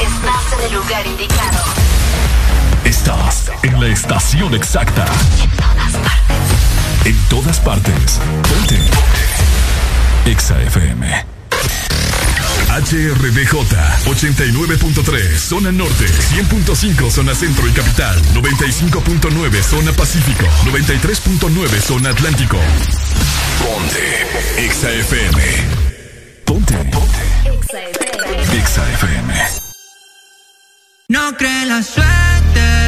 Estás en el lugar indicado. Estás en la estación exacta. En todas partes. En todas partes. Ponte. Exa FM. HRDJ 89.3 Zona Norte 100.5 Zona Centro y Capital 95.9 Zona Pacífico 93.9 Zona Atlántico Ponte Exa FM Ponte. Ponte. Exa FM. No cree la suerte.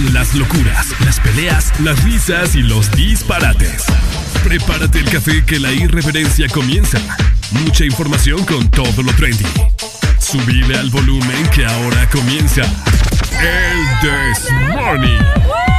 las locuras, las peleas, las risas y los disparates. Prepárate el café que la irreverencia comienza. Mucha información con todo lo trendy. Subile al volumen que ahora comienza El This Morning.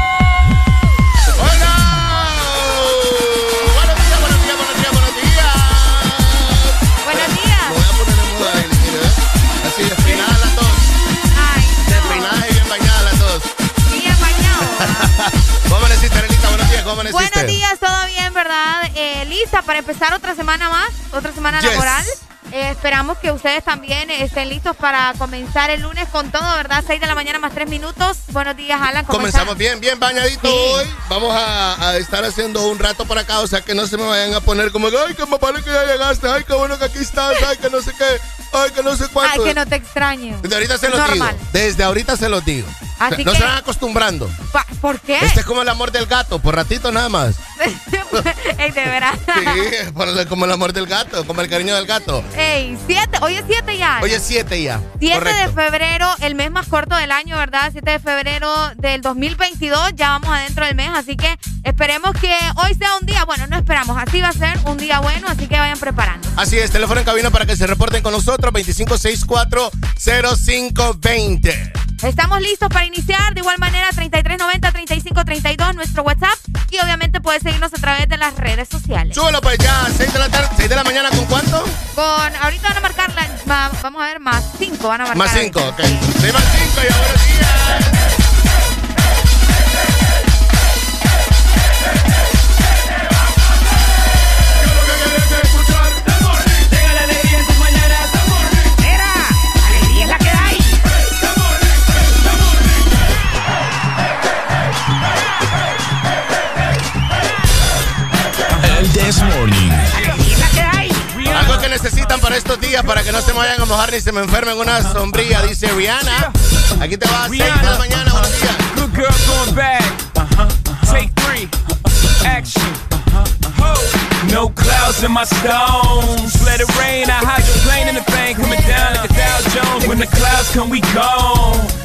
Buenos días, todo bien, ¿verdad? Eh, lista para empezar otra semana más, otra semana yes. laboral. Eh, esperamos que ustedes también estén listos para comenzar el lunes con todo, ¿verdad? 6 de la mañana más 3 minutos. Buenos días, Alan. Comenzamos bien, bien bañadito hoy. Vamos a, estar haciendo un rato para acá, o sea que no se me vayan a poner como, ay, que papá parece que ya llegaste, ay, qué bueno que aquí estás, ay, que no sé qué, ay, que no sé cuánto. Ay, que no te extraño. Desde ahorita se los digo. Desde ahorita se los digo. Así que no se van acostumbrando. Pa ¿Por qué? Este es como el amor del gato, por ratito nada más. Ey, de veras. Sí, como el amor del gato, como el cariño del gato. Ey, siete, hoy es 7 ya. Oye, siete ya. 7 de febrero, el mes más corto del año, ¿verdad? 7 de febrero del 2022, ya vamos adentro del mes, así que esperemos que hoy sea un día, bueno, no esperamos, así va a ser un día bueno, así que vayan preparando. Así es, teléfono en cabina para que se reporten con nosotros, 2564-0520. Estamos listos para iniciar, de igual manera 3390-3532, nuestro WhatsApp, y obviamente puedes seguirnos a través de las redes sociales. Súbelo pues ya, 6 de la tarde, 6 de la mañana, ¿con cuánto? Con, ahorita van a marcar, la, va- vamos a ver, más 5 van a marcar. Más ahorita. 5, ok. 6 más 5 y ahora sí. Necesitan para estos días, para que no se me vayan a mojar ni se me enfermen una sombrilla, dice Rihanna. Aquí te vas, 6 de la mañana, buenos días. Good girl going bad. Uh-huh. Take three. Action. No clouds in my stones. Let it rain. I hydroplane in the thing coming down like a Dow Jones. When the clouds come, we gone.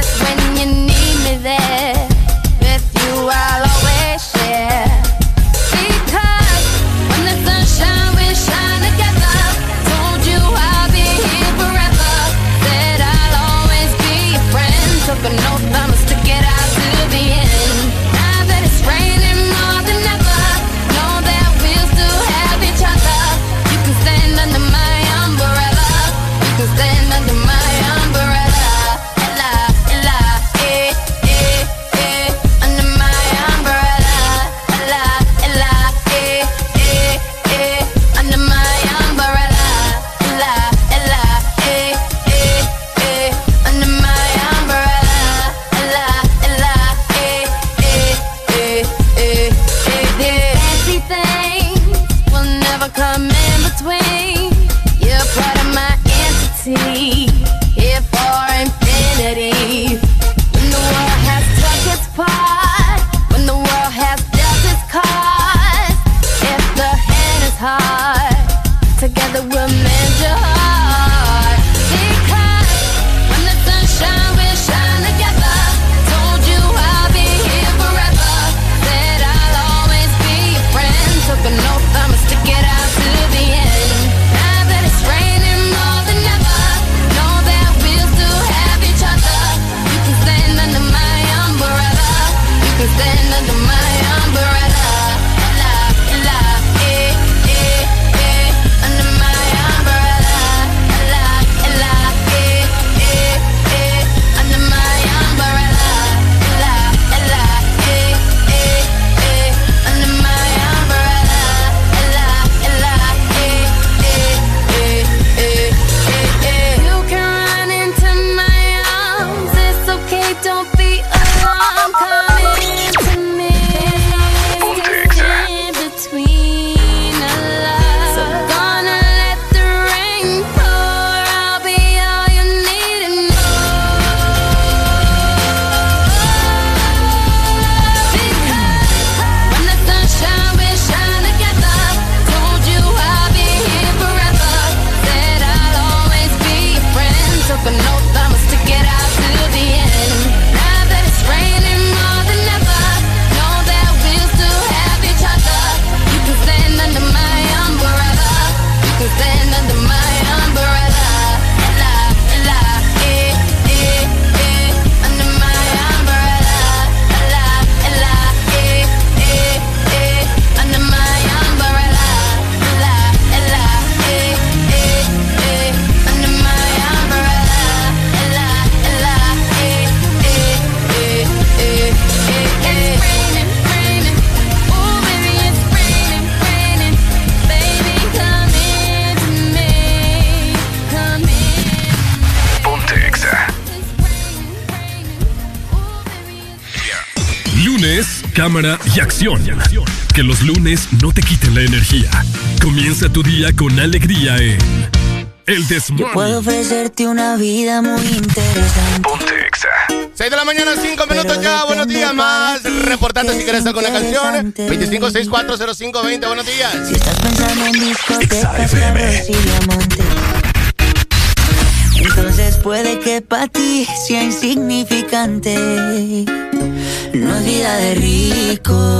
That's when you need me there. With you, I'll always share. Acción. Que los lunes no te quiten la energía. Comienza tu día con alegría en El Desmorning. Puedo ofrecerte una vida muy interesante. Ponte Exa. 6 de la mañana, 5 minutos ya. Buenos días, más reportante si quieres estar con la canción. 25640520, buenos días. Si estás pensando en discotecas, y diamantes. Entonces puede que para ti sea insignificante. No es vida de rico,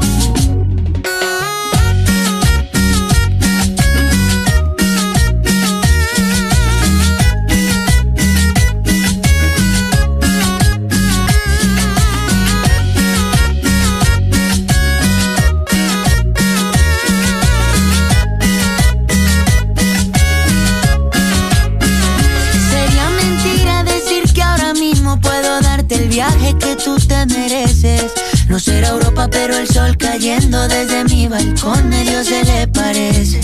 Cayendo desde mi balcón medio se le parece.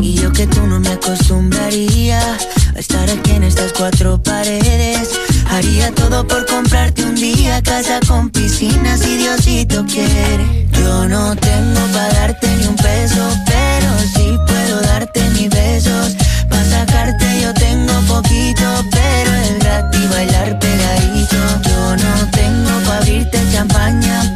Y yo que tú no me acostumbraría a estar aquí en estas cuatro paredes. Haría todo por comprarte un día casa con piscina si Diosito quiere. Yo no tengo para darte ni un peso, pero sí puedo darte mis besos. Para sacarte yo tengo poquito, pero es gratis bailar pegadito. Yo no tengo para abrirte champaña,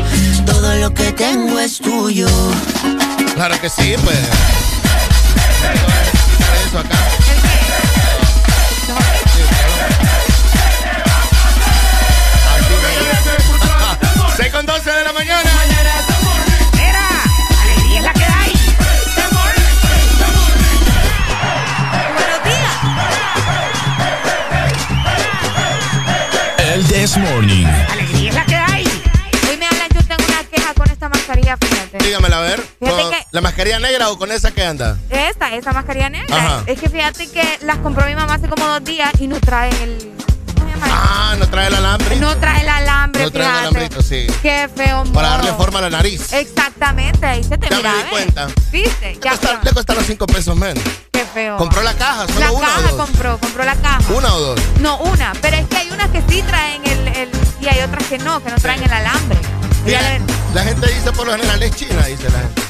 todo lo que tengo es tuyo. Claro que sí, pues. Eso acá. Seis con 12 de la mañana. alegría es la que hay. Buenos días. El This Morning. Mascarilla, fíjate. Dígamela, a ver. Fíjate ¿Con que- ¿La mascarilla negra o con esa que anda? Esta, esa mascarilla negra. Ajá. Es que fíjate que las compró mi mamá hace como dos días y no traen el. Ah, no trae el alambre. No trae el alambre, No trae el alambrito, sí. Qué feo. Para darle forma a la nariz. Exactamente, ahí se te Ya mira, me di ¿ves? cuenta. ¿Viste? Le, Ya costa- feo. le costaron 5 pesos menos. Qué feo. Compró la caja, solo la una caja o dos. compró, compró la caja. ¿Una o dos? No, una, pero es que hay unas que sí traen el, el y hay otras que no, que no traen el alambre. Ya la, gente dice por lo general es china, dice la gente.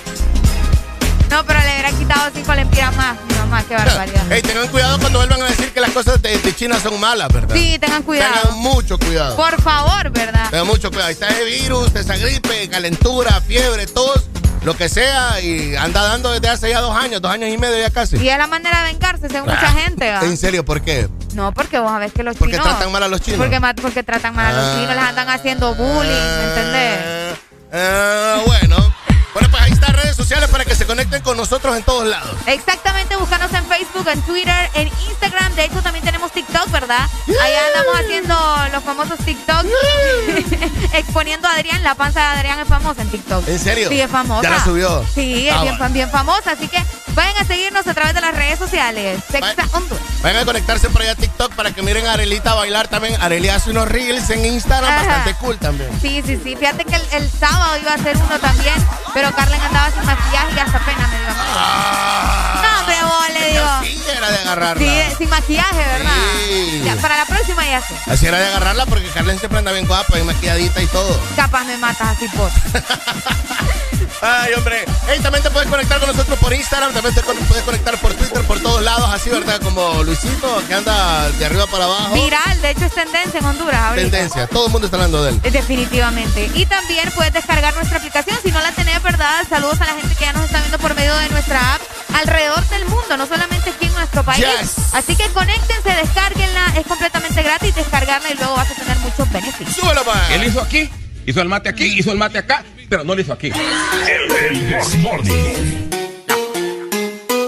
no, pero le hubiera quitado cinco lempiras más, mi mamá, qué barbaridad. Ey, tengan cuidado cuando vuelvan a decir que las cosas de, de China son malas, ¿verdad? Sí, tengan cuidado. Tengan mucho cuidado. Por favor, ¿verdad? Tengan mucho cuidado. Ahí está ese virus, esa gripe, calentura, fiebre, tos, lo que sea. Y anda dando desde hace ya dos años, dos años y medio ya casi. Y es la manera de vengarse, según mucha gente, ¿va? ¿En serio? ¿Por qué? No, porque vos sabés que los Porque chinos... tratan mal a los chinos. Porque, porque tratan mal a los Ah. chinos, les andan haciendo bullying, ¿me entendés? Eh, bueno. Bueno, pues ahí están redes sociales para que se conecten con nosotros en todos lados. Exactamente, búscanos en Facebook, en Twitter, en Instagram. De hecho, también tenemos TikTok, ¿verdad? Ahí andamos haciendo los famosos TikTok. exponiendo a Adrián. La panza de Adrián es famosa en TikTok. ¿En serio? Sí, es famosa. ¿Ya la subió? Sí, es Ah, bien, bueno. bien famosa. Así que vayan a seguirnos a través de las redes sociales. Honduras. Vayan a conectarse por allá a TikTok para que miren a Arelita bailar también. Areli hace unos reels en Instagram Ajá. bastante cool también. Sí, sí, sí. Fíjate que el, el sábado iba a hacer uno también, pero Carlen andaba sin maquillaje y hasta pena me dio. a mí. No, hombre, vos le digo. Sí, era de agarrarla. Sí, sin maquillaje, ¿verdad? Sí. Ya, para la próxima ya sé. Así era de agarrarla porque Carlen siempre anda bien guapa y maquilladita y todo. Capaz me matas así por. Ay, hombre. Hey, también te puedes conectar con nosotros por Instagram, también te puedes conectar por Twitter, por todos lados, así, ¿verdad? Como Luisito, que anda de arriba para abajo. Viral, de hecho es tendencia en Honduras ahorita. Tendencia, todo el mundo está hablando de él. Definitivamente. Y también puedes descargar nuestra aplicación. Si no la tenés, ¿verdad? Saludos a la gente que ya nos está viendo por medio de nuestra app alrededor del mundo, no solamente aquí en nuestro país. Yes. Así que conéctense, descárguenla. Es completamente gratis descargarla y luego vas a tener muchos beneficios. Súbelo. Él hizo aquí, hizo el mate aquí, hizo el mate acá, pero no lo hizo aquí. El.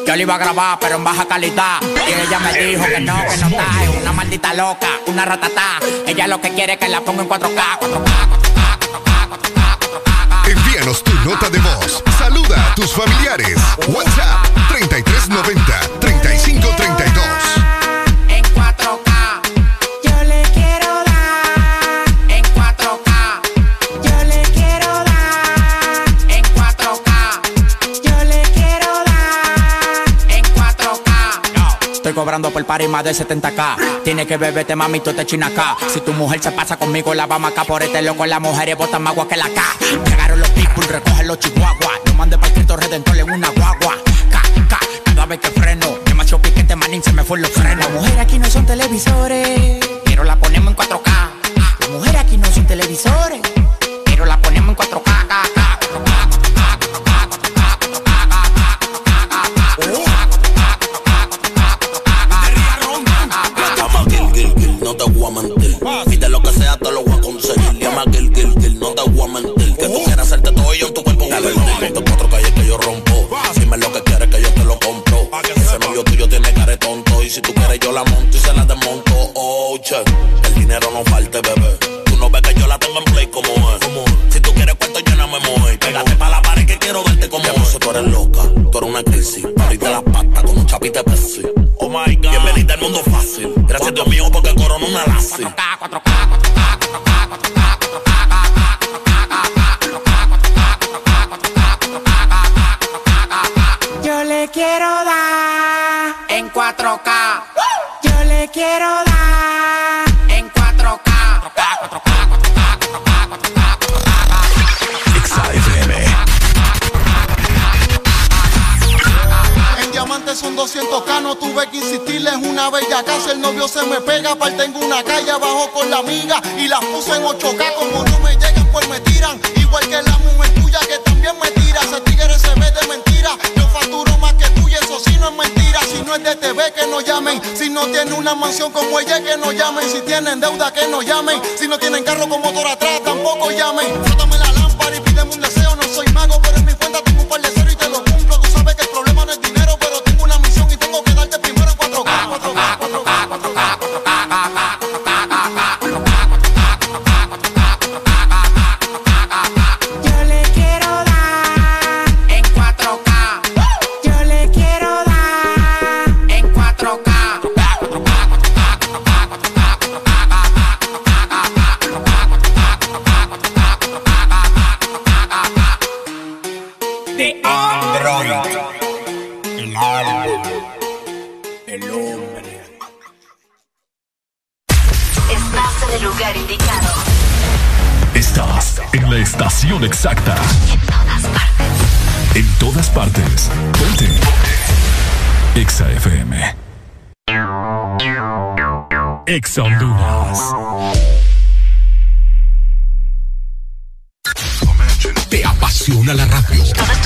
Yo le iba a grabar, pero en baja calidad. Y ella me dijo que no, que no está. Es una maldita loca, una ratatá. Ella lo que quiere es que la ponga en 4K, 4K. Envíanos tu nota de voz. Saluda a tus familiares. WhatsApp 3390 Estoy cobrando por party más de 70k. Tiene que beberte, mami, tú te china acá. Si tu mujer se pasa conmigo, la vamos acá por este loco. Las mujeres botan más agua que la K. Llegaron los people, recogen los chihuahuas. No mande para Cristo Redentor en una guagua. K, K, cada vez que freno. Demasiado piquete, manín, se me fue los frenos. Las mujeres aquí no son televisores, pero la ponemos en 4K. Las mujeres aquí no son televisores, pero la ponemos en 4K. Si tú quieres yo la monto y se la desmonto, oh, che. El dinero no falte, bebé. Tú no ves que yo la tengo en play como es. Si tú quieres cuento, yo no me mueve. Pégate pa' la pared que quiero verte como es. Sé, tú eres loca, tú eres una crisis. Pariste las patas con un chapite Pepsi. Oh my God. Bienvenida al mundo fácil. Gracias a Dios mío porque corona una lazi. 4K, 4K. Diamantes son 200k, no tuve que insistirle, es una bella casa. El novio se me pega, aparte tengo una calle abajo con la amiga y las puse en 8k. Como no me llegan, pues me tiran. Igual que la mujer tuya que también me tira. Ese tigre se ve de mentira. Yo facturo más que tú y eso sí no es mentira. Si no es de TV, que no llamen. Si no tiene una mansión como ella, que no llamen. Si tienen deuda, que no llamen. Si no tienen carro con motor atrás, tampoco llamen. La Exa Honduras. ¿Te ha pasado pasión a la radio.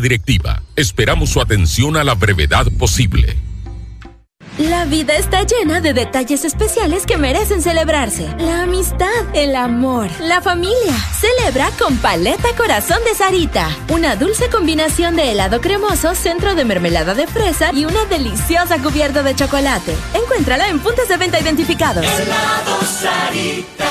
Directiva, esperamos su atención a la brevedad posible. La vida está llena de detalles especiales que merecen celebrarse. La amistad, el amor, la familia. Celebra con Paleta Corazón de Sarita. Una dulce combinación de helado cremoso, centro de mermelada de fresa y una deliciosa cubierta de chocolate. Encuéntrala en puntos de venta identificados. Helado Sarita.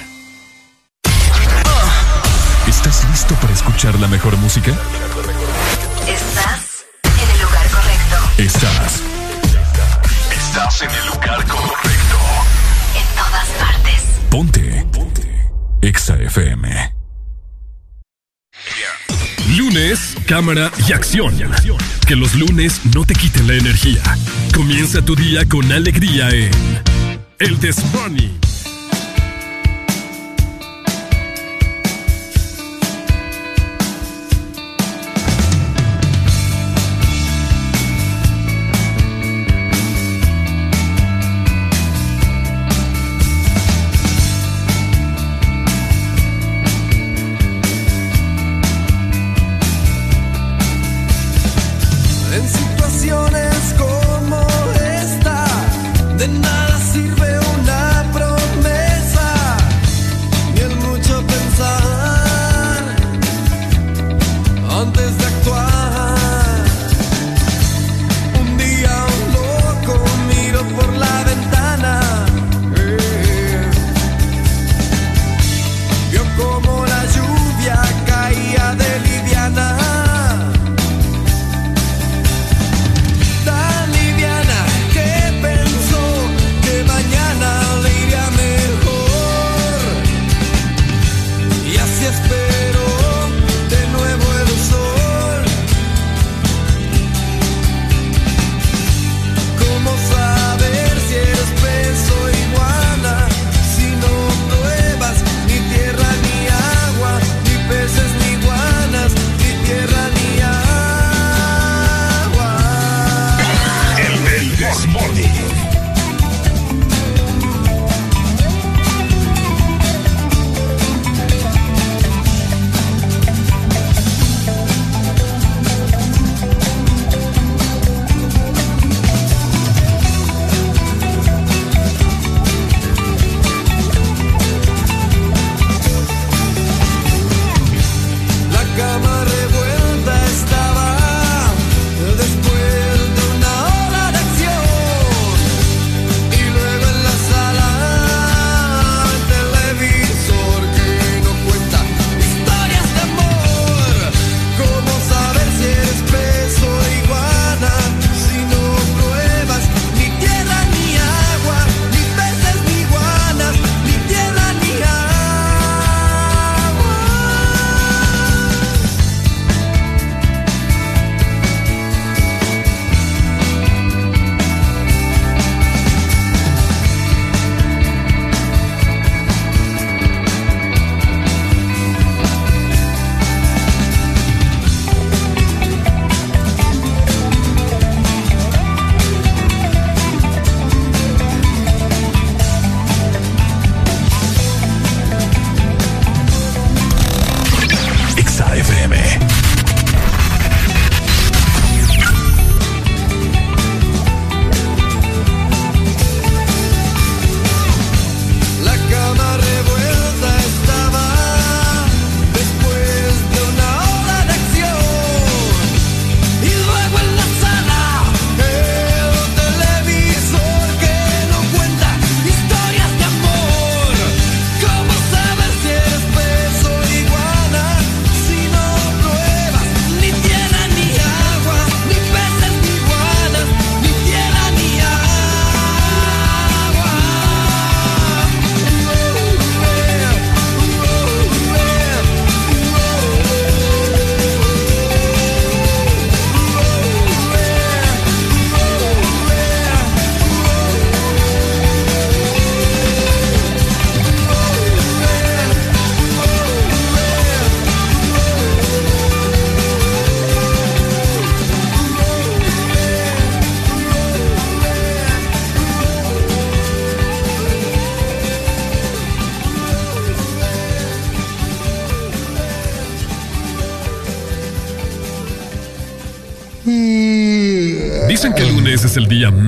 ¿Estás listo para escuchar la mejor música? Estás en el lugar correcto. Estás. Estás en el lugar correcto. En todas partes. Ponte. Ponte. Exa FM. Lunes, cámara y acción. Que los lunes no te quiten la energía. Comienza tu día con alegría en El Desmorning.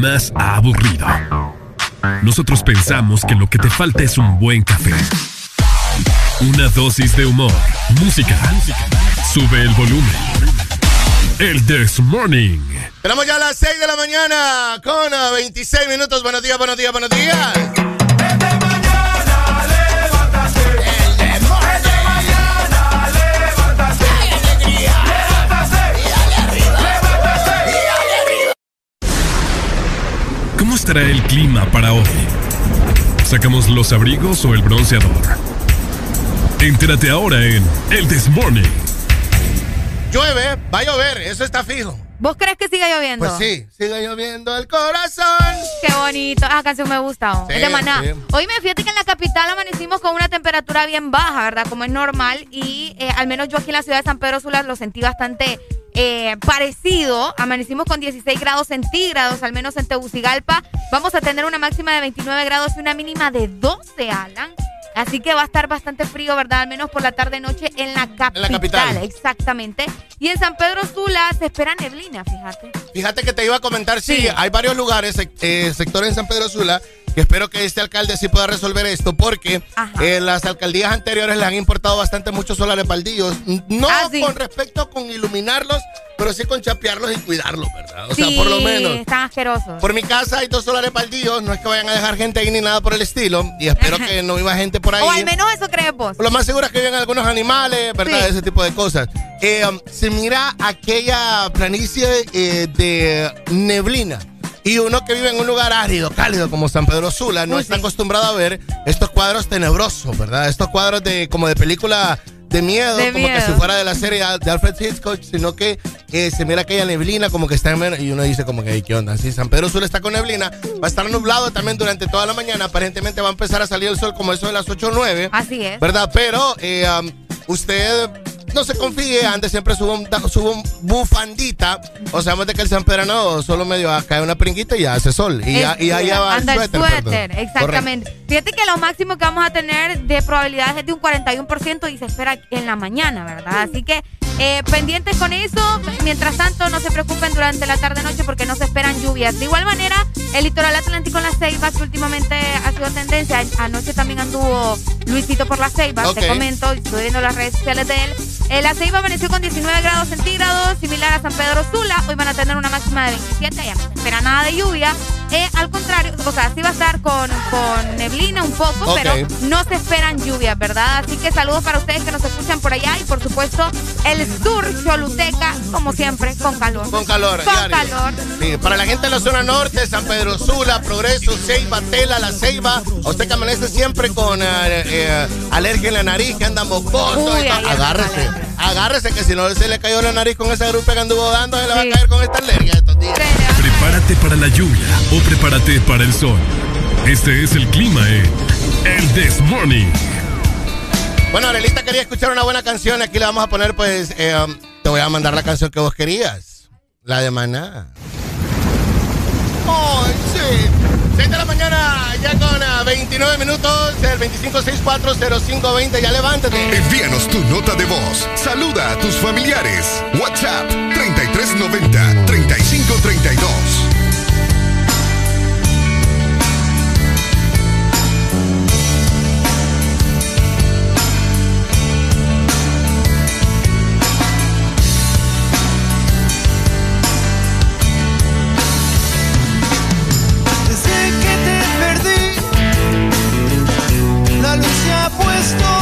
Más aburrido. Nosotros pensamos que lo que te falta es un buen café. Una dosis de humor, música. Sube el volumen. El This Morning. Tenemos ya las 6 de la mañana con 26 minutos. Buenos días, buenos días, buenos días. ¿Cómo estará el clima para hoy? ¿Sacamos los abrigos o el bronceador? Entérate ahora en El This Morning. Llueve, va a llover, eso está fijo. ¿Vos crees que siga lloviendo? Pues sí, sigue lloviendo el corazón. Qué bonito. Esa canción me gusta. oh. Sí, es de maná. sí. Hoy me fíjate que en la capital amanecimos con una temperatura bien baja, ¿verdad? Como es normal. Y eh, al menos yo aquí en la ciudad de San Pedro Sula lo sentí bastante eh, parecido. Amanecimos con 16 grados centígrados, al menos en Tegucigalpa. Vamos a tener una máxima de 29 grados y una mínima de 12, Alan. Así que va a estar bastante frío, ¿verdad? Al menos por la tarde-noche en la capital. capital. Exactamente. Y en San Pedro Sula se espera neblina, fíjate. Fíjate que te iba a comentar, sí, hay varios lugares, eh, sectores en San Pedro Sula, que espero que este alcalde sí pueda resolver esto, porque eh, las alcaldías anteriores le han importado bastante muchos solares baldíos. No Ah, con respecto con iluminarlos, pero sí con chapearlos y cuidarlos, ¿verdad? O sí, sea, por lo menos. están asquerosos. Por mi casa hay dos solares baldíos, no es que vayan a dejar gente ahí ni nada por el estilo, y espero que no viva gente por ahí. O al menos eso crees vos. Lo más seguro es que viven algunos animales, ¿verdad? Sí. Ese tipo de cosas. Eh, um, se mira aquella planicie eh, de neblina. Y uno que vive en un lugar árido, cálido como San Pedro Sula, no está acostumbrado a ver estos cuadros tenebrosos, ¿verdad? Estos cuadros de como de película de miedo, De como que si fuera de la serie de Alfred Hitchcock, sino que eh, se mira aquella neblina como que está en y uno dice como que, "Ey, ¿qué onda? Si San Pedro Sula está con neblina, va a estar nublado también durante toda la mañana, aparentemente va a empezar a salir el sol como eso de las 8 o 9. Así es. ¿Verdad? Pero eh, um, usted no se confíe, antes siempre subo un, subo un bufandita. O sea, de que el San Pedrano solo medio cae una pringuita y ya hace sol. Y, ya, y ya lleva Anda el suéter. exactamente. Fíjate que lo máximo que vamos a tener de probabilidades es de un 41% y se espera en la mañana, ¿verdad? Así que eh, pendientes con eso. Mientras tanto, no se preocupen durante la tarde-noche porque no se esperan lluvias. De igual manera, el litoral atlántico en la Ceiba, que últimamente ha sido tendencia. Anoche también anduvo Luisito por la Ceiba, Ok. te comento, estuve viendo las redes sociales de él. Eh, la Ceiba amaneció con 19 grados centígrados, similar a San Pedro Sula. Hoy van a tener una máxima de 27, ya no se espera nada de lluvia. Eh, al contrario, o sea, sí va a estar con, con neblina un poco, pero no se esperan lluvias, ¿verdad? Así que saludos para ustedes que nos escuchan por allá y por supuesto el sur Choluteca, como siempre, con calor. Con calor, Con diario. calor. Sí, para la gente de la zona norte, San Pedro Sula, Progreso, Ceiba, Tela, La Ceiba, a usted que amanece siempre con eh, eh, alergia en la nariz, que anda mocoso, Uy, y todo, agárrese, agárrese que si no se le cayó la nariz con esa grupa que anduvo dando, se le va a caer con esta alergia estos días. Prepárate para la lluvia o prepárate para el sol. Este es el clima en El This Morning. Bueno, Aurelita quería escuchar una buena canción, aquí le vamos a poner pues, eh, um, te voy a mandar la canción que vos querías, la de Maná. ¡Ay, sí! 6 de la mañana, ya con ah, 29 minutos, el 25640520, ya levántate. Envíanos tu nota de voz. Saluda a tus familiares. WhatsApp 3390 puesto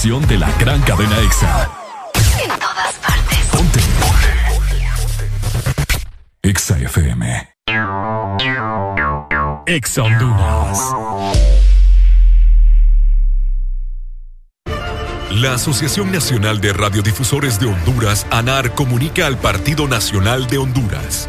estación de la gran cadena EXA. En todas partes. Ponte. EXA FM. EXA Honduras. La Asociación Nacional de Radiodifusores de Honduras, ANAR, comunica al Partido Nacional de Honduras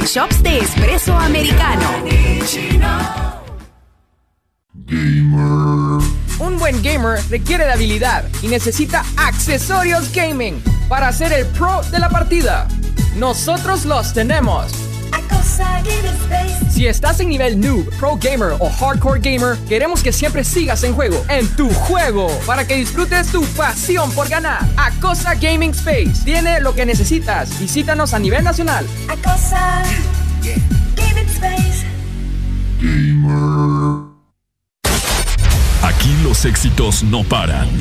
Coffee shops de espresso americano. Un buen gamer requiere de habilidad y necesita accesorios gaming para ser el pro de la partida. Nosotros los tenemos. Si estás en nivel noob, pro gamer o hardcore gamer, queremos que siempre sigas en juego, en tu juego, para que disfrutes tu pasión por ganar. Acosa Gaming Space tiene lo que necesitas. Visítanos a nivel nacional. Acosa. Gaming Space. Aquí los éxitos no paran. En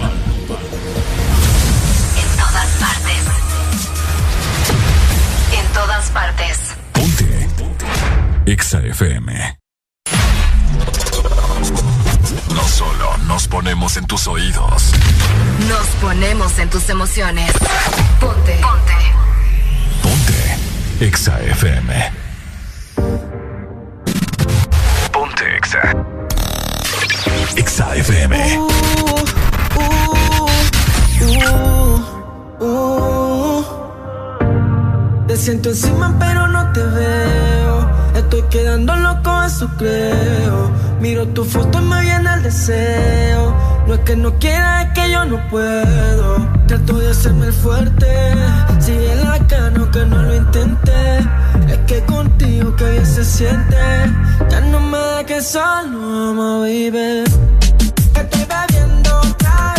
todas partes. En todas partes. Ponte. EXA FM. No solo nos ponemos en tus oídos. Nos ponemos en tus emociones. Ponte. Ponte. Ponte. EXA FM. Ponte EXA. EXA FM. Uh, te siento encima pero no te veo. Estoy quedando loco, eso creo. Miro tu foto y me viene el deseo. No es que no quiera, es que yo no puedo. Trato de hacerme el fuerte. Sigue la cano que no lo intenté. Es que contigo que bien se siente. Ya no me da que solo amo, baby. Estoy bebiendo otra.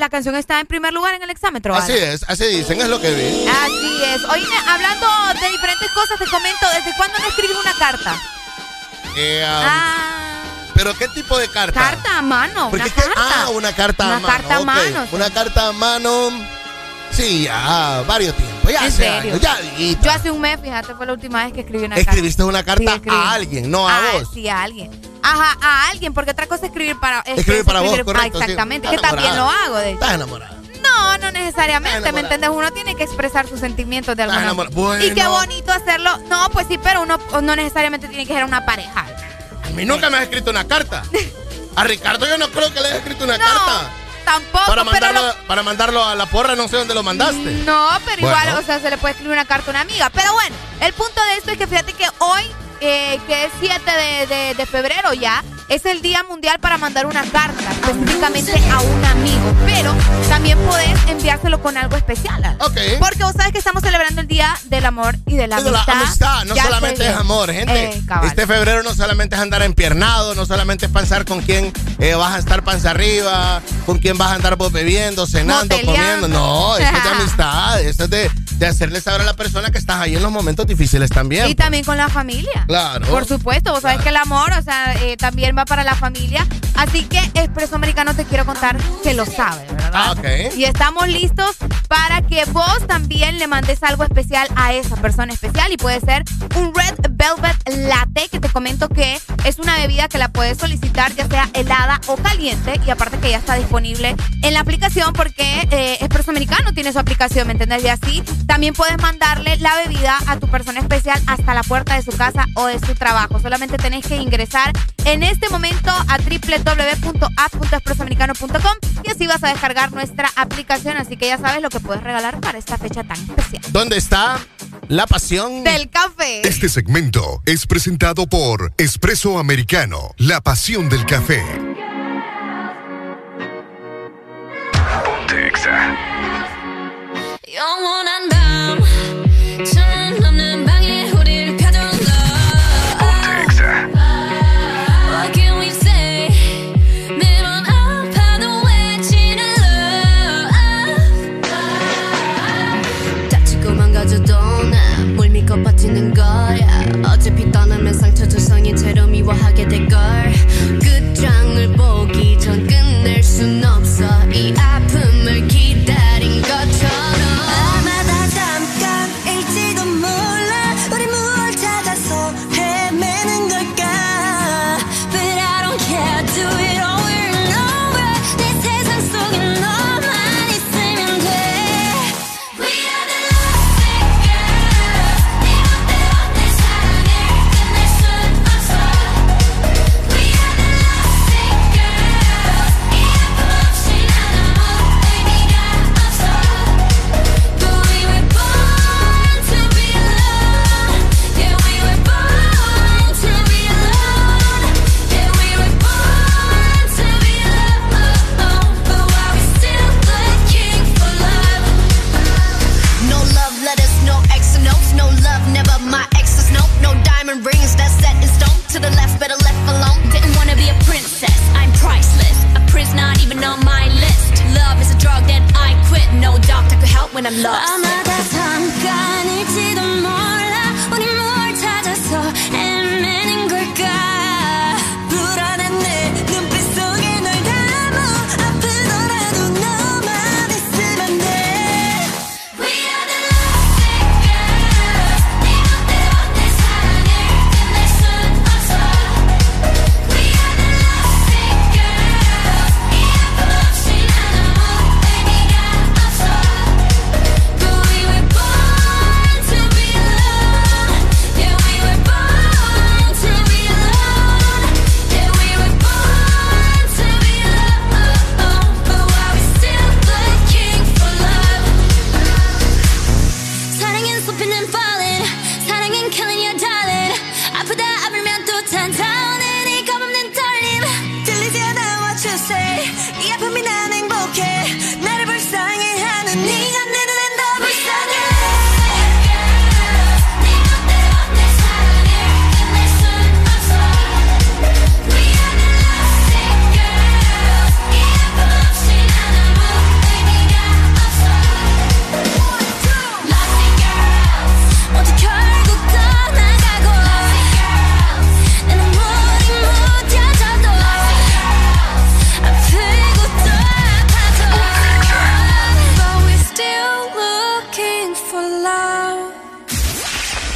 La canción está en primer lugar en el exámetro. Así es, así dicen, es lo que vi. Así es. Oye, hablando de diferentes cosas, te comento, ¿desde cuándo no escribes una carta? Eh, um, Ah, ¿Pero qué tipo de carta? carta a mano, una carta. Ah, una carta a Una mano. carta a mano. Una carta a mano. Sí, ya, varios tiempos. Ya ¿En serio? años, ya, amiguita. Yo hace un mes, fíjate, fue la última vez que escribí una Escribiste una carta. carta Sí, escribí. a alguien, no a Ah, vos. Sí, a alguien. Ajá, a alguien, porque otra cosa es escribir para... es que Escribir es para vos, correcto. Ah, sí. exactamente, Estás que también lo hago, de hecho. Estás enamorada. No, no necesariamente, ¿me entiendes? Uno tiene que expresar sus sentimientos de alguna manera. Y qué Bueno. bonito hacerlo. No, pues sí, pero uno no necesariamente tiene que ser una pareja. A mí nunca me has escrito una carta. A Ricardo yo no creo que le haya escrito una No, carta. Tampoco, Para pero mandarlo, lo- para mandarlo a la porra, no sé dónde lo mandaste. No, pero igual, Bueno. o sea, se le puede escribir una carta a una amiga. Pero bueno, el punto de esto es que fíjate que hoy, eh, que es 7 de, de- de febrero ya, es el Día Mundial para mandar una carta, específicamente a un amigo. Pero también podés enviárselo con algo especial. Porque vos sabes que estamos celebrando el Día del Amor y de la de la amistad. amistad, no Ya solamente es amor, gente. Eh, este febrero no solamente es andar empiernado, no solamente es pensar con quién eh, vas a estar panza arriba, con quién vas a andar vos bebiendo, cenando, Moteleando. comiendo. No, esto es de amistad, esto es de, de hacerle saber a la persona que estás ahí en los momentos difíciles también. Y también con la familia. Claro. Por supuesto, vos sabés que el amor, o sea, eh, también va para la familia. Así que Expreso Americano te quiero contar que lo sabe, ¿verdad? Ah, ok. Y estamos listos para que vos también le mandes algo especial a esa persona especial y puede ser un Red Velvet Latte que te comento que es una bebida que la puedes solicitar ya sea helada o caliente y aparte que ya está disponible en la aplicación porque eh, Expreso Americano tiene su aplicación, ¿me entendés? Y así también puedes mandarle la bebida a tu persona especial hasta la puerta de su casa o de su trabajo. Solamente tenés que ingresar en este momento a www.app.expresoamericano.com y así vas a descargar nuestra aplicación. Así que ya sabes lo que puedes regalar para esta fecha tan especial. ¿Dónde está la pasión del café? Este segmento es presentado por Espresso Americano, la pasión del café. Ponte Yo wanna know. 미워하게 될걸 when I'm lost.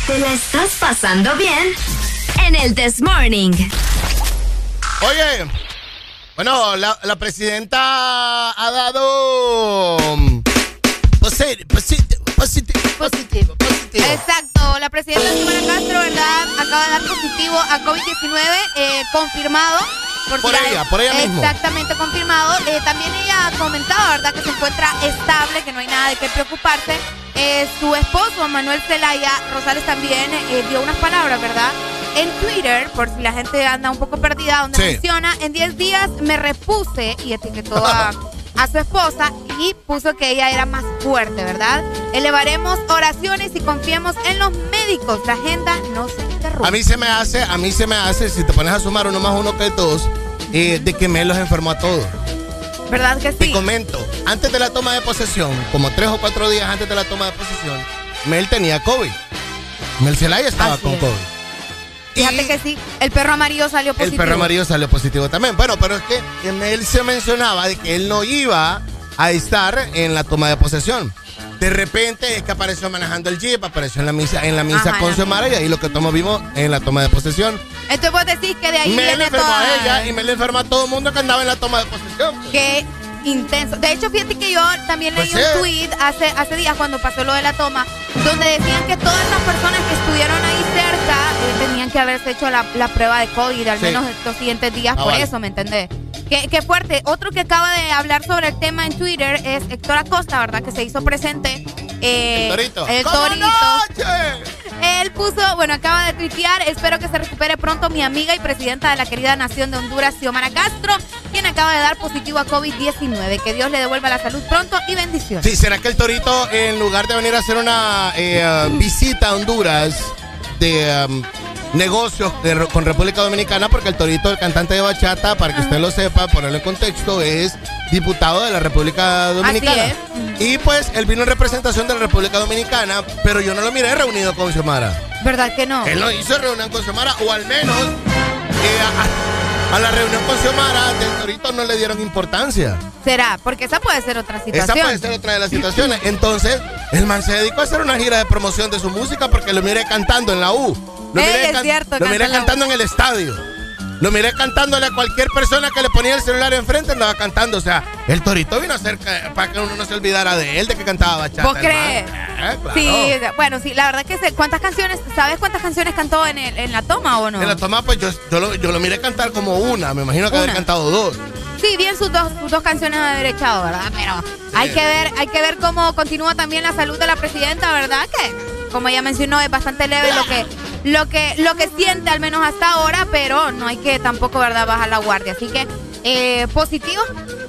¿Te la estás pasando bien? En el This Morning. Oye, bueno, la, la presidenta ha dado. mm, posi- posi- posi- positivo, positivo. Exacto, la presidenta Xiomara Castro, ¿verdad? Acaba de dar positivo a COVID-19, eh, confirmado. Por la- ella, por ella mismo. Exactamente, confirmado. Eh, también ella comentaba, ¿verdad? Que se encuentra estable, que no hay nada de qué preocuparse. Eh, su esposo, Manuel Zelaya Rosales, también eh, dio unas palabras, ¿verdad? En Twitter, por si la gente anda un poco perdida, donde Sí. menciona, en 10 días me repuse y etiquetó a, a su esposa y puso que ella era más fuerte, ¿verdad? Elevaremos oraciones y confiemos en los médicos. La agenda no se interrumpe. A mí se me hace, a mí se me hace, si te pones a sumar uno más uno que dos, eh, de que me los enfermó a todos. ¿Verdad que Te sí? comento, antes de la toma de posesión, como tres o cuatro días antes de la toma de posesión, Mel tenía COVID. Mel Zelaya estaba Así con es. COVID. Fíjate que sí, el perro amarillo salió El positivo. perro amarillo salió positivo también. Bueno, pero es que él se mencionaba de que él no iba a estar en la toma de posesión. De repente es que apareció manejando el jeep, apareció en la misa, en la misa Ajá, con Xiomara y ahí lo que todos vimos en la toma de posesión. Entonces vos decís que de ahí Me le viene enfermó toda... a ella y me le enfermó a todo el mundo que andaba en la toma de posesión. pues. Qué intenso. De hecho, fíjate que yo también leí Pues un tweet hace, hace días cuando pasó lo de la toma, donde decían que todas las personas que estuvieron ahí cerca tenían que haberse hecho la, la prueba de COVID al Sí. menos los siguientes días, Ah, por vale. eso, ¿me entendés? Qué, qué fuerte. Otro que acaba de hablar sobre el tema en Twitter es Héctor Acosta, ¿verdad? Que se hizo presente. eh, El torito. El ¡Como torito. Él puso, bueno, acaba de tuitear, espero que se recupere pronto mi amiga y presidenta de la querida nación de Honduras, Xiomara Castro, quien acaba de dar positivo a COVID-19. Que Dios le devuelva la salud pronto y bendiciones. Sí, ¿será que el Torito, en lugar de venir a hacer una eh, visita a Honduras de um, negocios de- con República Dominicana, porque el Torito, el cantante de bachata, para que usted lo sepa, ponerlo en contexto, es diputado de la República Dominicana. es. Y pues él vino en representación de la República Dominicana, pero yo no lo miré reunido con Xiomara. ¿Verdad que no? Él no hizo reunión con Xiomara, o al menos eh, a, a la reunión con Xiomara Torito no le dieron importancia. Será, porque esa puede ser otra situación. Esa puede ser otra de las situaciones. Entonces, el man se dedicó a hacer una gira de promoción de su música porque lo miré cantando en la U. Lo Ey, miré, es can- cierto, lo miré cantando en el estadio. Lo miré cantándole a cualquier persona que le ponía el celular enfrente, andaba cantando. O sea, el torito vino a hacer que- para que uno no se olvidara de él, de que cantaba bachata. ¿Vos crees? Eh, claro. Sí, bueno, sí, la verdad que sé. ¿Cuántas canciones, sabes cuántas canciones cantó en, el- en la toma o no? En la toma, pues yo, yo, lo, yo lo miré cantar como una. Me imagino que haber cantado dos. Sí, bien sus dos, sus dos canciones de haber echado, ¿verdad? Pero hay que ver, hay que ver cómo continúa también la salud de la presidenta, ¿verdad? Que como ella mencionó es bastante leve lo que lo que lo que siente al menos hasta ahora, pero no hay que tampoco, ¿verdad? Bajar la guardia. Así que eh, positivo.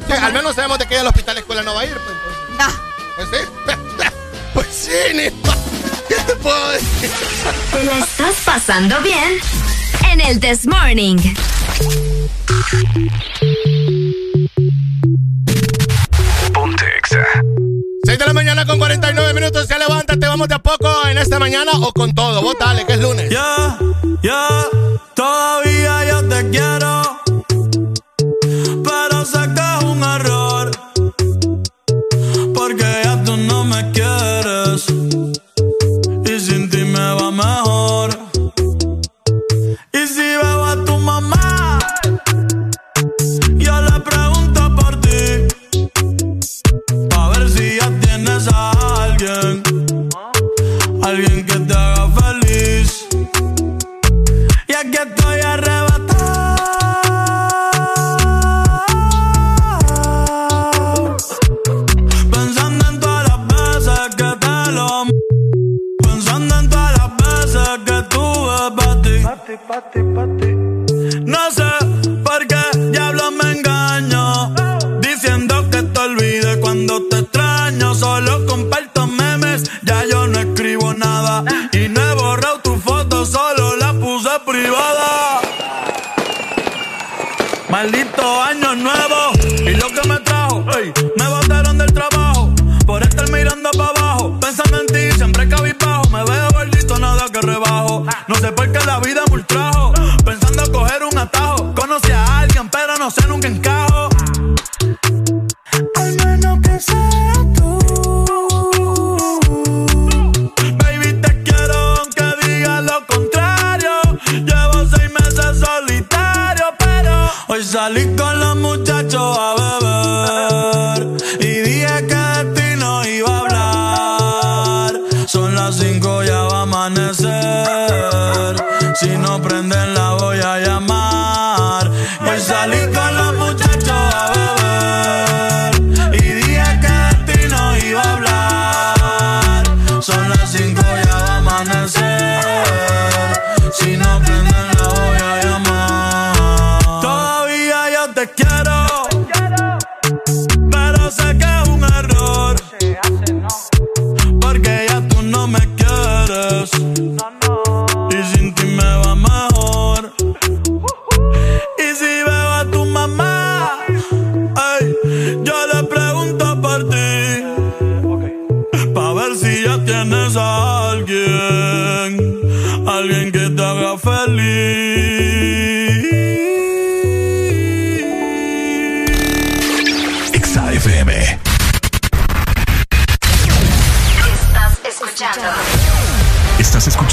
Sí, al menos sabemos de que ella al hospital escuela no va a ir. Pues. No. Pues sí. Pues sí, Nipa. ¿Qué te puedo decir? ¿Te la estás pasando bien? En el This Morning. Ponte Exa. 6 de la mañana con 49 minutos. Ya levántate, vamos de a poco en esta mañana o con todo. Vos dale, que es lunes. Ya, ya, todavía yo te quiero. Pero sé Maldito año nuevo y lo que me trajo. me botaron del trabajo por estar mirando para abajo. Pensando en ti, siempre cabizbajo. Me veo gordito, nada que rebajo. No sé por qué la vida me ultrajo. Pensando coger un atajo. Conocí a alguien, pero no sé nunca encajo. Hoy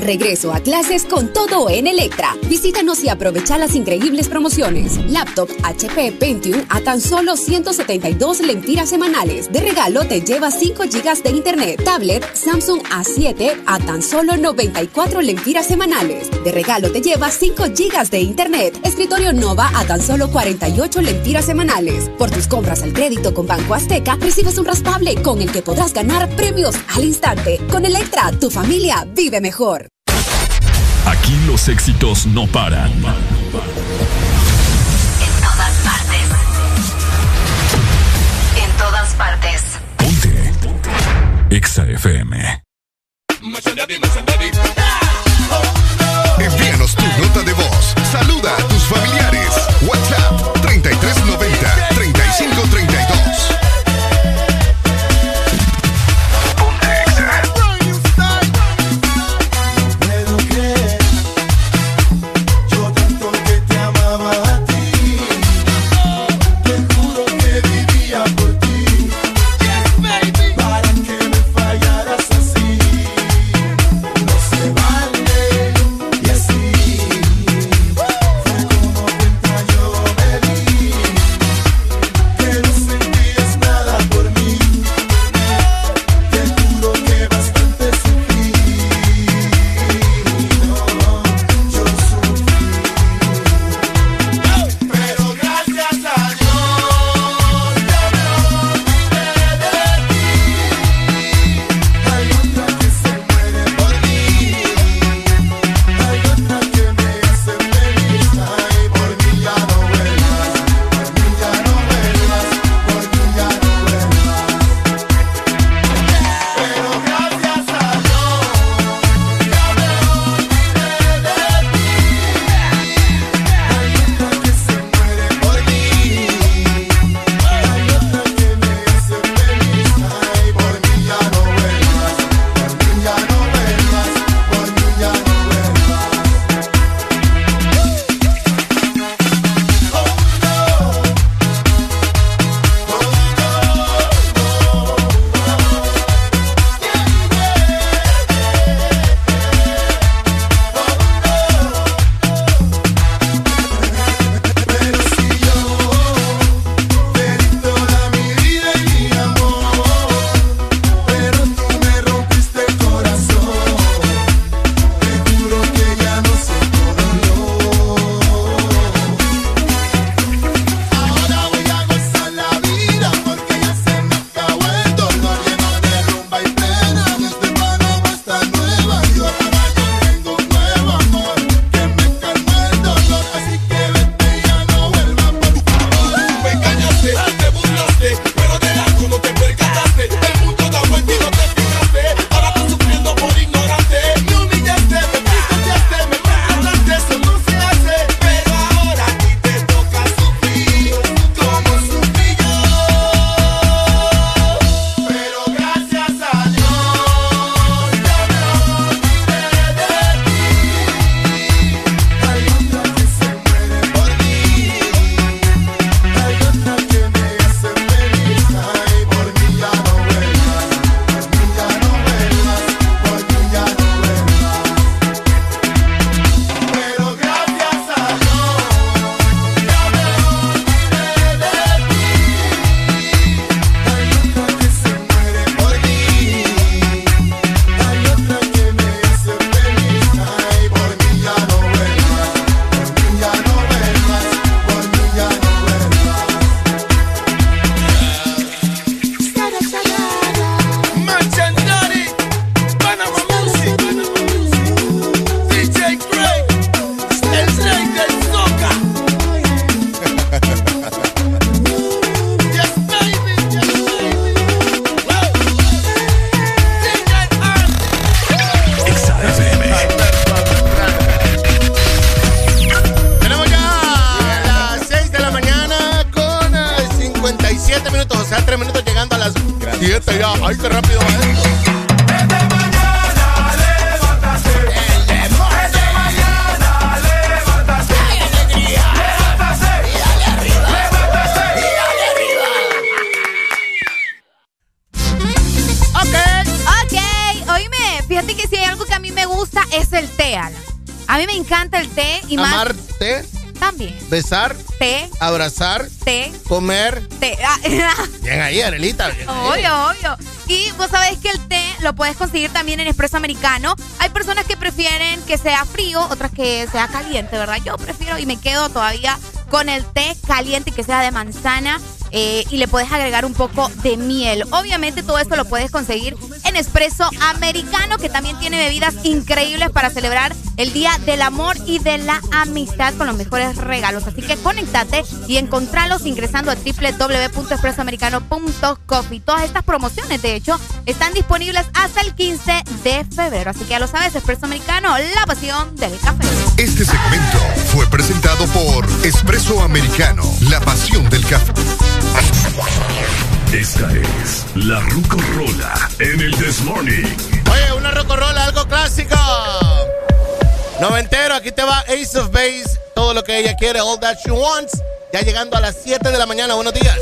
Regreso a clases con todo en Electra. Visítanos y aprovecha las increíbles promociones. Laptop HP Pentium a tan solo 172 lempiras semanales. De regalo te lleva 5 GB de internet. Tablet Samsung A7 a tan solo 94 lempiras semanales. De regalo te lleva 5 GB de internet. Escritorio Nova a tan solo 48 lempiras semanales. Por tus compras al crédito con Banco Azteca recibes un raspable con el que podrás ganar premios al instante. Con Electra, tu familia vive mejor. Aquí los éxitos no paran. En todas partes. En todas partes. Exa FM. Envíanos tu nota de voz. Saluda a en Espresso Americano. Hay personas que prefieren que sea frío, otras que sea caliente, ¿verdad? Yo prefiero y me quedo todavía con el té caliente que sea de manzana eh, y le puedes agregar un poco de miel. Obviamente todo esto lo puedes conseguir en Espresso Americano, que también tiene bebidas increíbles para celebrar el Día del Amor y de la Amistad con los mejores regalos. Así que conéctate y encontralos ingresando a www.expresoamericano.coffee. Todas estas promociones, de hecho, están disponibles hasta el 15 de febrero. Así que ya lo sabes, Espresso Americano, la pasión del café. Este segmento fue presentado por Espresso Americano, la pasión del café. Esta es la Rucorola en el This Morning. Oye, una Rucorola, algo clásico. Noventero, aquí te va Ace of Base, todo lo que ella quiere, all that she wants. Ya llegando a las 7 de la mañana, buenos días.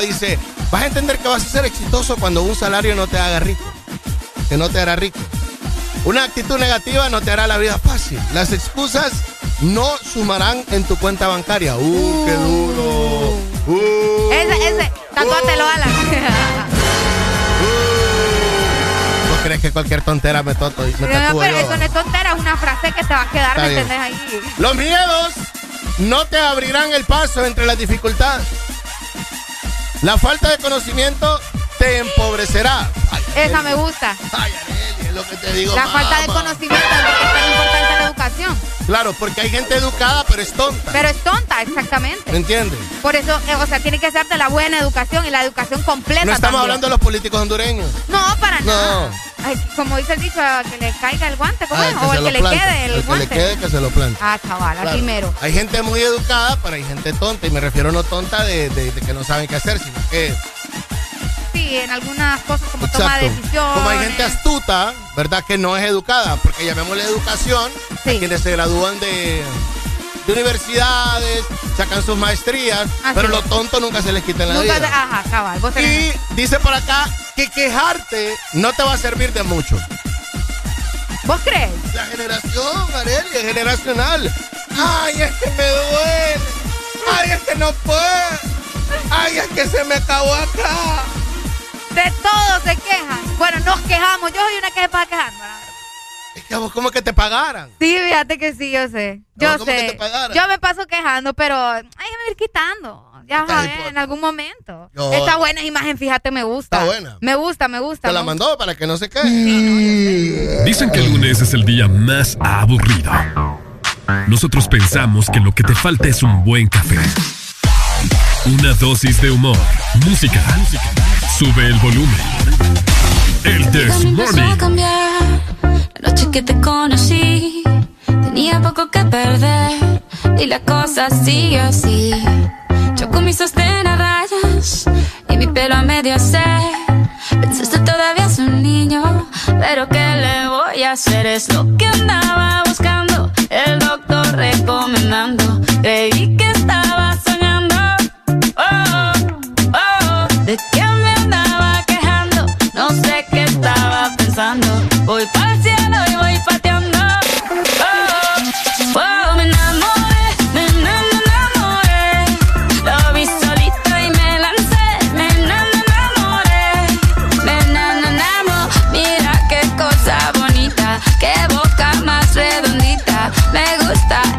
Dice, vas a entender que vas a ser exitoso cuando un salario no te haga rico. Que no te hará rico. Una actitud negativa no te hará la vida fácil. Las excusas no sumarán en tu cuenta bancaria. Uh, qué duro. Uh, Ese, ese, tatuátelo, Alan. ¿Vos crees que cualquier tontera me, toto, me No, pero yo? eso no es tontera, es una frase que te va a quedar, Está ¿me bien. entendés ahí? Los miedos no te abrirán el paso entre las dificultades. La falta de conocimiento te empobrecerá. Ay, Esa me gusta. Ay, Arely, es lo que te digo. La falta de conocimiento es lo que es tan importante la educación. Claro, porque hay gente educada, pero es tonta. Pero es tonta, exactamente. ¿Me entiendes? Por eso, eh, o sea, tiene que hacerte la buena educación y la educación completa. No estamos también. hablando de los políticos hondureños. No, para No. nada. Ay, como dice el dicho, a que le caiga el guante, ¿cómo Ah, es? que O el lo que le quede el, El que guante. le quede, que se lo plante. Ah, chaval, Claro. aquí mero. Hay gente muy educada, pero hay gente tonta. Y me refiero no tonta de, de- de que no saben qué hacer, sino que. Sí, en algunas cosas como toma de decisiones. Como hay gente astuta, ¿verdad? Que no es educada. Porque llamémosle educación a quienes se gradúan de, de universidades, sacan sus maestrías, pero los tontos nunca se les quita en la Nunca vida. te- ajá, cabal. Vos Y dice por acá que quejarte no te va a servir de mucho. ¿Vos crees? La generación, Arely, es generacional. Ay, es que me duele. Ay, es que no puedo. Ay, es que se me acabó acá. De todo se quejan. Bueno, nos quejamos. Yo soy una que se pasa quejando. Es que vos como que te pagaran. Sí, fíjate que sí, yo sé. Yo ¿cómo que sé. te? Yo me paso quejando, pero hay que ir quitando. Ahí, pues. en algún momento. Yo- Esta buena imagen, fíjate, me gusta. Está buena. Me gusta, me gusta. Te la mandó para que no se quede. Dicen que el lunes es el día más aburrido. Nosotros pensamos que lo que te falta es un buen café. Una dosis de humor, música. Sube el volumen. El This Morning. cambiar. La noche que te conocí, tenía poco que perder. Y la cosa sigue así. Yo con mi sostén a rayas y mi pelo a medio hacer. Pensaste todavía es un niño, pero ¿qué le voy a hacer? Es lo que andaba buscando, el doctor recomendando. Creí que estaba soñando. Oh, oh, ¿de qué me andaba quejando? No sé qué estaba pensando. Voy para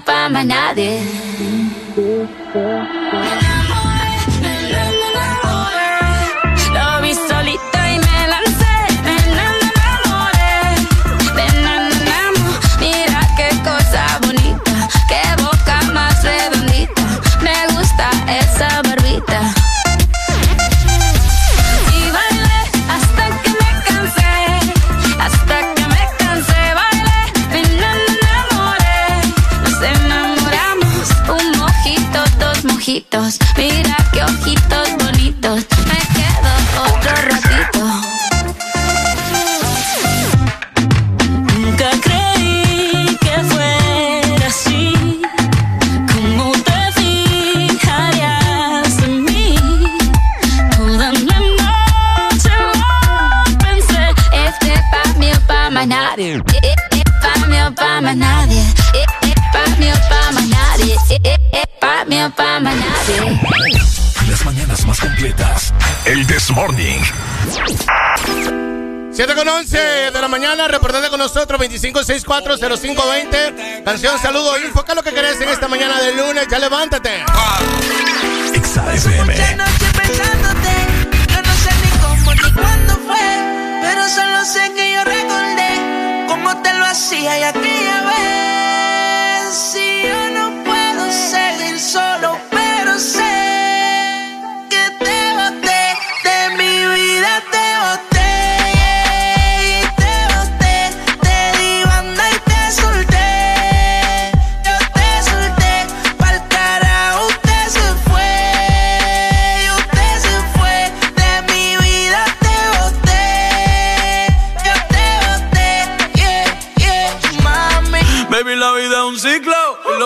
Pa' mí o pa' más nadie. mañanas más completas. El This Morning. 7 con 11 de la mañana, reportate con nosotros 25640520. Canción, saludo, enfoca lo que querés en esta mañana de lunes, ya levántate. Exa pensándote, yo no sé ni cómo ni cuándo fue, pero solo sé que yo recordé cómo te lo hacía y aquella vez.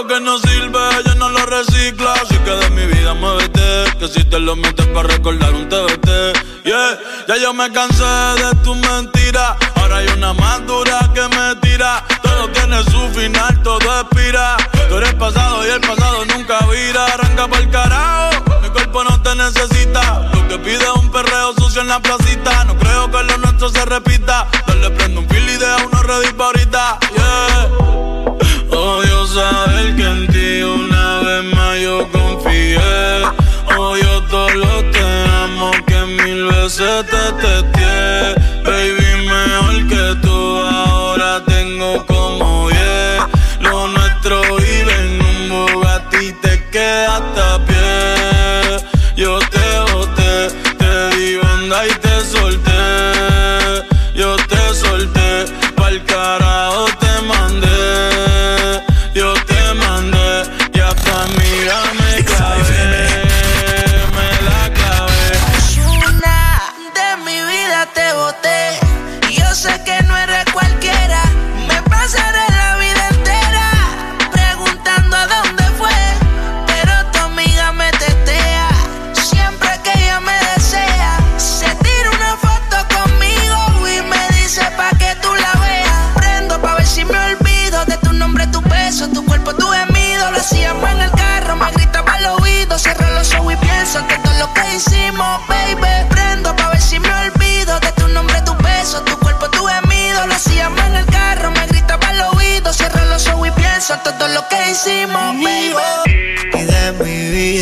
que no sirve, yo no lo recicla. Así que de mi vida muévete, que si te lo metes para recordar un TBT. Yeah, ya yo me cansé de tus mentiras. Ahora hay una más dura que me tira. Todo tiene su final, todo expira. Tú eres pasado y el pasado nunca vira. Arranca para el carajo, mi cuerpo no te necesita. Lo que pide es un perreo sucio en la placita. No creo que lo nuestro se repita. Dale prendo un fil y deja una red ahorita. Yeah saber que en ti una vez más yo confié. Hoy yo todo lo que amo que mil veces te testé.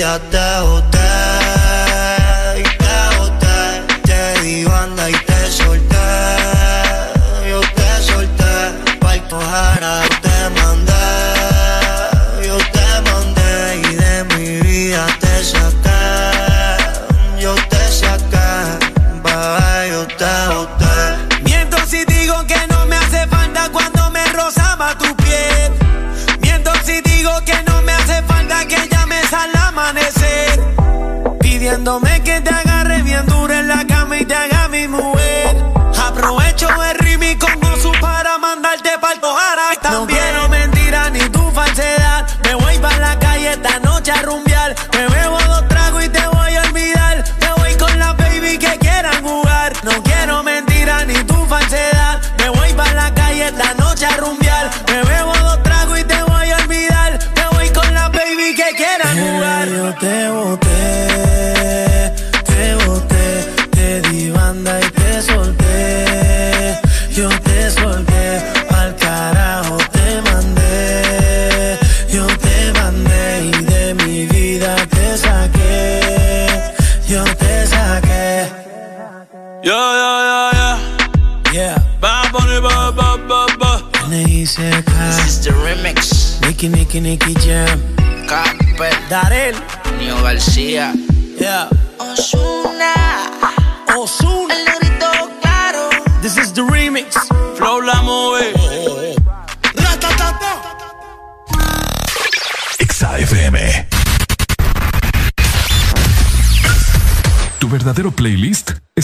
I that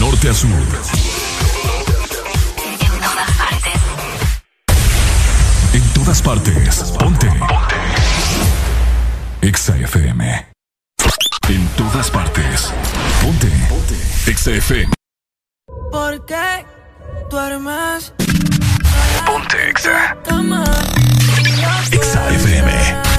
Norte a sur. En todas partes. Ponte. Ponte. Exa FM. En todas partes. Ponte. Ponte. Exa FM. ¿Por qué duermes? Ponte Exa. Exa FM.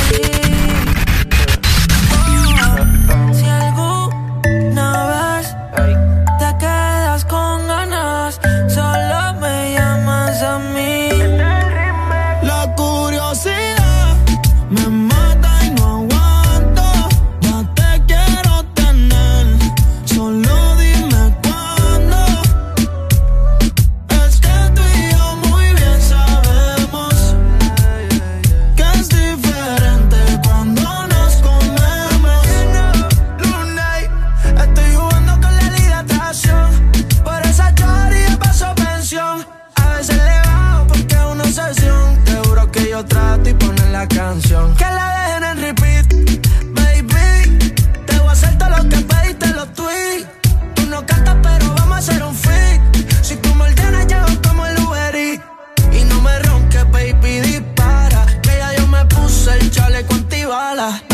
Que la dejen en repeat, baby. Te voy a hacer todo lo que pediste los tweets. Tú no cantas, pero vamos a hacer un fit. Si tú me ordenas, llego como el Uber Eats. Y no me ronques, baby, dispara. Que ya yo me puse el chaleco antibala.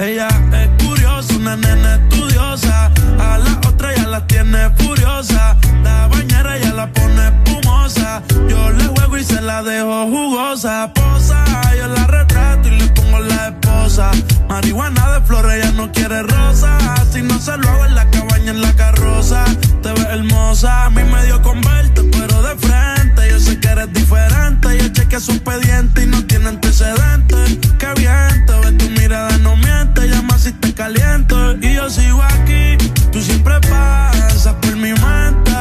Ella, es curiosa, una nena estudiosa. A la otra ya la tiene furiosa. La bañera ya la pone espumosa. Yo le juego y se la dejo jugosa. Posa, yo la retrato y le pongo la esposa. Marihuana de flores, ella no quiere rosa. Si no se lo hago en la cabaña, en la carroza. Te ves hermosa, a mí me dio con verte, pero de frente. Yo sé que eres diferente. Yo chequeé su expediente y no tiene antecedentes. Qué bien, te ves tu mirada, no miente. Llama si te caliento. Y yo sigo aquí, tú siempre pasas por mi mente.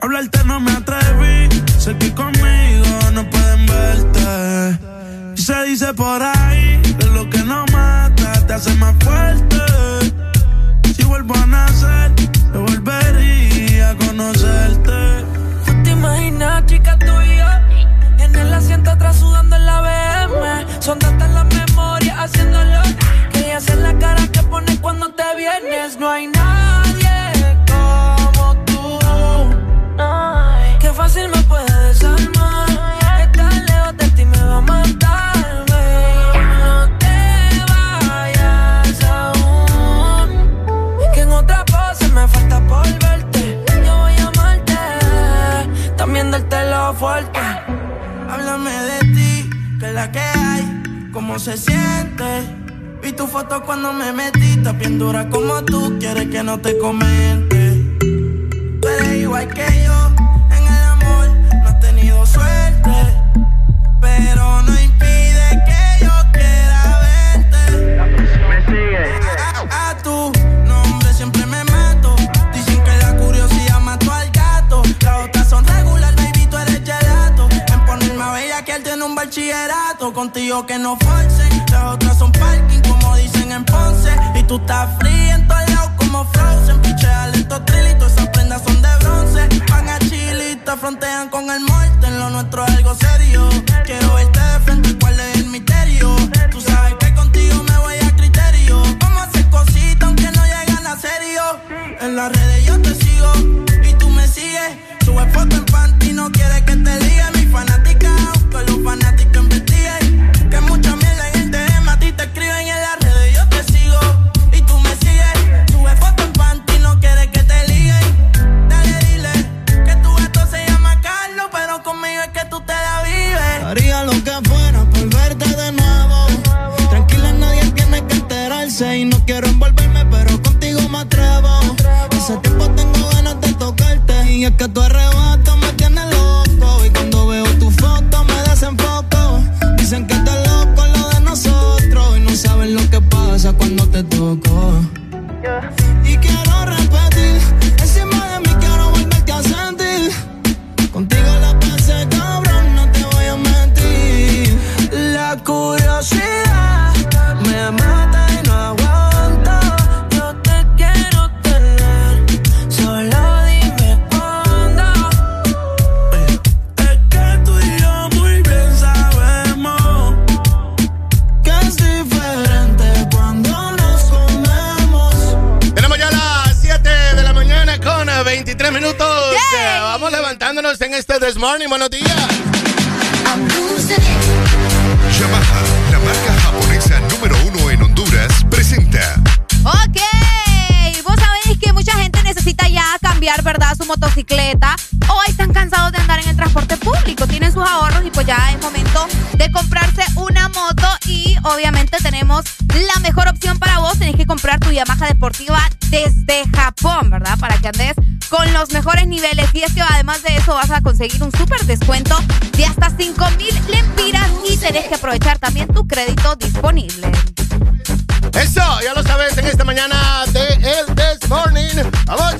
Hablarte no me atreví, sé que conmigo no pueden verte. Se dice por ahí hace más fuerte. Si vuelvo a nacer, yo volvería a conocerte. ¿Tú te imaginas, chica, tú y yo? En el asiento atrás sudando en la BM. Son tantas las memorias haciéndolo. Que sé la cara que pones cuando te vienes. No hay nadie la que hay. Cómo se siente. Vi tu foto cuando me metiste bien dura como tú. Quieres que no te comente. Tú eres igual que yo en el amor. No has tenido suerte. Pero no impide que yo quiera verte. Me sigue. Bachillerato. Contigo que no forcen. Las otras son parking, como dicen en Ponce. Y tú estás fría en todos lados como Frozen. Pichea lento trilito, esas prendas son de bronce. Van a chilita, frontean con el muerte. Lo nuestro es algo serio. Quiero verte de frente, cuál es el misterio. Tú sabes que contigo me voy a criterio. Vamos a hacer cositas aunque no llegan a serio. En las redes yo te sigo y tú me sigues. Sube foto en panty, no quiere que te Daría lo que fuera por verte de nuevo. Tranquila, nadie tiene que enterarse. Y no quiero envolverme, pero contigo me atrevo. Hace tiempo tengo ganas de tocarte. Y es que tú arrebas. Morning. Buenos días. Yamaha, la marca japonesa número uno en Honduras, presenta. Ok, vos sabéis que mucha gente necesita ya cambiar, ¿verdad? Su motocicleta o están cansados de andar en el transporte público, tienen sus ahorros y pues ya es momento de comprarse una moto y obviamente tenemos la mejor opción para vos, tenés que comprar tu Yamaha deportiva desde Japón, ¿verdad? Para que andes con los mejores niveles y es que además de eso vas a conseguir un súper descuento de hasta 5 mil lempiras y tenés que aprovechar también tu crédito disponible. Eso, ya lo sabes en esta mañana de El This Morning. Vamos,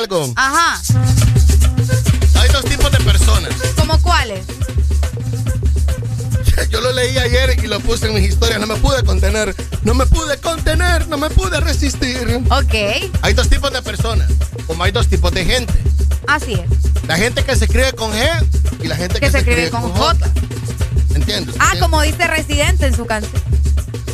algo. Ajá, Hay dos tipos de personas. ¿como cuáles? Yo lo leí ayer y lo puse en mis historias. No me pude contener. No me pude contener. No me pude resistir. Ok, Hay dos tipos de personas. Como hay dos tipos de gente. así es. La gente que se escribe con G y la gente que, se, escribe con J. ¿Entiendes? Ah, como dice Residente en su canción.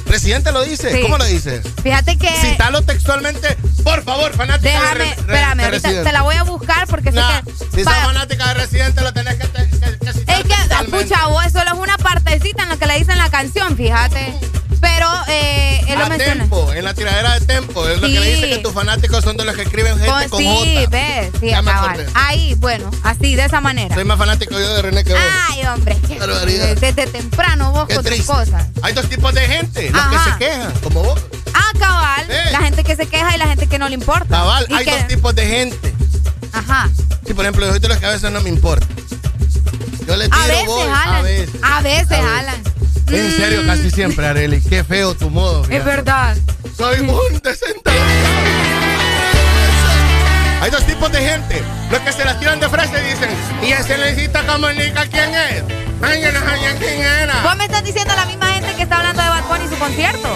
Presidente lo dice. Sí. ¿Cómo lo dice? Fíjate que... Citalo textualmente, por favor, fanática Déjame, de, espérame, ahorita te la voy a buscar porque sé Nah, que... si sos fanática de Residente, lo tenés que, que, que citar es que, escucha, vos, solo es una partecita en lo que le dicen la canción, fíjate. Pero eh, él lo A menciona. tempo, en la tiradera de tempo. Es lo que le dice Sí. que tus fanáticos son de los que escriben gente Con- con sí, J. ves, sí, Ya me. Ahí, bueno, así, de esa manera. Soy más fanático yo de René que vos. Ay, hombre, barbaridad. desde temprano vos Qué con tus cosas. Hay dos tipos de gente, los que se quejan, como vos. Ah, cabal, Sí. la gente que se queja y la gente que no le importa. Cabal, Y hay que- dos tipos de gente. Ajá. Sí, por ejemplo, yo soy de los que a veces no me importa. Yo le tiro, A veces voy, jalan. a veces. A veces A veces. jalan. En serio, casi siempre, Areli. Qué feo tu modo. Es fíjate. verdad. Soy un descentralizado. Hay dos tipos de gente. Los que se las tiran de frase y dicen, y ese necesita comunica quién es. Ay, no quién era. Vos me estás diciendo la misma gente que está hablando de Bad Bunny y su concierto.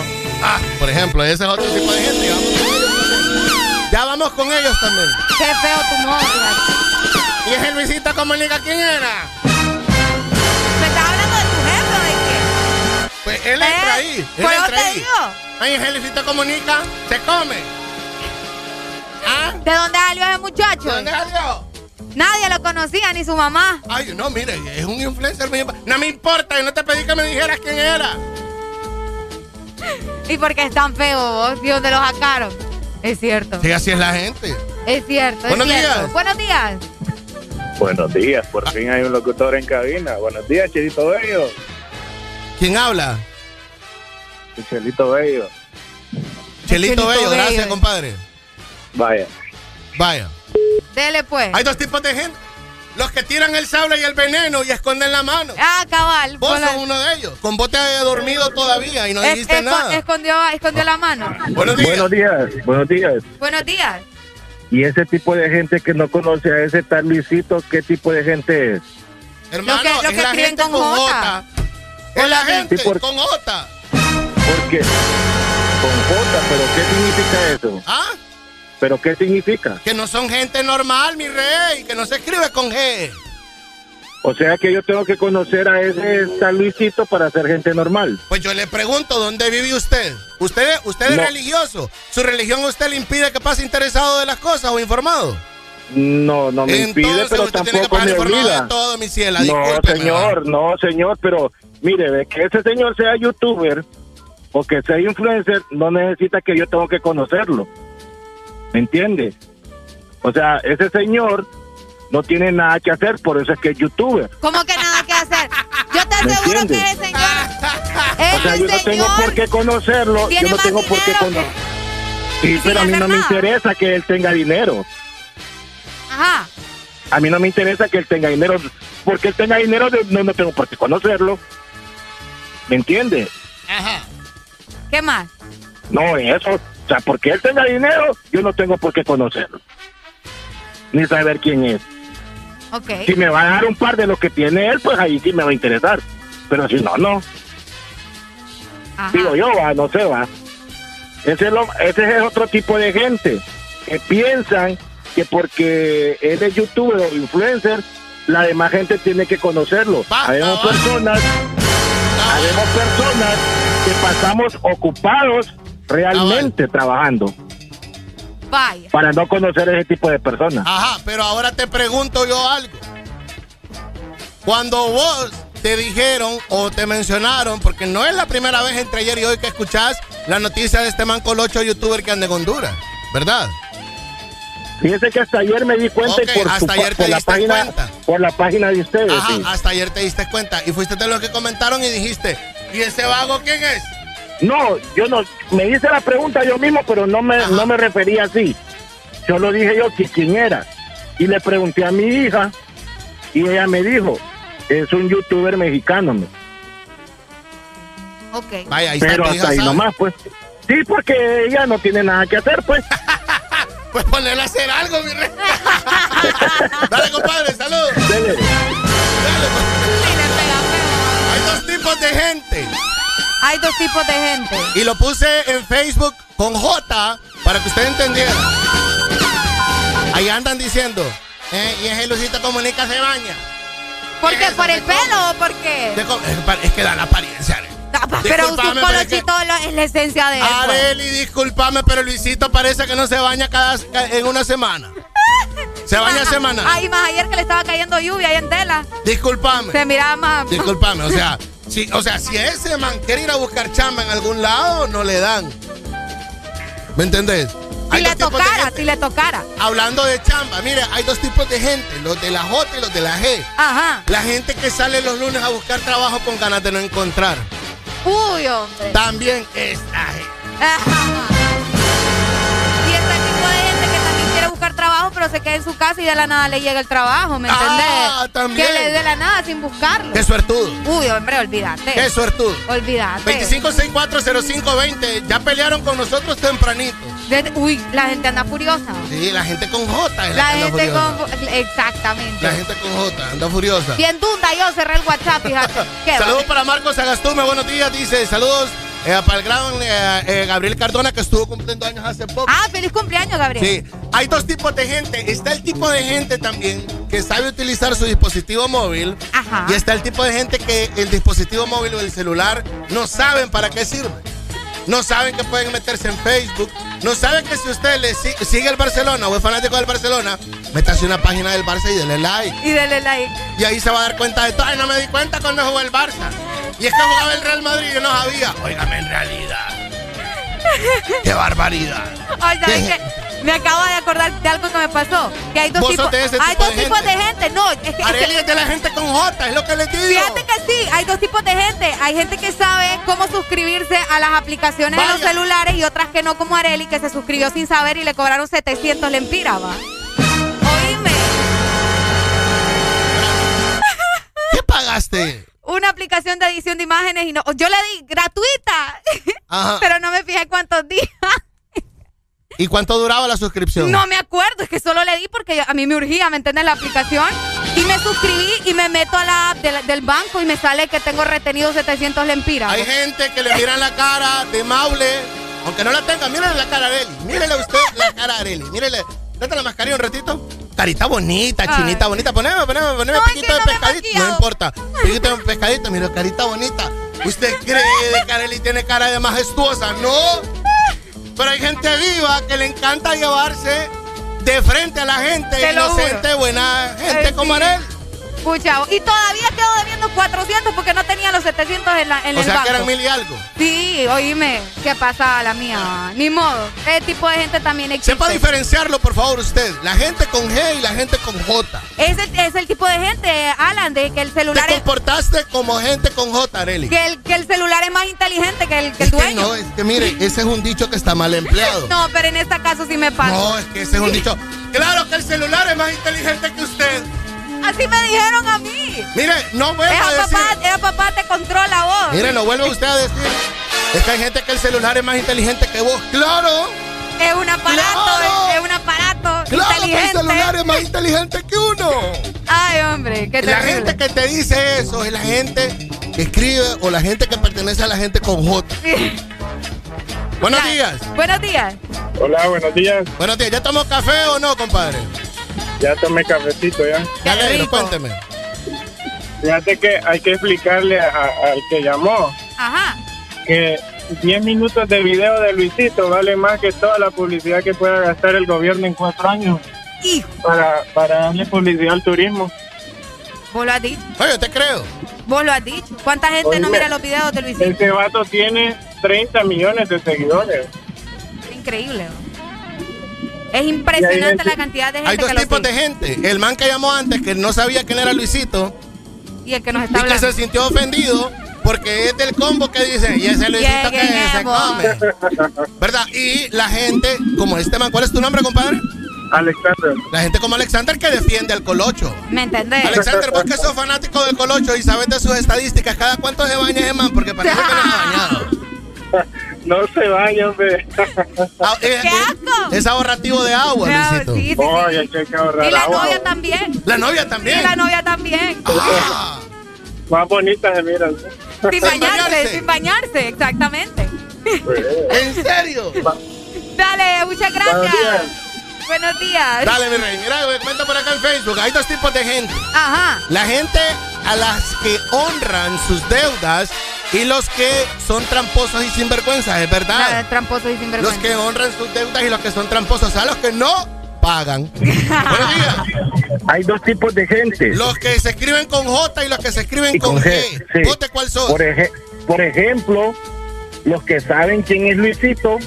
Ah, por ejemplo, ese es otro tipo de gente. Ya vamos con ellos también. Ya vamos con ellos también. Qué feo tu modo. Y ese Luisito comunica quién era. ¿Me estás hablando de tu jefe o de qué? Pues él entra ahí. Él Pues entra te ahí. digo. Ay, ese Luisito comunica, se come. ¿Ah? ¿De dónde salió ese muchacho? ¿De dónde salió? Nadie lo conocía, ni su mamá. Ay, no, mire, es un influencer. No me importa, yo no te pedí que me dijeras quién era. ¿Y por qué es tan feo vos? ¿Y dónde lo sacaron? Es cierto. Sí, así es la gente. Es cierto. Buenos es cierto. días. Buenos días. Buenos días, por fin hay un locutor en cabina. Buenos días, Chelito Bello. ¿Quién habla? Chelito Bello. Chelito, Chelito Bello, Bello. gracias, compadre. Vaya. Vaya. Dele pues. Hay dos tipos de gente. Los que tiran el sable y el veneno y esconden la mano. Ah, cabal. Vos la- sos uno de ellos. Con vos te has dormido todavía y no Es- dijiste esco- nada. Escondió, escondió la mano. Buenos días. Buenos días, buenos días. Buenos días. Y ese tipo de gente que no conoce a ese tal Luisito, ¿qué tipo de gente es? Hermano, Los que- es que la gente con con J. Es la gente Sí, por- con J. Porque con J, pero ¿qué significa eso? ¿Ah? ¿Pero qué significa? Que no son gente normal, mi rey. Que no se escribe con G. O sea que yo tengo que conocer a ese tal Luisito para ser gente normal. Pues yo le pregunto, ¿dónde vive usted? ¿Usted, usted es No. religioso? ¿Su religión a usted le impide que pase interesado de las cosas o informado? No, no me impide, pero usted tiene que tampoco pasar me informado obliga. de todo, mi ciela. No, señor, no, señor, pero mire, de que ese señor sea youtuber o que sea influencer, no necesita que yo tengo que conocerlo. ¿Me entiende? O sea, ese señor no tiene nada que hacer, por eso es que es youtuber. ¿Cómo que nada que hacer? Yo te ¿Me aseguro que el señor. O sea, yo no tengo por qué conocerlo, yo no tengo por qué conocerlo. Sí, pero a mí no me interesa que él tenga dinero. Ajá. A mí no me interesa que él tenga dinero, porque él tenga dinero no, no tengo por qué conocerlo. ¿Me entiende? Ajá. ¿Qué más? No, eso. O sea, porque él tenga dinero, yo no tengo por qué conocerlo. Ni saber quién es. Si me va a dar un par de lo que tiene él, pues ahí sí me va a interesar. Pero si no, no. Ajá. Digo yo, va, no sé, va. Ese es, lo- ese es otro tipo de gente que piensan que porque él es youtuber o influencer, la demás gente tiene que conocerlo. Habemos personas, habemos personas que pasamos ocupados realmente trabajando Vaya. para no conocer ese tipo de personas. Ajá, pero ahora te pregunto yo algo. Cuando vos te dijeron o te mencionaron, porque no es la primera vez entre ayer y hoy que escuchás la noticia de este man colocho youtuber que anda en Honduras, ¿verdad? Fíjese que hasta ayer me di cuenta y Ok, por, hasta ayer te por la diste página cuenta. por la página de ustedes. Ajá, sí. hasta ayer te diste cuenta y fuiste de los que comentaron y dijiste, ¿y ese vago quién es? No, yo no, me hice la pregunta yo mismo, pero no me, no me refería así. Yo lo dije yo que quién era. Y le pregunté a mi hija y ella me dijo, es un youtuber mexicano. me. Ok. Vaya, ahí Pero está hasta ahí sabe. nomás, pues. Sí, porque ella no tiene nada que hacer, pues. Pues ponerle a hacer algo, mi rey. Dale, compadre, saludos. Dele. Hay dos tipos de gente. Hay dos tipos de gente. Y lo puse en Facebook con J para que usted entendiera. Ahí andan diciendo, eh, y ese Lucito Comunica se baña. ¿Por qué? ¿Por el pelo o por qué? Es es que da la apariencia, Pero un Discúlpame, pero es que- colochito lo- es la esencia de él. pues. Areli, discúlpame, pero Luisito parece que no se baña cada ca- en una semana. Se baña semana. Ay, más ayer que le estaba cayendo lluvia ahí en tela. Discúlpame. Se miraba más. Discúlpame, o sea, si, o sea, si ese man quiere ir a buscar chamba en algún lado, no le dan. ¿Me entendés? Si Hay le tocara, si le tocara. Hablando de chamba, mire, hay dos tipos de gente, los de la J y los de la G. Ajá. La gente que sale los lunes a buscar trabajo con ganas de no encontrar. Uy, hombre. También esta gente. Y buscar trabajo, pero se queda en su casa y de la nada le llega el trabajo, ¿me entendés? Ah, también. Que le de la nada sin buscarlo. Qué suertudo. Uy, hombre, olvídate. Qué suertudo. Olvídate. 25640520. Ya pelearon con nosotros tempranito. De- uy, la gente anda furiosa. Sí, la gente con J es la, La que anda gente furiosa. con... Exactamente. La gente con J anda furiosa. Bien dunda, yo cerré el WhatsApp, fíjate. Saludos para Marcos Agastume, buenos días, dice. Saludos eh, para el gran eh, eh, Gabriel Cardona que estuvo cumpliendo años hace poco. Ah, feliz cumpleaños, Gabriel. Sí, hay dos tipos de gente. Está el tipo de gente también que sabe utilizar su dispositivo móvil. Ajá. Y está el tipo de gente que el dispositivo móvil o el celular no saben para qué sirve. No saben que pueden meterse en Facebook. No saben que si usted le si- sigue el Barcelona o es fanático del Barcelona, métase una página del Barça y dele like. Y dele like. Y ahí se va a dar cuenta de todo. Ay, no me di cuenta cuando jugó el Barça. Y es que jugaba el Real Madrid y yo no sabía. Óigame, en realidad. ¡Qué barbaridad! Ay, ¿sabes qué? Me acabo de acordar de algo que me pasó. Que hay dos tipos, de ese hay tipo dos de tipos gente. de gente. No, es que, es que- Arely es de la gente con J, es lo que les digo. Fíjate que sí, hay dos tipos de gente. Hay gente que sabe cómo suscribirse a las aplicaciones de los celulares y otras que no, como Areli, que se suscribió sin saber y le cobraron 700 lempiras, va. Oíme, ¿Qué pagaste? Una aplicación de edición de imágenes y no. Yo le di gratuita, Ajá. pero no me fijé cuántos días. ¿Y cuánto duraba la suscripción? No me acuerdo, es que solo le di porque a mí me urgía, ¿me entiendes? La aplicación. Y me suscribí y me meto a la app del banco y me sale que tengo retenido 700 lempiras. Hay gente que le miran la cara de Maule, aunque no la tenga, mírale la cara a Areli. Mírele usted la cara a Areli. Mírele. Date la mascarilla un ratito. Carita bonita, Ay. chinita bonita. Poneme, poneme, poneme No, piquito de no pescadito. No importa. Piquito de pescadito, mira, carita bonita. ¿Usted cree que Areli tiene cara de majestuosa? No. Pero hay gente viva que le encanta llevarse de frente a la gente, Te inocente, buena gente como sí. Areli. Pucha, y todavía quedo debiendo 400 porque no tenía los 700 en, la, en O el sea banco. que eran mil y algo. Sí, oíme, ¿qué pasa la mía? Ni modo. Ese tipo de gente también existe. Sepa diferenciarlo, por favor, usted. La gente con G y la gente con J. Ese es el tipo de gente, Alan, de que el celular Te es, comportaste como gente con J, Areli. que el, que el celular es más inteligente que el, que el Es que dueño. no, es que mire, ese es un dicho que está mal empleado. No, pero en este caso sí me pasa. No, es que ese es un dicho. Claro que el celular es más inteligente que usted. Así me dijeron a mí. Mire, no vuelva a Esa decir. papá, esa papá te controla vos. Mire, no vuelva usted a decir. Es que hay gente que el celular es más inteligente que vos. Claro. Es un aparato, Claro. es, es un aparato Claro que el inteligente. celular es más inteligente que uno. Ay, hombre, qué La terrible. gente que te dice eso es la gente que escribe o la gente que pertenece a la gente con J. Buenos días. Buenos días. Hola, buenos días. Buenos días. ¿Ya tomó café o no, compadre? Ya tomé cafecito ya. Ya alegro, cuénteme. Fíjate que hay que explicarle a- a- al que llamó Ajá. que 10 minutos de video de Luisito vale más que toda la publicidad que pueda gastar el gobierno en cuatro años para, para darle publicidad al turismo. Vos lo has dicho. Oye, te creo. Vos lo has dicho. ¿Cuánta gente no mira los videos de Luisito? Ese vato tiene 30 millones de seguidores. Es increíble. ¿no? Es impresionante la cantidad de gente Hay dos que lo tipos de sigue. gente. El man que llamó antes, que no sabía quién era Luisito, Y el que nos está y que hablando. se sintió ofendido porque es del combo que dice, y ese Luisito ¿Quién que es se come. ¿Verdad? Y la gente, como este man, ¿cuál es tu nombre, compadre? Alexander. La gente como Alexander que defiende al Colocho. ¿Me entendés? Alexander, vos que sos fanático del Colocho y sabes de sus estadísticas, ¿cada cuánto se baña ese man? Porque parece que no se ha bañado. No se baña, hombre. Ah, eh, eh, Es ahorrativo de agua, Luisito. sí, sí, sí. Oye, hay que ahorrar Y la agua. novia también. La novia también. Y la novia también. Más bonita se miran. Sin bañarse, sin bañarse, exactamente. ¿En serio? Dale, muchas gracias. Buenos días. Dale, mi rey. Mira, me comenta por acá en Facebook. Hay dos tipos de gente. Ajá. La gente a las que honran sus deudas y los que son tramposos y sinvergüenzas, es verdad. Nada, tramposo y Los sinvergüenza. que honran sus deudas y los que son tramposos, o sea, los que no pagan. Buenos días. Hay dos tipos de gente. Los que se escriben con J y los que se escriben Y con, con G. G, sí. ¿Vos de cuál sos? Por ejemplo, los que saben quién es Luisito,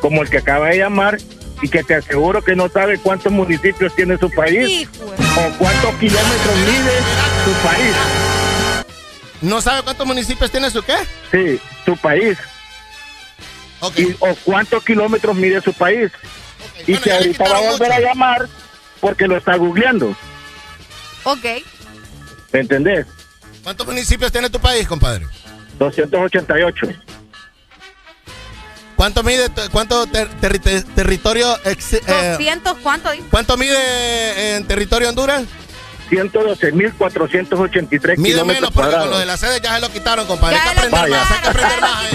como el que acaba de llamar, y que te aseguro que no sabe cuántos municipios tiene su país o cuántos kilómetros mide su país. ¿No sabe cuántos municipios tiene su qué? Sí, su país. Y- o cuántos kilómetros mide su país. Y que ahorita va a volver a llamar porque lo está googleando. Ok. ¿Me entendés? ¿Cuántos municipios tiene tu país, compadre? 288. ¿Cuánto mide, cuánto ter- terri- ter- territorio, ex- eh, 200, ¿cuánto cuánto mide en territorio Honduras? 112.483 Mide kilómetros menos porque con lo de la sede ya se lo quitaron, compadre. Hay que aprender más, hay que aprender más ahí.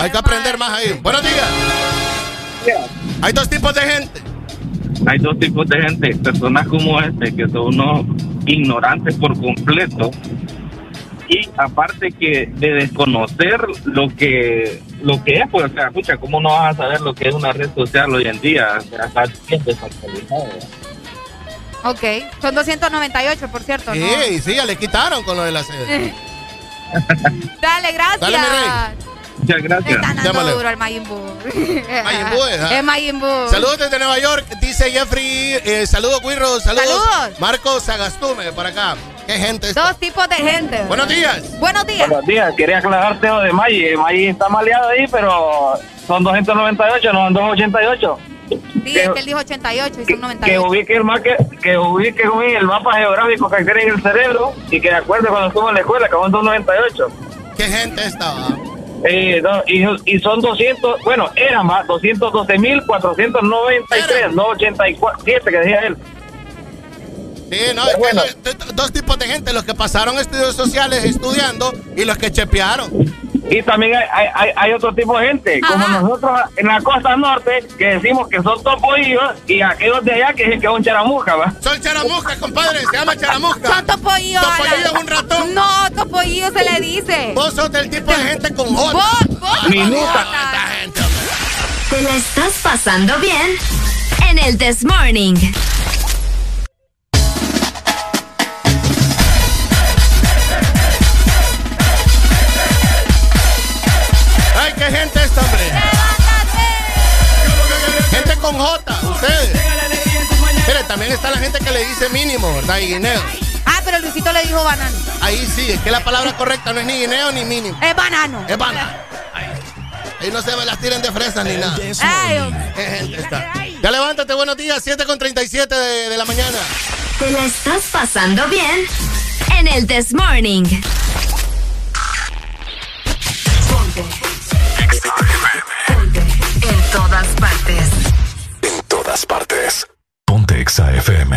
Hay que aprender más ahí. Buenos días. Hay dos tipos de gente. Hay dos tipos de gente, personas como este, que son unos ignorantes por completo. Y aparte que de desconocer lo que lo que es, pues, o sea, escucha, ¿cómo no vas a saber lo que es una red social hoy en día? Está bien desactualizado. Ok. Son 298, por cierto. ¿no? Sí, sí, ya le quitaron con lo de la sede. Dale, gracias. Dale, mi rey. Muchas gracias. están dando Llámale. duro al Majin Buu. Majin Buu, ¿eh? Es Majin Buu. Saludos desde Nueva York, dice Jeffrey. Eh, saludos, Guirro. Saludos. Saludos. Marcos Sagastume, por acá. Qué gente. Dos tipos de gente. Buenos días. Buenos días. Buenos días, quería aclararte lo de Maggi. Maggi está maleado ahí, pero son 298, no son 288. Sí, es que él dijo 88 y son Que 98. ubique el mapa, que ubique el mapa geográfico que tiene en el cerebro y que de acuerdo cuando estuvo en la escuela, que son 298. Qué gente estaba. Eh, no, y, y son 200, bueno, eran más, 212.493, no 87 que decía él. Sí, no, es que dos tipos de gente, los que pasaron estudios sociales estudiando y los que chepearon. Y también hay, hay, otro tipo de gente, como nosotros en la costa norte, que decimos que son topoillos y aquellos de allá que dicen que son charamusca, ¿va? Son charamuscas, compadre, se llama charamusca. Son topoillos. Topoillo es un ratón. No, topoillo se le dice. Vos sos del tipo de gente con J. Vos, vos. Minuta. ¿Te la estás pasando bien? En el This Morning. Con J, ustedes. Mire, también está la gente que le dice mínimo, ¿verdad? Y guineo. Ah, pero Luisito le dijo banano. Ahí sí, es que la palabra correcta no es ni guineo ni mínimo. Es banano. Es banano. Ahí no se me las tiren de fresas ni nada. Ay, está. Ya levántate, buenos días, 7 con 37 de, de la mañana. ¿Te la estás pasando bien? En el This Morning. En todas partes todas partes. Ponte Exa FM.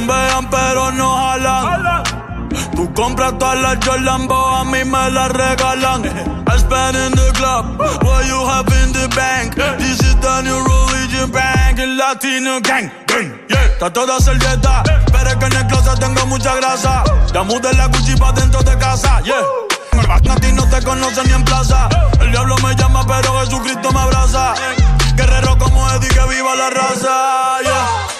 Chambean, pero no jalan. Tú compras todas las Jolambo, a mí me las regalan. I spend in the club, what you have in the bank. This is the new religion bank, el latino gang. gang, Yeah, trato de hacer dieta, pero es que en el closet tengo mucha grasa. Ya mudé la Gucci pa' dentro de casa, yeah. A ti no te conocen ni en plaza. El diablo me llama, pero Jesucristo me abraza. Guerrero como Eddie, que viva la raza, yeah.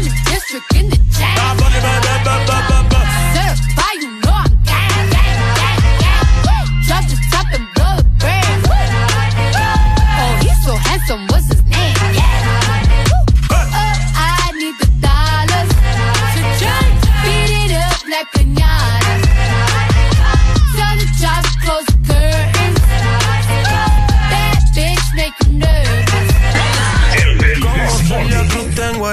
Diamond District in the chain.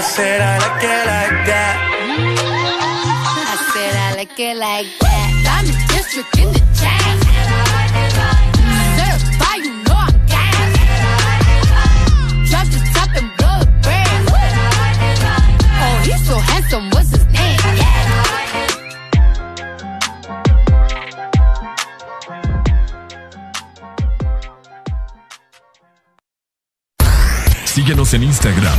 I said I like it like that. I said I like it like that. Diamond District in the chain. Certified, you know I'm gang. Drop the top and blow the brand. Oh, he's so handsome, what's his name? Síguenos en Instagram,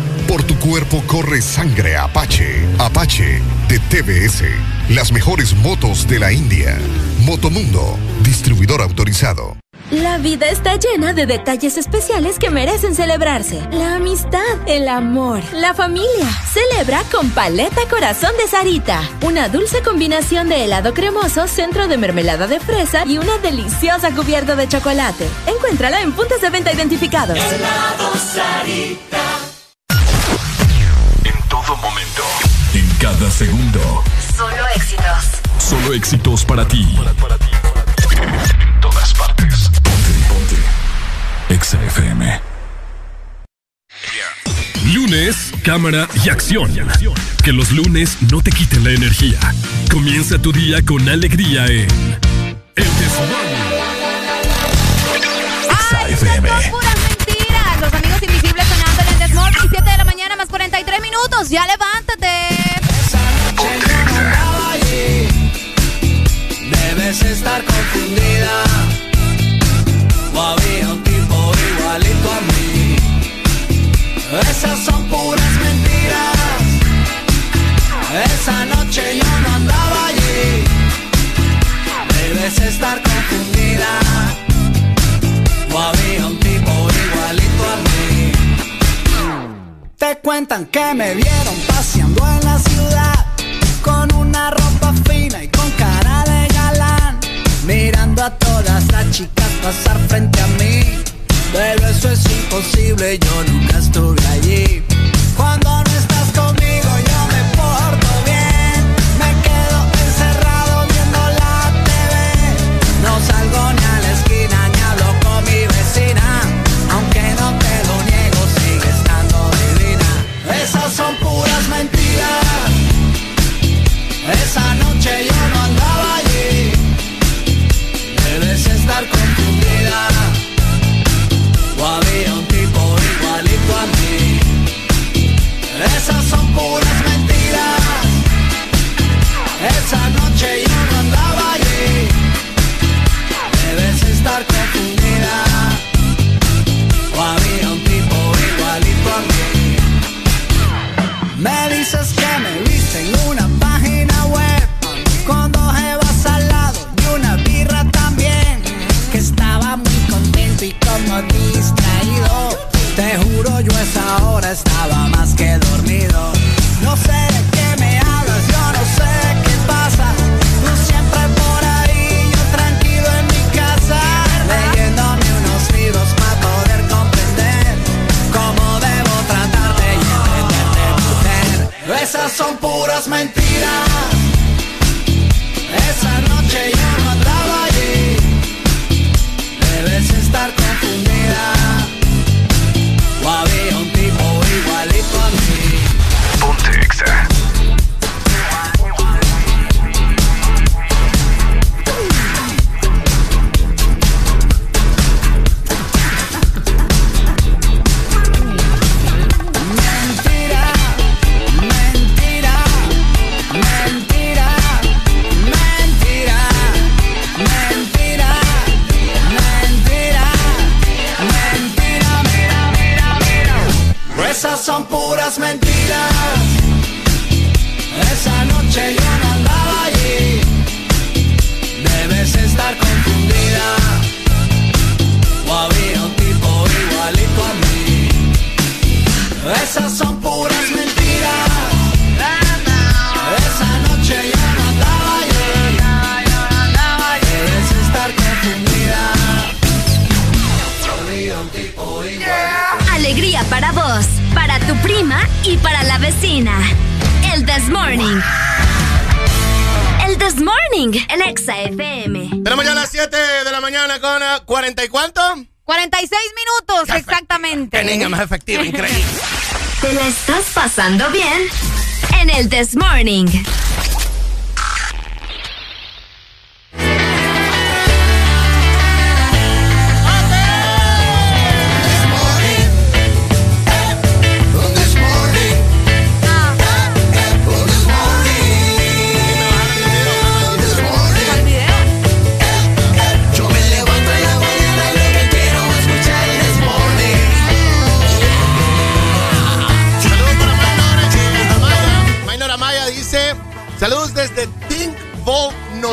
Por tu cuerpo corre sangre Apache. Apache de TBS. Las mejores motos de la India. Motomundo, distribuidor autorizado. La vida está llena de detalles especiales que merecen celebrarse. La amistad, el amor, la familia. Celebra con Paleta Corazón de Sarita. Una dulce combinación de helado cremoso, centro de mermelada de fresa y una deliciosa cubierta de chocolate. Encuéntrala en puntos de venta identificados. En todo cada segundo. Solo éxitos. Solo éxitos para ti. En todas partes. Ponte, ponte. Exa FM. Lunes, cámara y acción. Que los lunes no te quiten la energía. Comienza tu día con alegría en El Desmorning. ¡Ay, estas son puras mentiras! Los amigos invisibles sonando en el Desmorning, 7 de la mañana más 43 minutos. ¡Ya levántate! Debes estar confundida. O había un tipo igualito a mí. Esas son puras mentiras. Esa noche yo no andaba allí. Debes estar confundida. O había un tipo igualito a mí. Te cuentan que me vieron paseando en la a todas las chicas pasar frente a mí. Pero eso es imposible, yo nunca estuve allí. Cuando no puras mentiras son puras El Exa FM. Tenemos ya las 7 de la mañana con eh, 40 y cuánto? 46 minutos, exactamente. Qué niña más efectiva, increíble. ¿Te la estás pasando bien? En el This Morning.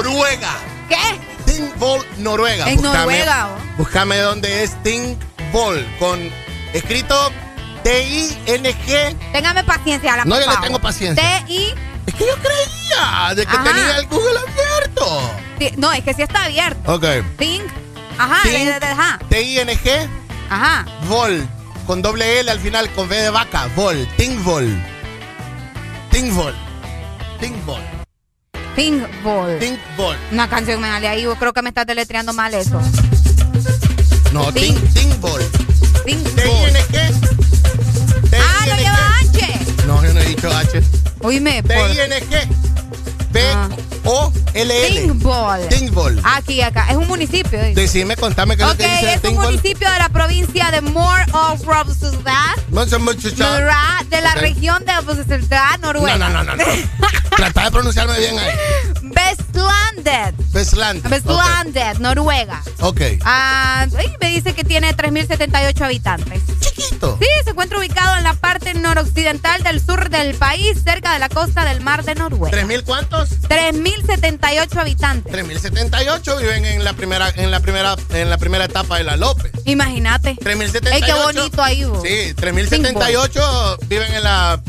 Noruega. ¿Qué? Tinkvoll, Noruega. En Noruega, Búscame dónde es Tinkvoll. Con escrito T-I-N-G. Téngame paciencia, la No, yo le tengo paciencia. T-I. Es que yo creía de que Ajá. tenía el Google abierto. Sí, No, es que sí está abierto. Ok. Think. Ajá. T-I-N-G. Ajá. Vol. Con doble L al final, con V de vaca. Vol. Tinkvol. Tinkvol. Tinkvol. Think Ball. Una canción me sale ahí, yo creo que me estás deletreando mal eso. No, Think, Think Ball. Think Ball. qué? Ah, no lleva H. No, yo no he dicho H. Oíme, ¿T O L L. Timbol. Timbol. Aquí, acá. Es un municipio. dice. Decime, contame qué es lo que dice es un municipio de la provincia de More of de la región de Rotterdam, Noruega. No, no, no, no. no. Trata de pronunciarme bien ahí. Vestlandet. Westland. Vestlandet, Noruega. Ok. Ah, me dice que tiene 3.078 habitantes. Chiquito. Sí, se encuentra ubicado en la parte noroccidental del sur del país, cerca de la costa del mar de Noruega. ¿Tres mil cuántos? 3.078 habitantes. 3078 viven en la primera en la primera en la primera etapa de la López. Imagínate. 3078. Ey, qué bonito ahí, vos. Sí, 3078 viven en la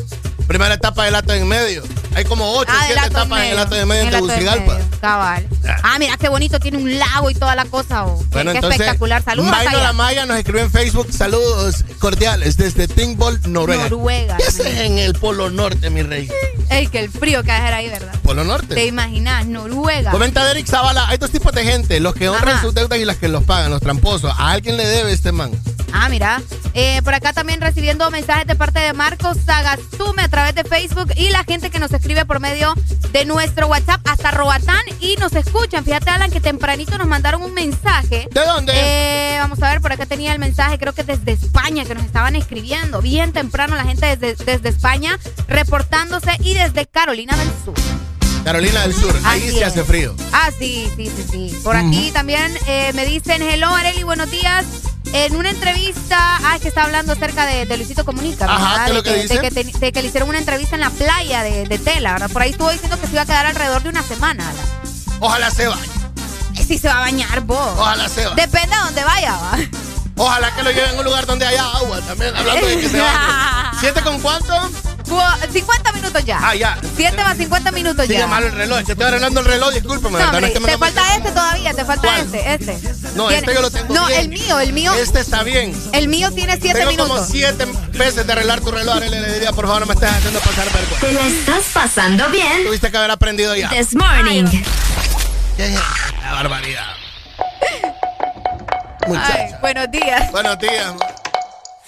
primera etapa del ato en medio. Hay como 8 Ah, 7 del Hato en etapas en el medio. ato de medio En en en Tegucigalpa. Cabal. Ah, mira qué bonito, tiene un lago y toda la cosa. oh. Bueno, qué entonces, espectacular. Saludos allá. la Maya nos escribe en Facebook saludos cordiales desde Timbol, Noruega. Noruega. ¿Qué haces en el Polo Norte, mi rey? Ey, que el frío que va a dejar ahí, ¿verdad? Polo Norte. ¿Te imaginas? Noruega. Comenta Derek Zavala, hay dos tipos de gente, los que honran Ajá. sus deudas y los que los pagan, los tramposos. A alguien le debe este man. Ah, mira. Eh, por acá también recibiendo mensajes de parte de Marcos Sagastume a través de Facebook y la gente que nos escribe por medio de nuestro WhatsApp hasta Robatán y nos escuchan. Fíjate, Alan, que tempranito nos mandaron un mensaje. ¿De dónde? Eh, vamos a ver, por acá tenía el mensaje, creo que desde España, que nos estaban escribiendo. Bien temprano la gente desde, desde España reportándose y desde Carolina del Sur. Carolina del Sur, ahí Así se es. hace frío. Ah, sí, sí, sí, sí. Por aquí también eh, me dicen, hello Areli, buenos días. En una entrevista, ah, es que está hablando acerca de, de Luisito Comunica, Ajá, ¿verdad? ¿qué es de, lo que dice? de que te- de que le hicieron una entrevista en la playa de, de Tela, ¿verdad? Por ahí estuvo diciendo que se iba a quedar alrededor de una semana. Alan. Ojalá se vaya. Eh, Sí, se va a bañar vos. Ojalá se vaya. Depende a dónde vaya, va. Ojalá que lo lleven a un lugar donde haya agua también, hablando de que se vaya. ¿Siete con cuánto? Bu- 50 minutos ya. Ah, ya. 7 más 50 minutos Sigue ya. mal el reloj, que estoy arreglando el reloj, discúlpame. No, hombre, No es que me te lo- falta este todavía, te falta ¿Cuál? este, este. No, Tiene- este yo lo tengo No, bien. el mío, el mío. Este está bien. El mío tiene 7 Tengo minutos. como siete veces de arreglar tu reloj, Arely, le diría, por favor, no me estés haciendo pasar vergüenza. ¿Te la estás pasando bien? Tuviste que haber aprendido ya. This morning. La barbaridad. Ay, buenos días. Buenos días.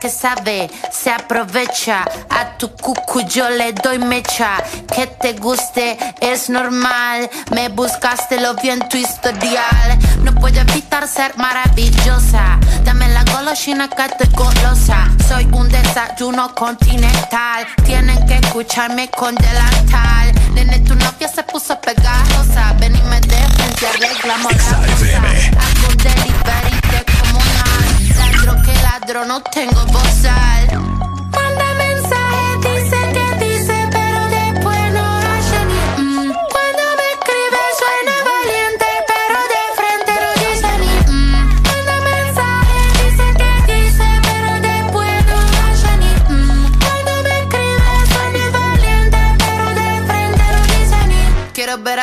Que sabe se aprovecha. A tu cucu yo le doy mecha. Que te guste es normal. Me buscaste, lo vi en tu historial. No puedo evitar ser maravillosa. Dame la golosina que estoy golosa. Soy un desayuno continental. Tienen que escucharme con delantal. Nene, tu novia se puso pegajosa. Ven y me de frente, arreglamos la cosa. Hago un delivery. No tengo bozal.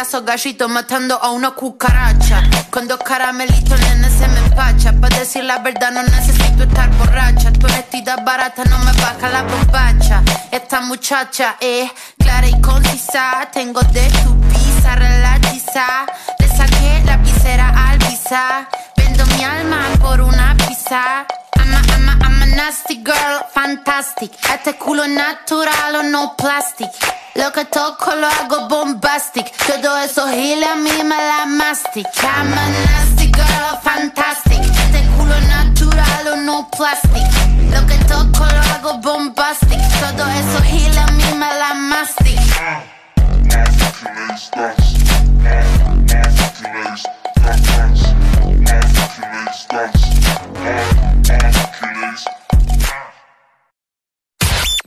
Esos gallitos matando a una cucaracha. Con dos caramelitos, nene, se me empacha. Para decir la verdad, no necesito estar borracha. Tu honestidad barata no me baja la bombacha. Esta muchacha es clara y concisa. Tengo de tu pizza relatiza. Le saqué la visera al visa. Vendo mi alma por una pizza. Nasty girl, fantastic. Este culo natural o no plastic. Lo que toco lo hago bombastic. Todo eso gile a mí me la mastic. I'm a nasty girl, fantastic. Este culo natural o no plastic. Lo que toco lo hago bombastic. Todo eso gila a mí me la mastic.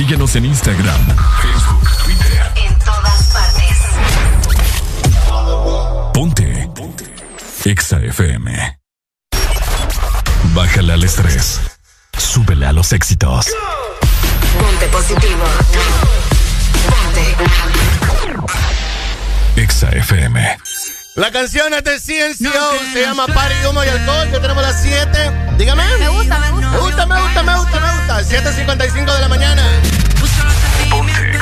Síguenos en Instagram, Facebook, Twitter. En todas partes. Ponte. Ponte. Exa FM. Bájale al estrés. Súbele a los éxitos. Ponte positivo. Ponte. Exa FM. La canción es de CNCO, se llama Party, Humo y Alcohol. Ya tenemos las 7. Dígame. Me gusta, me gusta. Me gusta, me gusta, me gusta, me gusta. 7.55 de la mañana. Ponte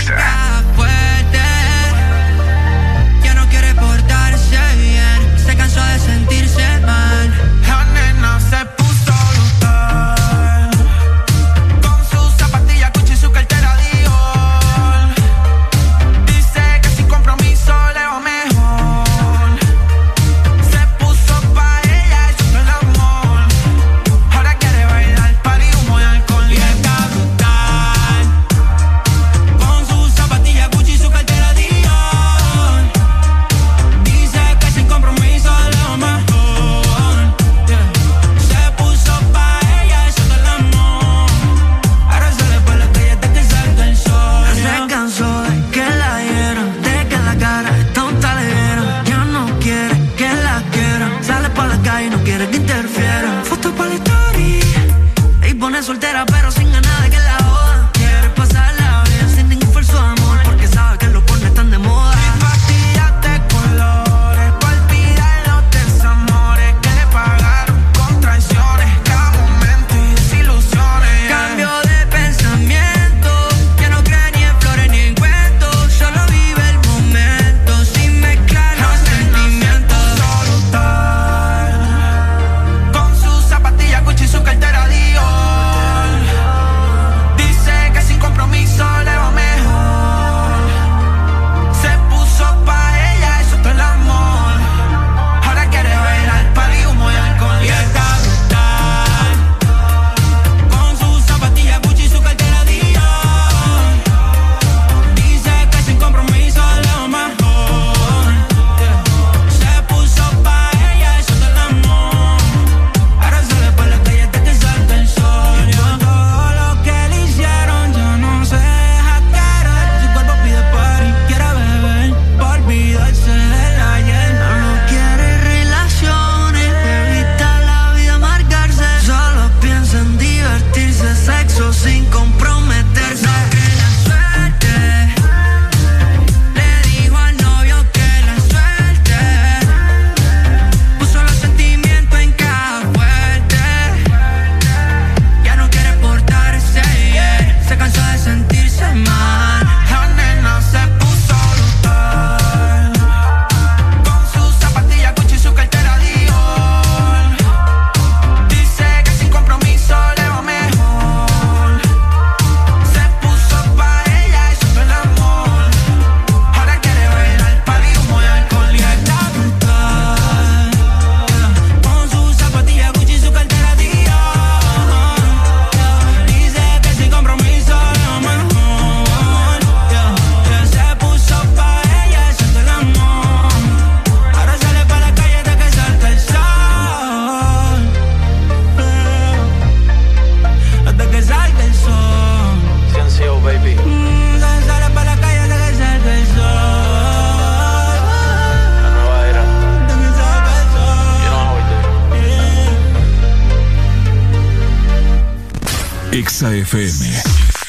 Exa FM,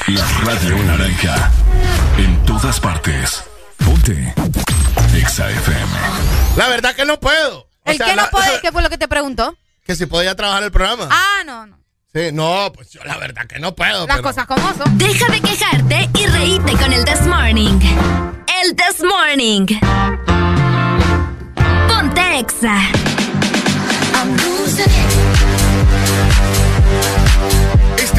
la radio naranja. En todas partes. Ponte. Exa FM. La verdad que no puedo. ¿El que no puede? ¿Qué fue lo que te preguntó? Que si podía trabajar el programa. Ah, no, no. Sí, no, pues yo la verdad que no puedo. Las cosas como son. Deja de quejarte y reíte con el This Morning. El This Morning. Ponte Exa. Este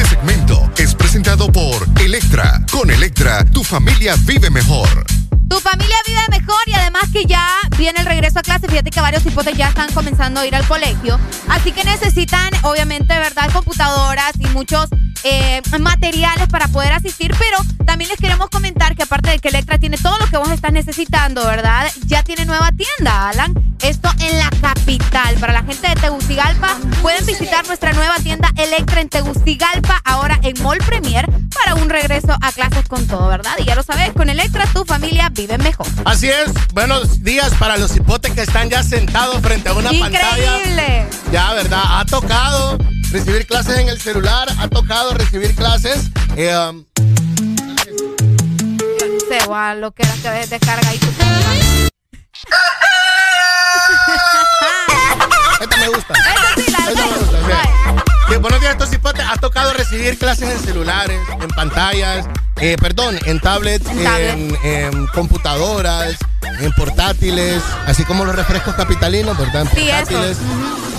segmento es presentado por Electra. Con Electra, tu familia vive mejor. Tu familia vive mejor y además que ya viene el regreso a clase. Fíjate que varios hipotes ya están comenzando a ir al colegio. Así que necesitan, obviamente, ¿verdad? Computadoras y muchos eh, materiales para poder asistir. Pero también les queremos comentar que aparte de que Electra tiene todo lo que vos estás necesitando, ¿verdad? Ya tiene nueva tienda, Alan. Esto en la capital. Para la gente de Tegucigalpa, pueden visitar nuestra nueva tienda Electra en Tegucigalpa, ahora en Mall Premier, para un regreso a clases con todo, ¿verdad? Y ya lo sabes, con Electra tu familia vive mejor. Así es, buenos días para los hipotes que están ya sentados frente a una pantalla. Increíble. Ya, ¿verdad? Ha tocado recibir clases en el celular, ha tocado recibir clases. Eh, um, sé, o lo que que descarga ahí tu Esta me gusta. Eso sí, la Esta me gusta, sí. Sí, buenos días, estos. Ha tocado recibir clases en celulares, en pantallas, eh, perdón, en tablets, en, en computadoras, en portátiles, así como los refrescos capitalinos, ¿verdad? En Sí, eso. portátiles,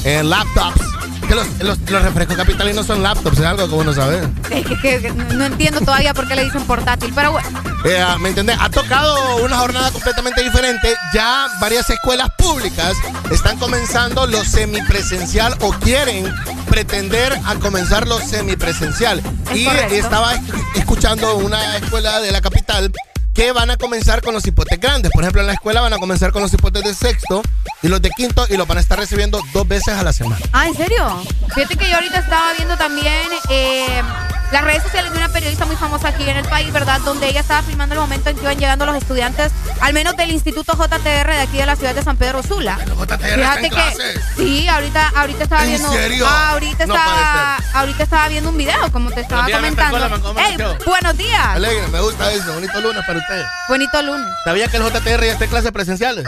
en laptops. Que los, los- los refrescos capitalinos son laptops, es algo que uno sabe. Es que, no entiendo todavía por qué le dicen portátil, pero bueno. Eh, ¿Me entendés? Ha tocado una jornada completamente diferente. Ya varias escuelas públicas están comenzando lo semipresencial o quieren pretender a comenzar lo semipresencial. Es y correcto. estaba esc- escuchando una escuela de la capital que van a comenzar con los hipotes grandes. Por ejemplo, en la escuela van a comenzar con los hipotes de sexto y los de quinto y los van a estar recibiendo dos veces a la semana. Ah, ¿en serio? Fíjate que yo ahorita estaba viendo también eh, las redes sociales de una periodista muy famosa aquí en el país, ¿verdad? Donde ella estaba filmando el momento en que iban llegando los estudiantes, al menos del Instituto JTR de aquí de la ciudad de San Pedro Sula. Fíjate que sí, ahorita, ahorita estaba ¿En viendo. serio? ahorita No estaba, ahorita estaba viendo un video, como te estaba días, comentando. Mr. Coleman, ¿cómo Ey, amaneció? buenos días. Alegre, me gusta eso. Bonito lunes para ustedes. Bonito lunes. ¿Sabía que el JTR ya está en clases presenciales?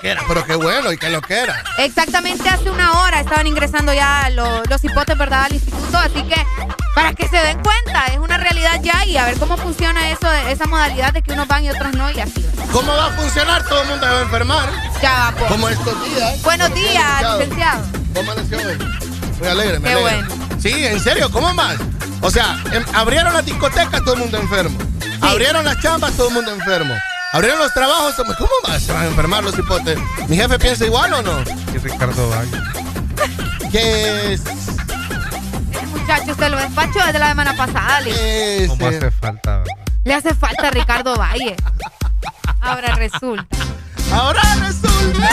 Que era, pero qué bueno y que lo que era. Exactamente hace una hora estaban ingresando ya lo- los hipotes, ¿verdad?, al instituto. Así que para que se den cuenta, es una realidad ya y a ver cómo funciona eso, esa modalidad de que unos van y otros no y así. ¿Cómo va a funcionar? Todo el mundo debe enfermar. Ya va, pues. Como estos días. Buenos días, licenciado. ¿Cómo amaneció hoy? Muy alegre, me Qué alegra. Sí, en serio, ¿cómo más? O sea, em- abrieron las discotecas, todo el mundo enfermo. Abrieron las chambas, todo el mundo enfermo. Abrieron los trabajos, ¿cómo más se van a enfermar los hipotes? ¿Mi jefe piensa igual o no? Y Ricardo Valle. Que es... Muchachos, usted lo despachó desde la semana pasada. Le, ¿Cómo hace falta? verdad? le hace falta a Ricardo Valle. Ahora resulta. Ahora resulta.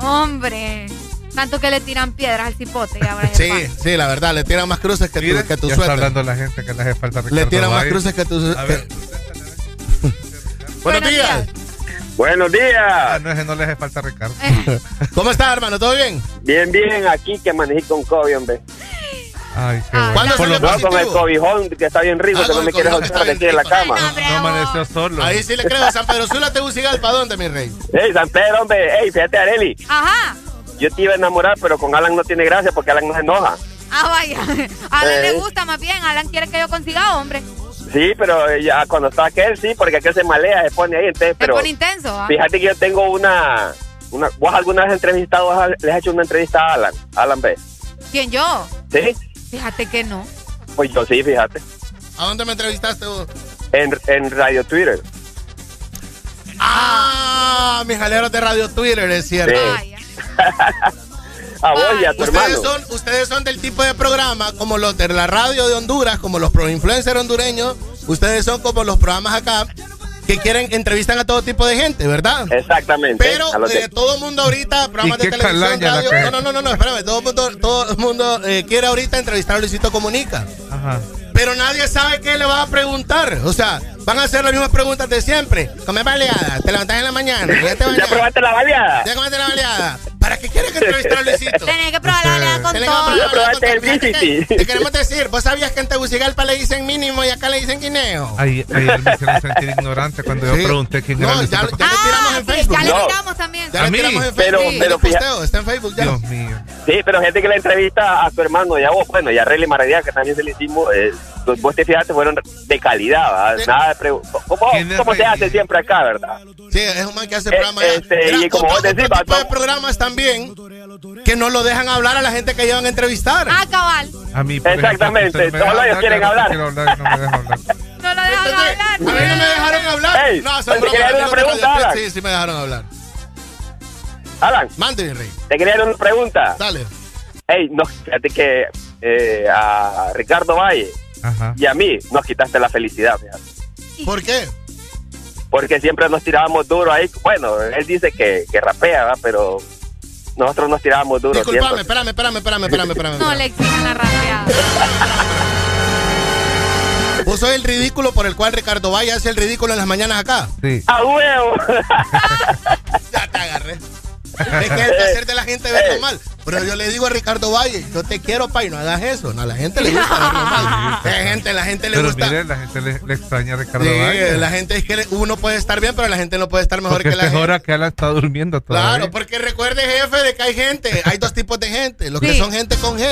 Hombre. Tanto que le tiran piedras al cipote y ahora es Sí, sí, la verdad, le tiran más cruces que tu, que tu ya está hablando la gente que le hace falta a Ricardo Le tiran más cruces que tu ver, Buenos días. Buenos días. no, ese no le hace falta Ricardo. ¿Cómo estás, hermano? ¿Todo bien? Bien, bien, aquí que manejé con COVID, hombre. Ay, Ah, qué ¿Cuándo bueno. salió No, con el cobijón que está bien rico, Ah, que no me quiere cobijón que soltar de aquí de la cama. No amaneció solo. Ahí sí le creo. San Pedro Sula, Tegucigalpa, ¿dónde, mi rey? Ey, San Pedro, hombre, ey, fíjate, Areli, Ajá. yo te iba a enamorar, pero con Alan no tiene gracia porque Alan no se enoja. Ah, vaya. A Alan Eh. le gusta más bien. Alan quiere que yo consiga hombre. Sí, pero ya cuando está aquel, sí, porque aquel se malea, se pone ahí, entonces, Se pero pone intenso. ¿ah? fíjate que yo tengo una, una... ¿Vos alguna vez has entrevistado, a- le has hecho una entrevista a Alan? Alan B. ¿Quién yo? ¿Sí? Fíjate que no. Pues yo sí, fíjate. ¿A dónde me entrevistaste vos? En, en Radio Twitter. Ah, mis jaleros de Radio Twitter, es cierto. Sí. A vos y a tu Ustedes hermano. son, ustedes son del tipo de programa como los de la radio de Honduras, como los pro influencers hondureños. Ustedes son como los programas acá que quieren entrevistan a todo tipo de gente, ¿verdad? Exactamente. Pero eh, todo el mundo ahorita, programas ¿Y de televisión, radio. que- No, no, no, no, no, espérame. Todo el mundo, todo el mundo eh, quiere ahorita entrevistar a Luisito Comunica. Ajá. Pero nadie sabe qué le va a preguntar. O sea, van a hacer las mismas preguntas de siempre. Comer baleada, te levantas en la mañana, ya te ¿Ya probaste la baleada? ¿Ya comiste la baleada? ¿Para qué quieres que entrevistar a Luisito? Tenés que probar la realidad con todo. Te queremos decir, ¿vos sabías que en Tegucigalpa le dicen mínimo y acá le dicen guineo? Ayer, ayer me hicieron sentir ignorante cuando yo pregunté quién era Luisito. Ya, ya lo tiramos en Facebook. Ya le tiramos también. Ya ¿A le tiramos en Pero- Facebook. pero el posteo, está en Facebook ya. Dios mío. Sí, pero gente que la entrevista a su hermano y a vos, bueno, y a Relly Maradia, que también se le hicimos, eh, vos te fijaste, fueron de calidad, ¿verdad? Nada de pregu- ¿Cómo, cómo se hace siempre acá, verdad? Sí, es un man que hace Eh, programa. ya. este, y como vos decís, otro tipo va, de programas también que no lo dejan hablar a la gente que llevan a entrevistar. Ah, cabal. A mí, Exactamente, solo ellos quieren hablar, no hablar y no me deja hablar. No lo dejan hablar. A mí no me dejaron hablar. Ey, no, son bromas, una pregunta, Alan. Sí, sí me dejaron hablar. Alan, Mande, rey. te quería dar una pregunta. Dale. Ey, no, fíjate que eh, a Ricardo Valle Ajá. y a mí nos quitaste la felicidad, fíjate. ¿Por qué? porque siempre nos tirábamos duro ahí. Bueno, él dice que, que rapea, ¿verdad? pero nosotros nos tirábamos duro Disculpame, siempre. espérame, espérame, espérame, espérame, espérame. No le exigen la rapeada. Vos sos el ridículo por el cual Ricardo Valle hace el ridículo en las mañanas acá. Sí. ¡A huevo! ya te agarré. Es que el placer de la gente verlo mal. Pero yo le digo a Ricardo Valle, yo te quiero, pay, no hagas eso. No, a la gente le gusta verlo mal. La gente, la gente le Pero gusta. mire, la gente le, le extraña a Ricardo Sí, Valle. la gente es que uno puede estar bien, pero la gente no puede estar mejor Porque que la es gente. hora que él está durmiendo todavía. Claro, porque recuerde, jefe, de que hay gente. Hay dos tipos de gente. Los que son gente con G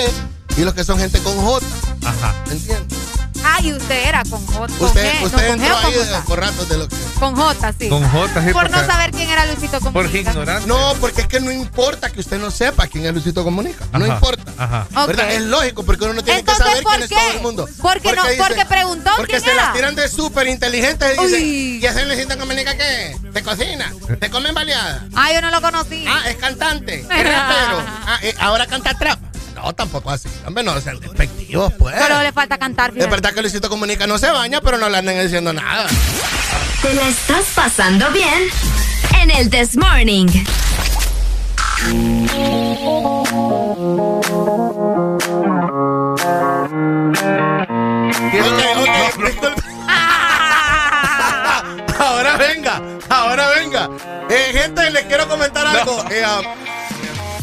y los que son gente con J. Ajá. ¿Entiendes? Ah, y usted era con J. Con Usted, G, usted no, con entró G con ahí de- J. por ratos de lo que. Con J, sí. Con J, sí, Por no porque- saber quién era Luisito Porque Comunica. ignorante. No, porque es que no importa que usted no sepa quién es Luisito Comunica. No Ajá, importa. Ajá. Es lógico, porque uno no tiene Entonces, que saber ¿por quién es todo el mundo. Porque no- porque preguntó Porque quién se era. las tiran de súper inteligentes y Uy. dicen, ¿y ese Luisito Comunica qué? ¿Te cocina? ¿Te comen baleada? Ah, yo no lo conocí. Ah, es cantante, es rapero. Ah, eh, ahora canta trap. No, tampoco así. Hombre, no sean despectivos, pues. Solo le falta cantar. Es fíjate. verdad que Luisito Comunica no se baña, pero no le andan diciendo nada. ¿Te la estás pasando bien? En el This Morning. Ok, ok, disculpe. ahora venga, ahora venga. Eh, gente, les quiero comentar algo. Eh, ah,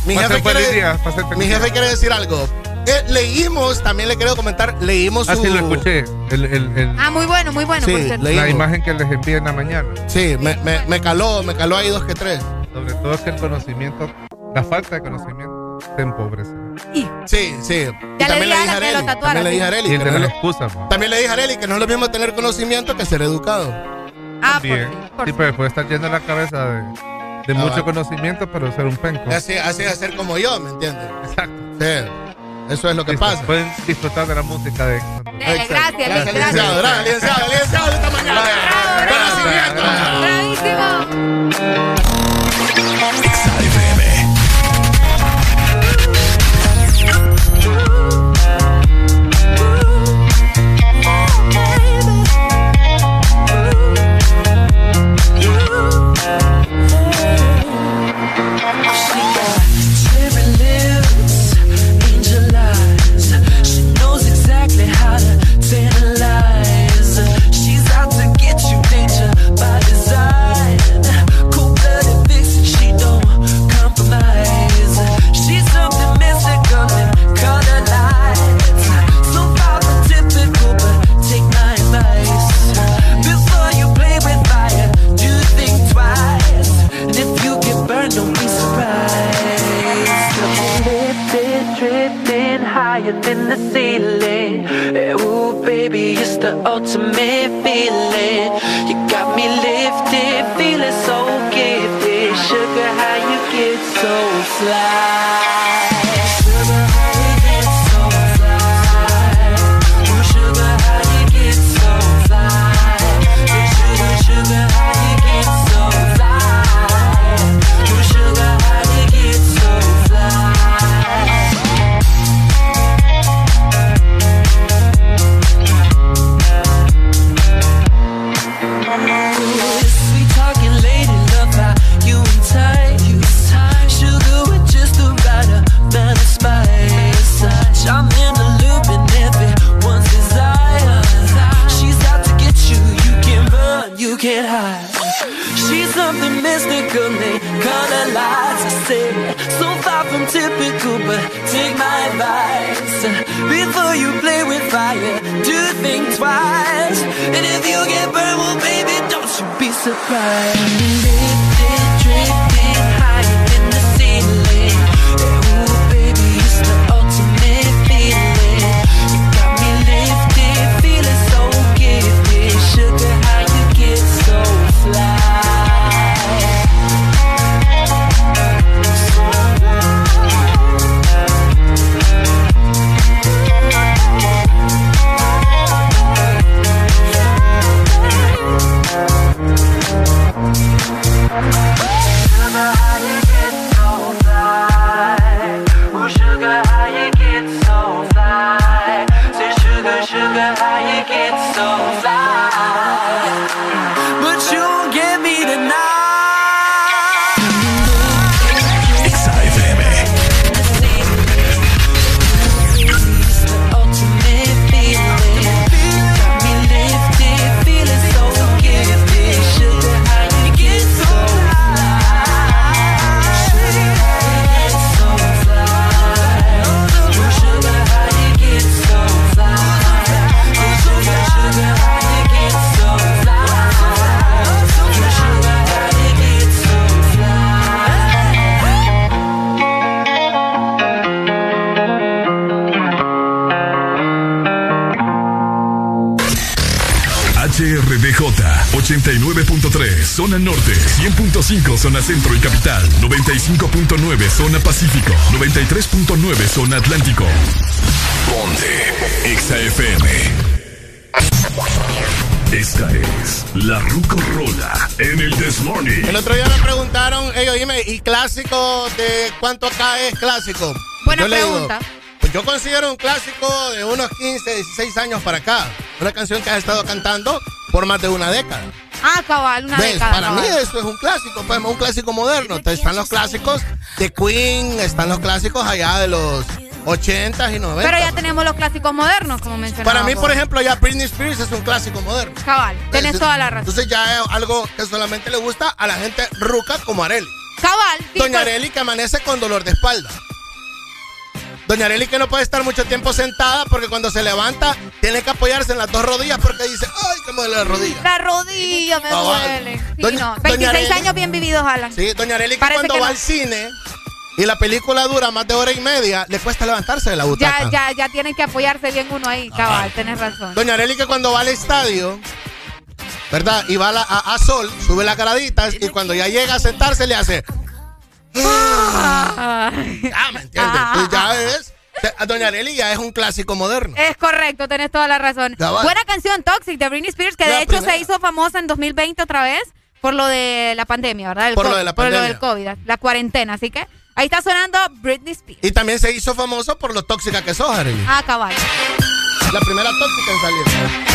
mi, jefe feliz quiere, día, pasen feliz mi día. jefe quiere decir algo. Eh, leímos, también le quiero comentar, leímos su... Así lo escuché. El, el, el- Ah, muy bueno, muy bueno, Sí, por la imagen que les envié en la mañana. Sí, me, me, me caló, me caló ahí dos que tres. Sobre todo que el conocimiento, la falta de conocimiento, te empobrece. Sí, sí. Ya le también dije le a dije a Areli, también le dije a sí. Areli no es- excusa. También le dije a Areli que no es lo mismo tener conocimiento que ser educado. Ah, Bien. sí, por Sí, sí. pero puede estar lleno la cabeza de, de mucho vale. conocimiento, pero ser un penco. Así, así de ser como yo, ¿me entiendes? Exacto. Sí. Eso es lo que Listo. pasa. Pueden disfrutar de la música de Dele, gracias, Gracias, licenciado. gracias. Gracias, licenciado, licenciado de esta mañana. Conocimiento. Bravísimo. Ultimate feeling. Say, so far from typical, but take my advice. Before you play with fire, do think twice. And if you get burned, well, baby, don't you be surprised. Zona Norte 100.5 Zona Centro y Capital 95.9 Zona Pacífico 93.9 Zona Atlántico Ponte XAFM Esta es la Rucorola en el This Morning El otro día me preguntaron, hey, oíme, ¿y clásico de cuánto acá es clásico? Buena Yo digo, pregunta. pues yo considero un clásico de unos 15, 16 años para acá. Una canción que has estado cantando por más de una década. Ah, cabal, una ¿Ves? década. Para mí eso es un clásico, pues un clásico moderno. Están los clásicos de Queen, están los clásicos allá de los 80s y 90s. Pero ya tenemos los clásicos modernos, como mencionaba. Para mí, por ejemplo, ya Britney Spears es un clásico moderno. Cabal, tenés Entonces- toda la razón. Entonces ya es algo que solamente le gusta a la gente ruca como Areli. Cabal, Doña pues- Areli que amanece con dolor de espalda. Doña Areli que no puede estar mucho tiempo sentada porque cuando se levanta tiene que apoyarse en las dos rodillas porque dice, ay, que me duele la rodilla. La rodilla me Cabal. duele. Sí, Doña- no. Doña 26 Arely. años bien vividos, Alan. Sí, Doña Areli que cuando que va no. al cine y la película dura más de hora y media, le cuesta levantarse de la butaca. Ya, ya, ya tienen que apoyarse bien uno ahí. Cabal, tenés razón. Doña Areli que cuando va al estadio, ¿verdad? Y va a, la- a- a Sol, sube las graditas y cuando ya llega a sentarse le hace... Ah. Ah, ¿me entiendes? Entonces ya es... a Doña Areli ya es un clásico moderno. Es correcto, tenés toda la razón. Cabal. Buena canción Toxic de Britney Spears, que La de hecho primera. se hizo famosa en 2020 otra vez por lo de la pandemia, ¿verdad? El Por lo de la Por lo pandemia. del COVID, la cuarentena. Así que ahí está sonando Britney Spears. Y también se hizo famoso por lo tóxica que sos, Areli. Ah, cabal. La primera tóxica en salir.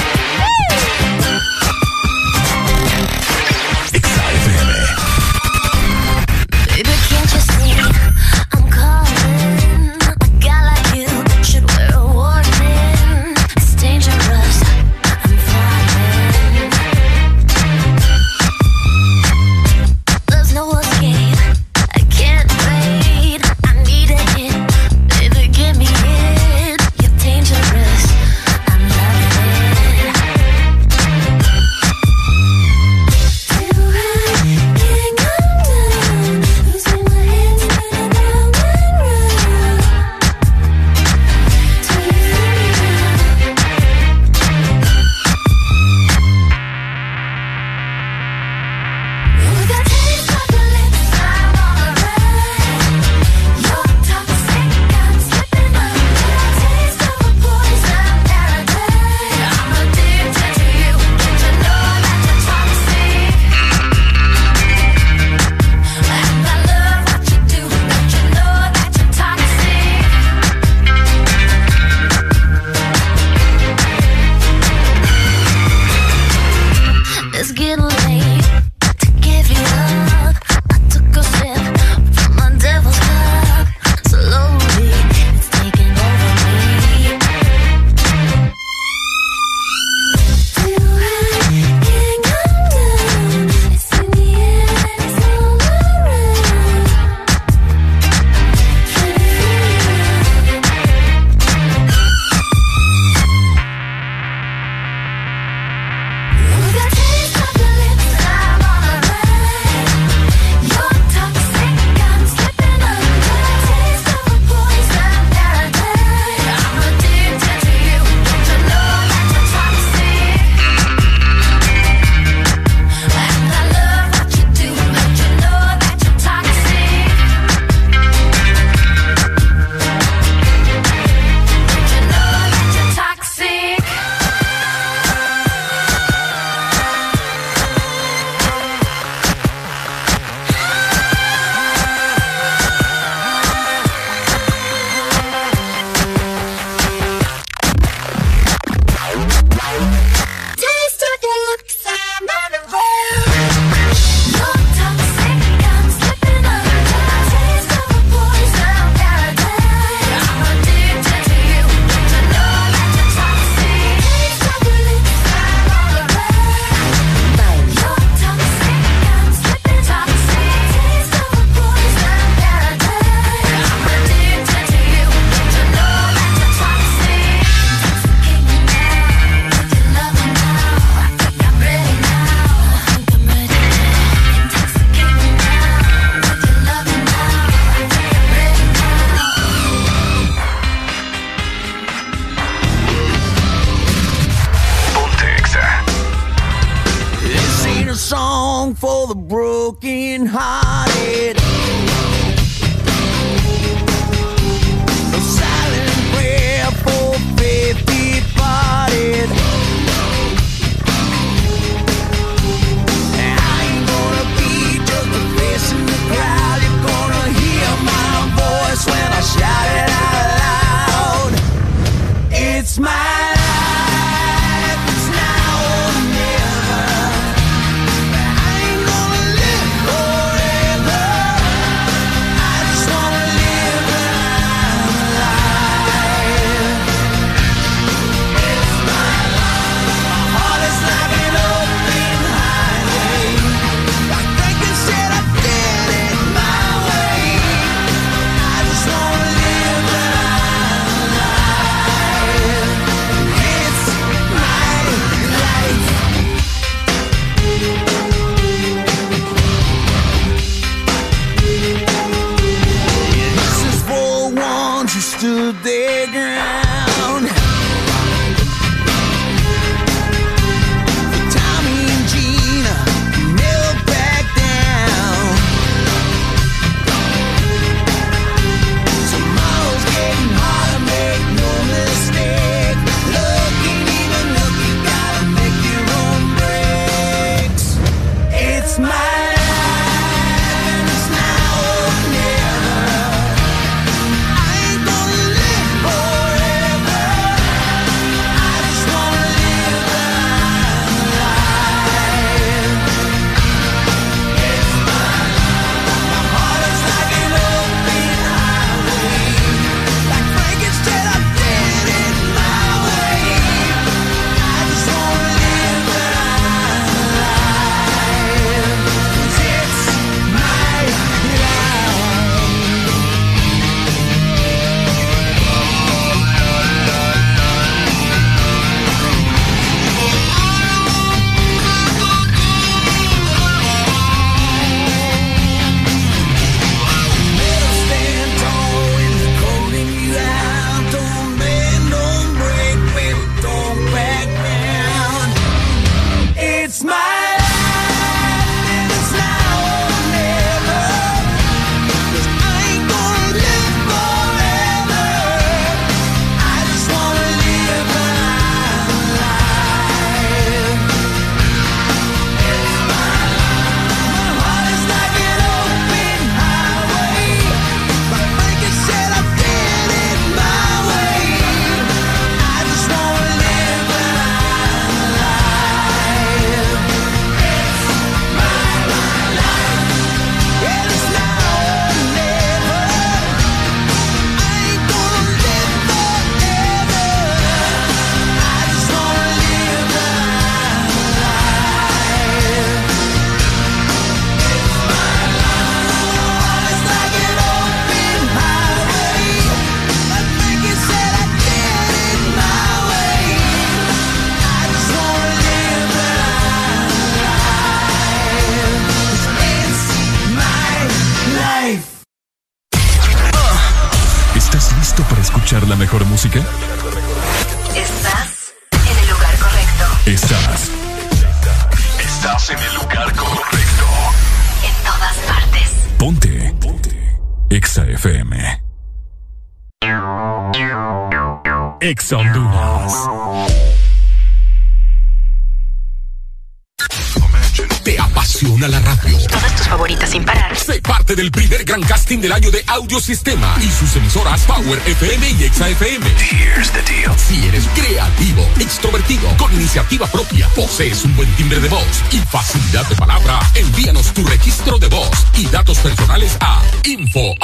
Power FM y Exa FM. Here's the deal. Si eres creativo, extrovertido, con iniciativa propia, posees un buen timbre de voz y facilidad de palabra, envíanos tu registro de voz y datos personales a info.as.hn.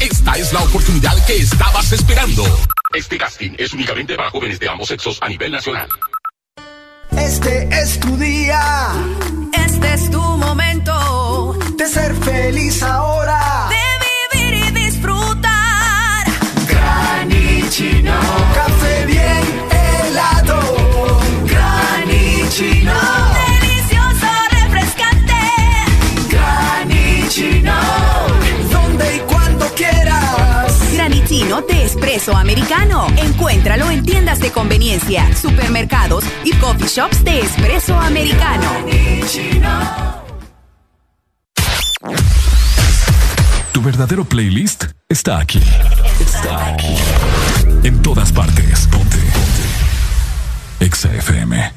Esta es la oportunidad que estabas esperando. Este casting es únicamente para jóvenes de ambos sexos a nivel nacional. Este es tu día. Este es tu momento. De ser feliz ahora espresso americano. Encuéntralo en tiendas de conveniencia, supermercados y coffee shops de espresso americano. Tu verdadero playlist está aquí. Está aquí. En todas partes. Ponte. Ponte. Exa FM.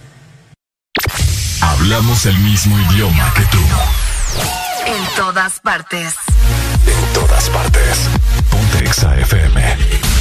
Hablamos el mismo idioma que tú. En todas partes. En todas partes. Ponte Exa FM.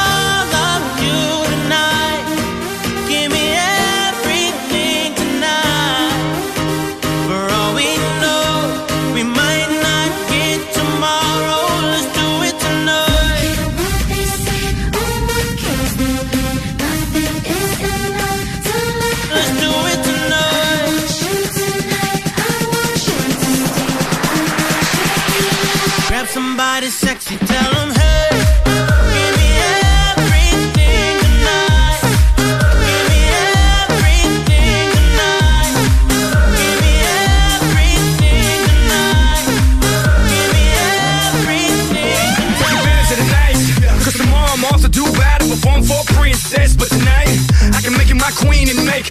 princess. But tonight, I can make you my queen and make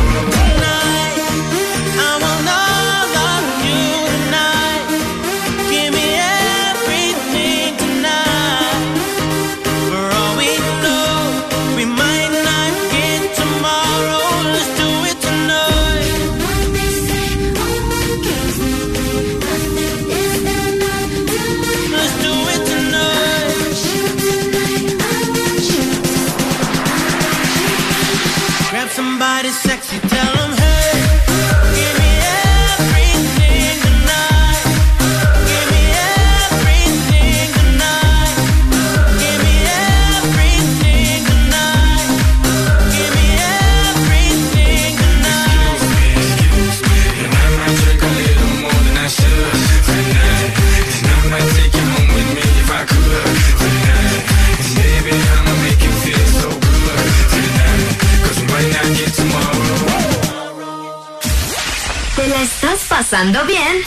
Pasando bien?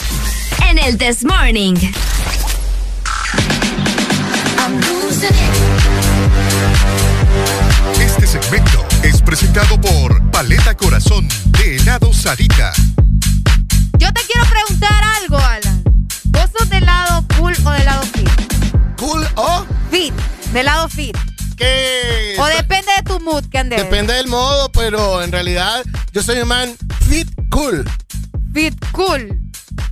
En el This Morning. Este segmento es presentado por Paleta Corazón de helado Sarita. Yo te quiero preguntar algo, Alan. ¿Vos sos del lado cool o del lado fit? ¿Cool o? Fit, del lado fit. ¿Qué? O depende de tu mood que andes. Depende del modo, pero en realidad yo soy un man fit Cool. Fit Cool.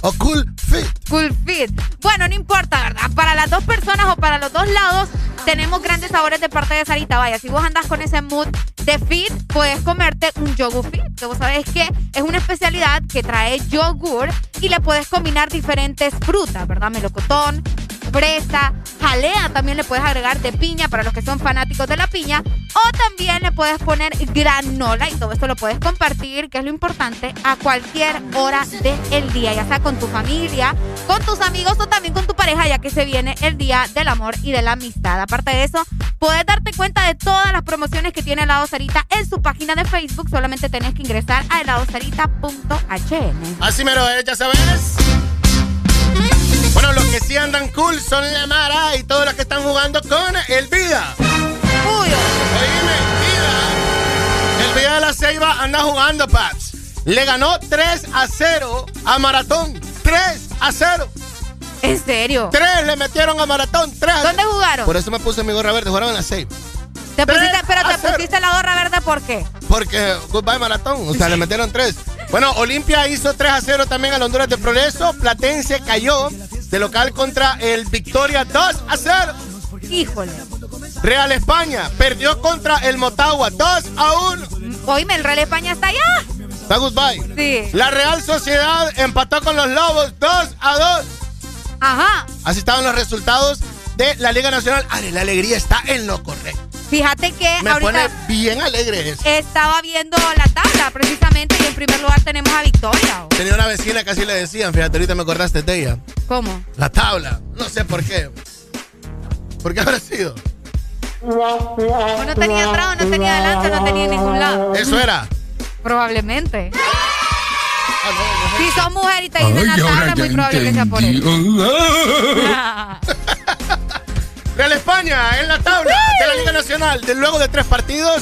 O Cool Fit. Cool Fit. Bueno, no importa, ¿verdad? Para las dos personas o para los dos lados tenemos grandes sabores de parte de Sarita. Vaya, si vos andás con ese mood de fit, puedes comerte un yogur fit. Que vos sabés que es una especialidad que trae yogur y le puedes combinar diferentes frutas, ¿verdad? Melocotón, fresa, jalea también le puedes agregar de piña para los que son fanáticos de la piña. O también le puedes poner granola y todo esto lo puedes compartir, que es lo importante, a cualquier hora del día, ya sea con tu familia, con tus amigos o también con tu pareja, ya que se viene el día del amor y de la amistad. Aparte de eso, puedes darte cuenta de todas las promociones que tiene Helado Sarita en su página de Facebook. Solamente tenés que ingresar a heladosarita.hn. Así mero es, ya sabes. Bueno, los que sí andan cool son la Mara y todos los que están jugando con el Vida. Uy, Vida. El Vida de la Ceiba anda jugando, Paps. Le ganó 3 a 0 a Maratón. 3 a 0. ¿En serio? 3 le metieron a Maratón. 3 a ¿Dónde jugaron? Por eso me puse mi gorra verde. Jugaron en la Ceiba. Te pusiste, pero te cero. pusiste la gorra verde, ¿por qué? Porque Goodbye Maratón, o sea, le metieron tres. Bueno, Olimpia hizo 3 a 0 también al Honduras de Progreso. Platense cayó de local contra el Victoria 2 a 0. Híjole. Real España perdió contra el Motagua 2 a 1. Oíme, el Real España está allá. Está goodbye. Sí. La Real Sociedad empató con los Lobos 2 a 2. Ajá. Así estaban los resultados de la Liga Nacional. Are, la alegría está en lo correcto. Fíjate que Me ahorita pone bien alegre eso. estaba viendo la tabla precisamente y en primer lugar tenemos a Victoria. Tenía una vecina que así le decían, fíjate, ahorita me acordaste de ella. ¿Cómo? La tabla. No sé por qué. ¿Por qué habrá sido? O no tenía atrás, no tenía adelante, no tenía en ningún lado. Eso era. Probablemente. Si sos mujer y te dicen la tabla, es muy probable que sea por eso. Real España en la tabla de la Liga Nacional, de luego de tres partidos,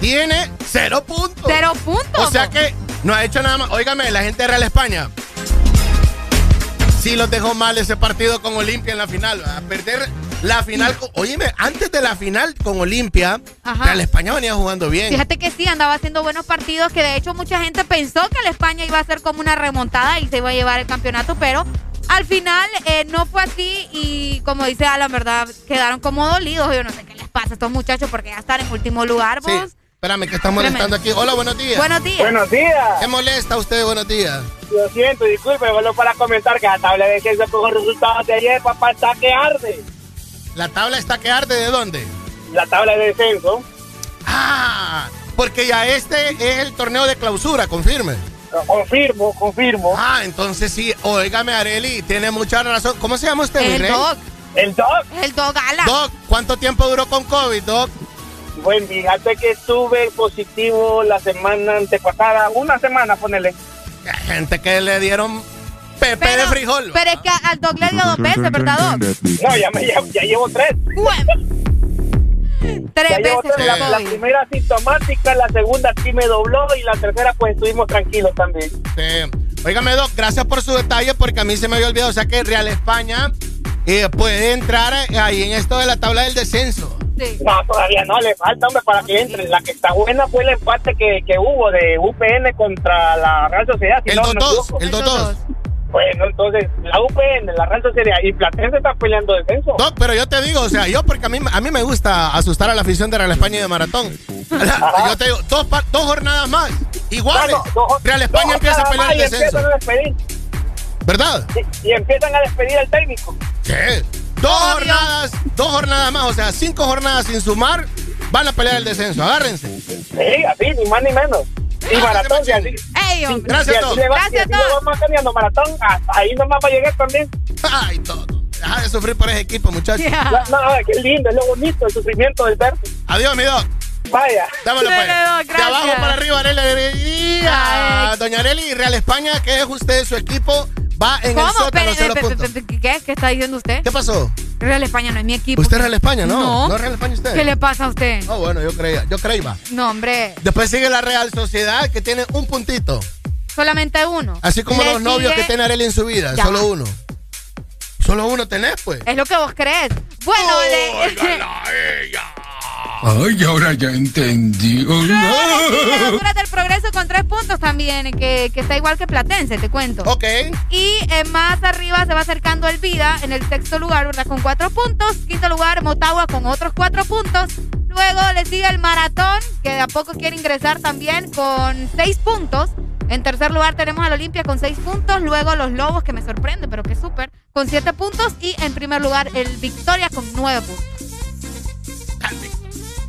tiene cero puntos. Cero puntos. O sea que no ha hecho nada más. Óigame, la gente de Real España. Sí los dejó mal ese partido con Olimpia en la final. A perder la final. Con, óyeme, antes de la final con Olimpia, Ajá. Real España venía jugando bien. Fíjate que sí, andaba haciendo buenos partidos, que de hecho mucha gente pensó que la España iba a ser como una remontada y se iba a llevar el campeonato, pero al final eh, no fue así y como dice Alan, ¿verdad? Quedaron como dolidos. Yo no sé qué les pasa a estos muchachos porque ya están en último lugar, Sí, vos. espérame, que están molestando aquí. Hola, buenos días. Buenos días. Buenos días. ¿Qué molesta a usted? Buenos días. Lo siento, disculpe, solo para comentar que la tabla de descenso con los resultados de ayer, papá, está que arde. ¿La tabla está que arde de dónde? La tabla de descenso. Ah, porque ya este es el torneo de clausura, confirme. Confirmo, confirmo. Ah, entonces sí, óigame, Areli, tiene mucha razón. ¿Cómo se llama usted, mi El rey? Doc. El Doc. El Doc Alan. Doc, ¿cuánto tiempo duró con COVID, Doc? Bueno, fíjate que estuve positivo la semana antepasada, una semana, ponele. Hay gente que le dieron pepe de frijol. Pero es que al Doc le dio dos veces, ¿verdad, Doc? No, ya, me, ya, ya llevo tres. Tres Ya veces. La, primera asintomática, la segunda sí me dobló y la tercera pues estuvimos tranquilos también. Sí. Óigame, Doc, gracias por su detalle porque a mí se me había olvidado. O sea que Real España eh, puede entrar eh, ahí en esto de la tabla del descenso. No, todavía no, le falta, hombre, para que entre. La que está buena fue el empate que, que hubo de UPN contra la Real Sociedad. si El no me 2-2, equivoco. el 2-2. Bueno, entonces, la UPN, la Real Sociedad y Platense están peleando descenso. Doc, pero yo te digo, o sea, yo porque a mí, a mí me gusta asustar a la afición de Real España y de Maratón. Yo te digo, dos, dos jornadas más, iguales. Real España empieza a pelear el descenso. a. ¿Verdad? Y, y empiezan a despedir al técnico. ¿Qué? Dos jornadas, dos jornadas más, o sea, cinco jornadas sin sumar, van a pelear el descenso. Agárrense. Sí, así, ni más ni menos. Y maratón, si así. ¡Ey, hombre! Gracias, le va- Gracias, así le vamos cambiando maratón, ahí nomás va a llegar también. Ay, todo. Deja de sufrir por ese equipo, muchachos. No, no, qué lindo, es lo bonito, el sufrimiento del verde. Adiós, mi Doc. Vaya. Dámelo, pues. De abajo para arriba, Arely Alegría. Doña Arely, Real España, que es usted, su equipo, va en el ¿Cómo? sótano, espere, ¿Qué? ¿Qué está diciendo usted? ¿Qué pasó? Real España no es mi equipo. ¿Usted es Real España, no? No. ¿No es Real España usted? ¿Qué le pasa a usted? Oh, bueno, yo creía, yo creía. No, hombre, Después sigue la Real Sociedad, que tiene un puntito. solamente uno. Así como Le los novios sigue- que tiene Arely en su vida, Ya. solo uno. Solo uno tenés, pues. Es lo que vos crees. Bueno, le- Ay, ahora ya entendí. Criaturas del Progreso con tres puntos también, que, que está igual que Platense, te cuento. Ok. Y eh, más arriba se va acercando el Vida en el sexto lugar, ¿verdad? Con cuatro puntos. Quinto lugar, Motagua con otros cuatro puntos. Luego le sigue el Maratón, que de a poco quiere ingresar también con seis puntos. En tercer lugar tenemos al Olimpia con seis puntos. Luego los Lobos, que me sorprende, pero que súper, con siete puntos. Y en primer lugar el Victoria con nueve puntos.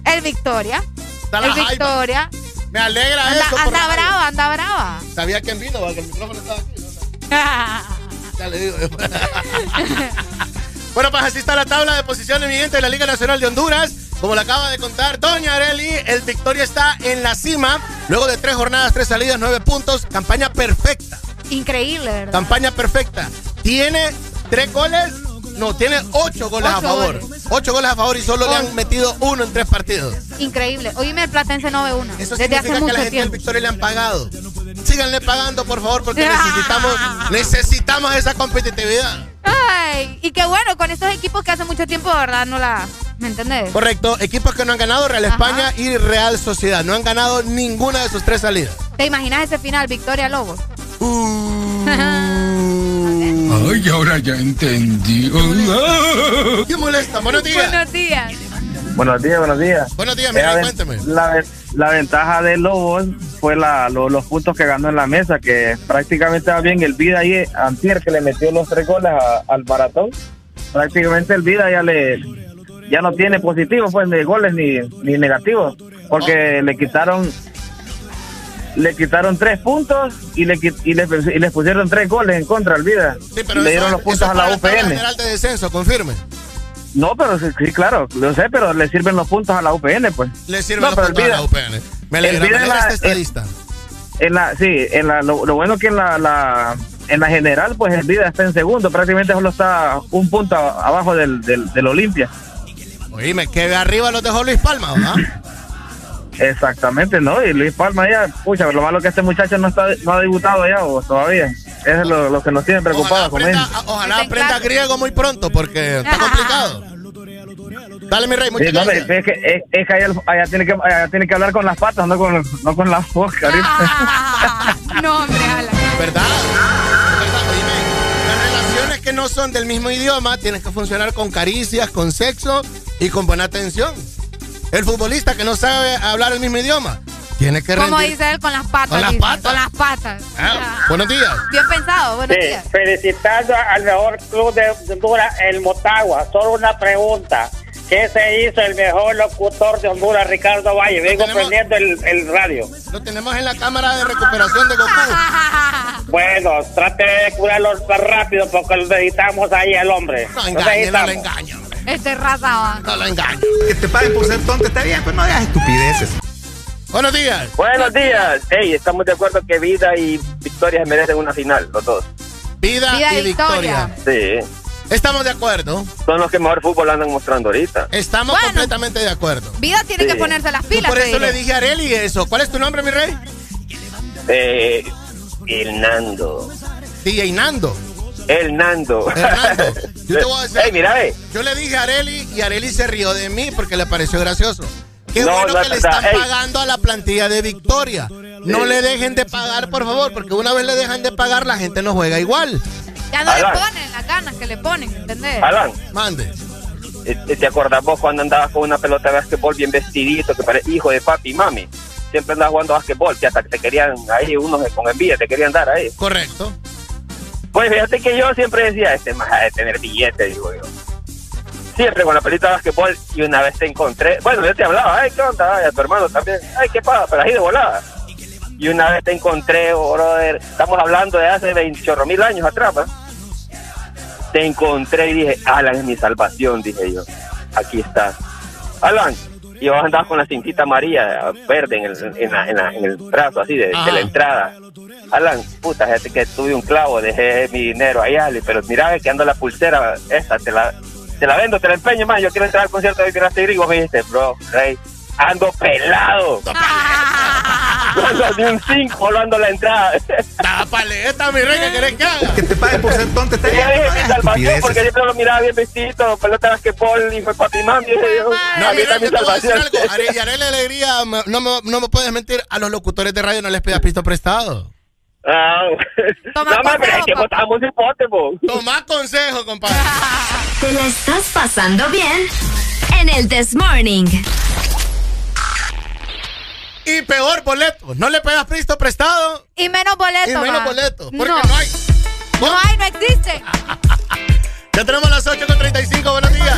El Victoria. Está la El jaiba. Victoria. Me alegra Anda, eso. anda radio. brava, anda brava. Sabía quién vino, porque el micrófono estaba aquí. ¿no? Ya le digo. bueno, pues así está la tabla de posiciones, mi gente, de la Liga Nacional de Honduras. Como le acaba de contar Doña Areli, el Victoria está en la cima. Luego de tres jornadas, tres salidas, nueve puntos. Campaña perfecta. Increíble, ¿verdad? Campaña perfecta. Tiene tres goles. No, tiene ocho goles Ocho a favor. goles. Ocho goles a favor y solo le han metido uno en tres partidos. Increíble. Oíme el Platense 9-1. Eso Desde significa hace que mucho la gente del tiempo. Victoria le han pagado. Síganle pagando, por favor, porque necesitamos, necesitamos esa competitividad. Ay, y qué bueno, con estos equipos que hace mucho tiempo, de verdad, no la. ¿Me entendés? Correcto, equipos que no han ganado, Real Ajá. España y Real Sociedad. No han ganado ninguna de sus tres salidas. ¿Te imaginas ese final, Victoria Lobos? Ay, ahora ya entendí. ¿Qué molesta? Buenos días. Buenos días. Buenos días, buenos días. Buenos días, Eh, mira, cuénteme. La, ve- la ventaja de Lobos fue la, lo- los puntos que ganó en la mesa, que prácticamente va bien el Vida ahí, Antier, que le metió los tres goles a- al maratón. Prácticamente el Vida ya le ya no tiene positivo, pues, ni goles ni, ni negativos, porque le quitaron le quitaron tres puntos y le, y le, y les pusieron tres goles en contra al Vida. Sí, pero le eso- dieron los puntos a la UPN. general de descenso, confirme. No, pero sí, sí, claro, lo sé, pero le sirven los puntos a la UPN, pues. Le sirve No, los puntos a la UPN. Me alegra, me alegra en la- este estadista. En la, sí, en la, lo, lo bueno que en la, la, en la general, pues el Vida está en segundo, prácticamente solo está un punto abajo del, del, del Olimpia. Oíme, que arriba los dejó Luis Palma, ¿verdad? Exactamente, ¿no? Y Luis Palma ya, pucha, lo malo que este muchacho no está no ha debutado ya o todavía. Eso es lo, lo que nos tiene preocupados con él. Ojalá aprenda griego muy pronto, porque está complicado. Dale, mi rey, muchas Sí, no, gracias. es que, es, es que allá, allá tiene que allá tiene que hablar con las patas, no con, no con la boca. ahorita. No, hombre, ala. ¿Verdad? Las relaciones que no son del mismo idioma tienen que funcionar con caricias, con sexo y con buena atención. El futbolista que no sabe hablar el mismo idioma tiene que Como rendir. dice él, con las patas. Con las dice, patas. Con las patas. Ah, buenos días. Bien pensado, buenos Sí, días. felicitando al mejor club de Honduras, el Motagua. Solo una pregunta. ¿Qué se hizo el mejor locutor de Honduras, Ricardo Valle? Vengo prendiendo el, el radio. Lo tenemos en la cámara de recuperación de Goku. Bueno, trate de curarlo más rápido porque lo necesitamos ahí al hombre. No Lo engañe, no engaño. Este raza va. No lo engaño. Que te paguen por ser tonto está bien, pues no digas estupideces. Buenos días. Buenos días. Hey, estamos de acuerdo que Vida y Victoria se merecen una final, los dos. Vida, Vida y victoria. victoria. Sí. Estamos de acuerdo. Son los que mejor fútbol andan mostrando ahorita. Estamos Bueno. completamente de acuerdo. Vida tiene Sí. que ponerse las Yo pilas. por eso diré. le dije a Areli eso. ¿Cuál es tu nombre, mi rey? Eh, el Nando. DJ Nando. El Nando. Hernando. Yo te voy a decir. Hey, mira. Yo le dije a Areli y Areli se rió de mí porque le pareció gracioso. Qué No, bueno no que le están Ey. pagando a la plantilla de Victoria. No le dejen de pagar, por favor, porque una vez le dejan de pagar, la gente no juega igual. Ya no Alan. le ponen las ganas que le ponen, ¿entendés? Alan, Mande. eh, ¿te acordás vos cuando andabas con una pelota de básquetbol bien vestidito, que parece hijo de papi y mami? Siempre andabas jugando básquetbol, que hasta que te querían ahí, unos con envidia, te querían dar ahí. Correcto. Pues fíjate que yo siempre decía, este más de tener billete, digo yo. Siempre con la pelota de básquetbol y una vez te encontré, bueno, yo te hablaba, ay, ¿qué onda? Ay, a tu hermano también, ay, ¿qué pasa? Pero ahí de volada. Y una vez te encontré, brother, estamos hablando de hace 28 mil años atrás, ¿va? Te encontré y dije, Alan es mi salvación, dije yo. Aquí está. Alan, y vos andabas con la cintita amarilla, verde, en el, en la- en la- en el brazo, así, de, de la entrada. Alan, puta, fíjate que tuve un clavo, dejé mi dinero ahí, Ale, pero mira que ando la pulsera, esta, te la, te la vendo, te la empeño, más, yo quiero entrar al concierto de Gracia Griego, me dijiste, bro, rey, ando pelado. Ni un 5 volando la entrada. Da paleta, mi rey, ¿qué querés que haga? Que te paguen por ser tonto está Y bien. yo dije no mi salvación porque siempre lo miraba bien vestido, pelota de basquetbol y fue papi mami. No, a mí mira, está mi yo te voy a decir salvación. algo. Are- Y Arely Alegría, me- no me, no me puedes mentir, a los locutores de radio no les pidas pisto prestado. Ah, Toma no, consejo, es que botamos hipote, po. Toma consejo, compadre. ¿Te la estás pasando bien? En el This Morning. Y peor, boleto. No le pedas pisto prestado Y menos boleto. y menos boleto. Porque No. no, hay. No hay, no existe. Ya tenemos las 8 con 35. Buenos días.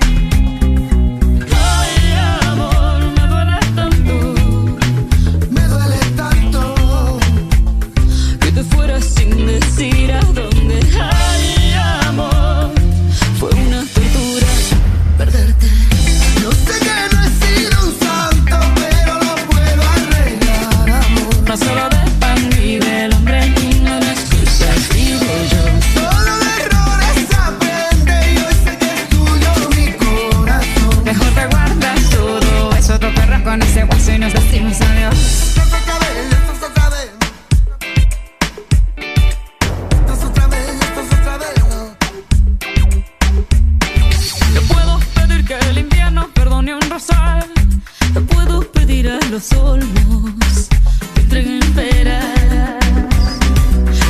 Yo puedo pedir a los olmos que entreguen peras.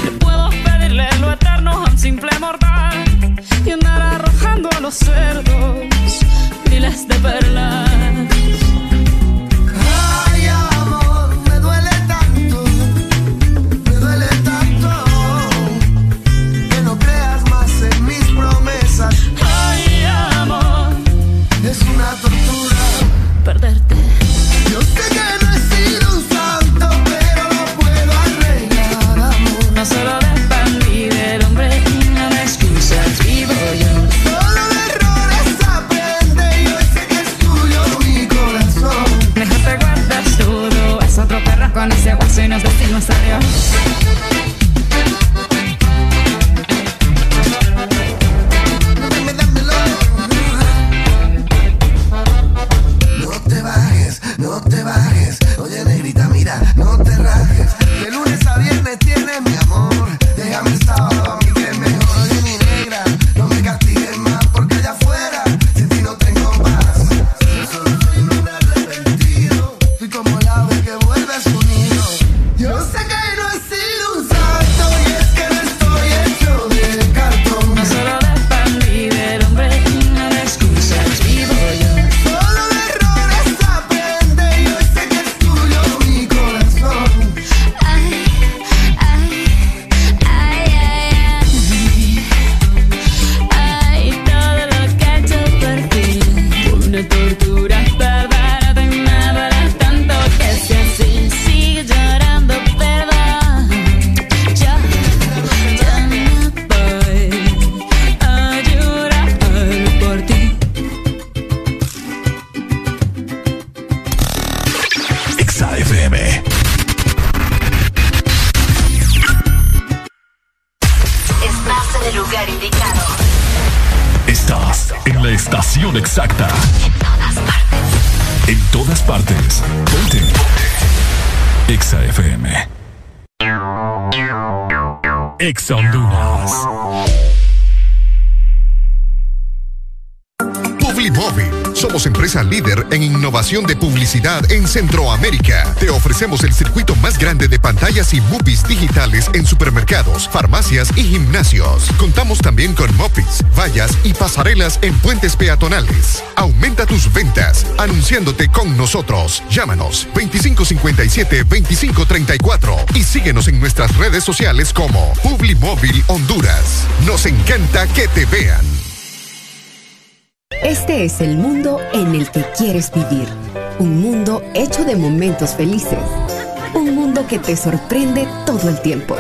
Yo puedo pedirle lo eterno a un simple mortal y andar arrojando a los cerdos miles de perlas. Partes. Ponte. Exa FM. Exa Honduras. Somos empresa líder en innovación de publicidad en Centroamérica. Te ofrecemos el circuito más grande de pantallas y movies digitales en supermercados, farmacias y gimnasios. Contamos también con mopeds, vallas y pasarelas en puentes peatonales. Aumenta tus ventas anunciándote con nosotros. Llámanos 2557-2534 y síguenos en nuestras redes sociales como Publimóvil Honduras. Nos encanta que te vean. Este es el mundo en el que quieres vivir. Un mundo hecho de momentos felices. Un mundo que te sorprende todo el tiempo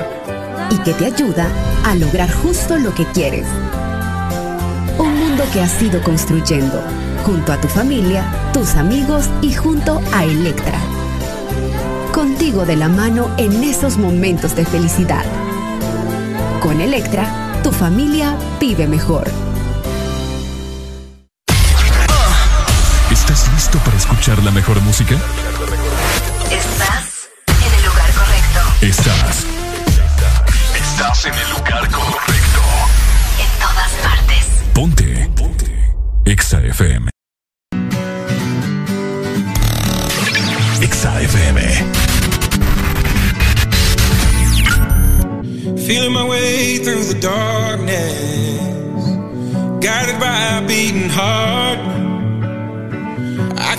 y que te ayuda a lograr justo lo que quieres. Un mundo que has ido construyendo junto a tu familia, tus amigos y junto a Electra. Contigo de la mano en esos momentos de felicidad. Con Electra, tu familia vive mejor. Escuchar la mejor música? Estás en el lugar correcto. Estás. Estás en el lugar correcto. En todas partes. Ponte. Ponte. Exa FM. Exa FM. Feeling my way through the darkness, guided by a beating heart.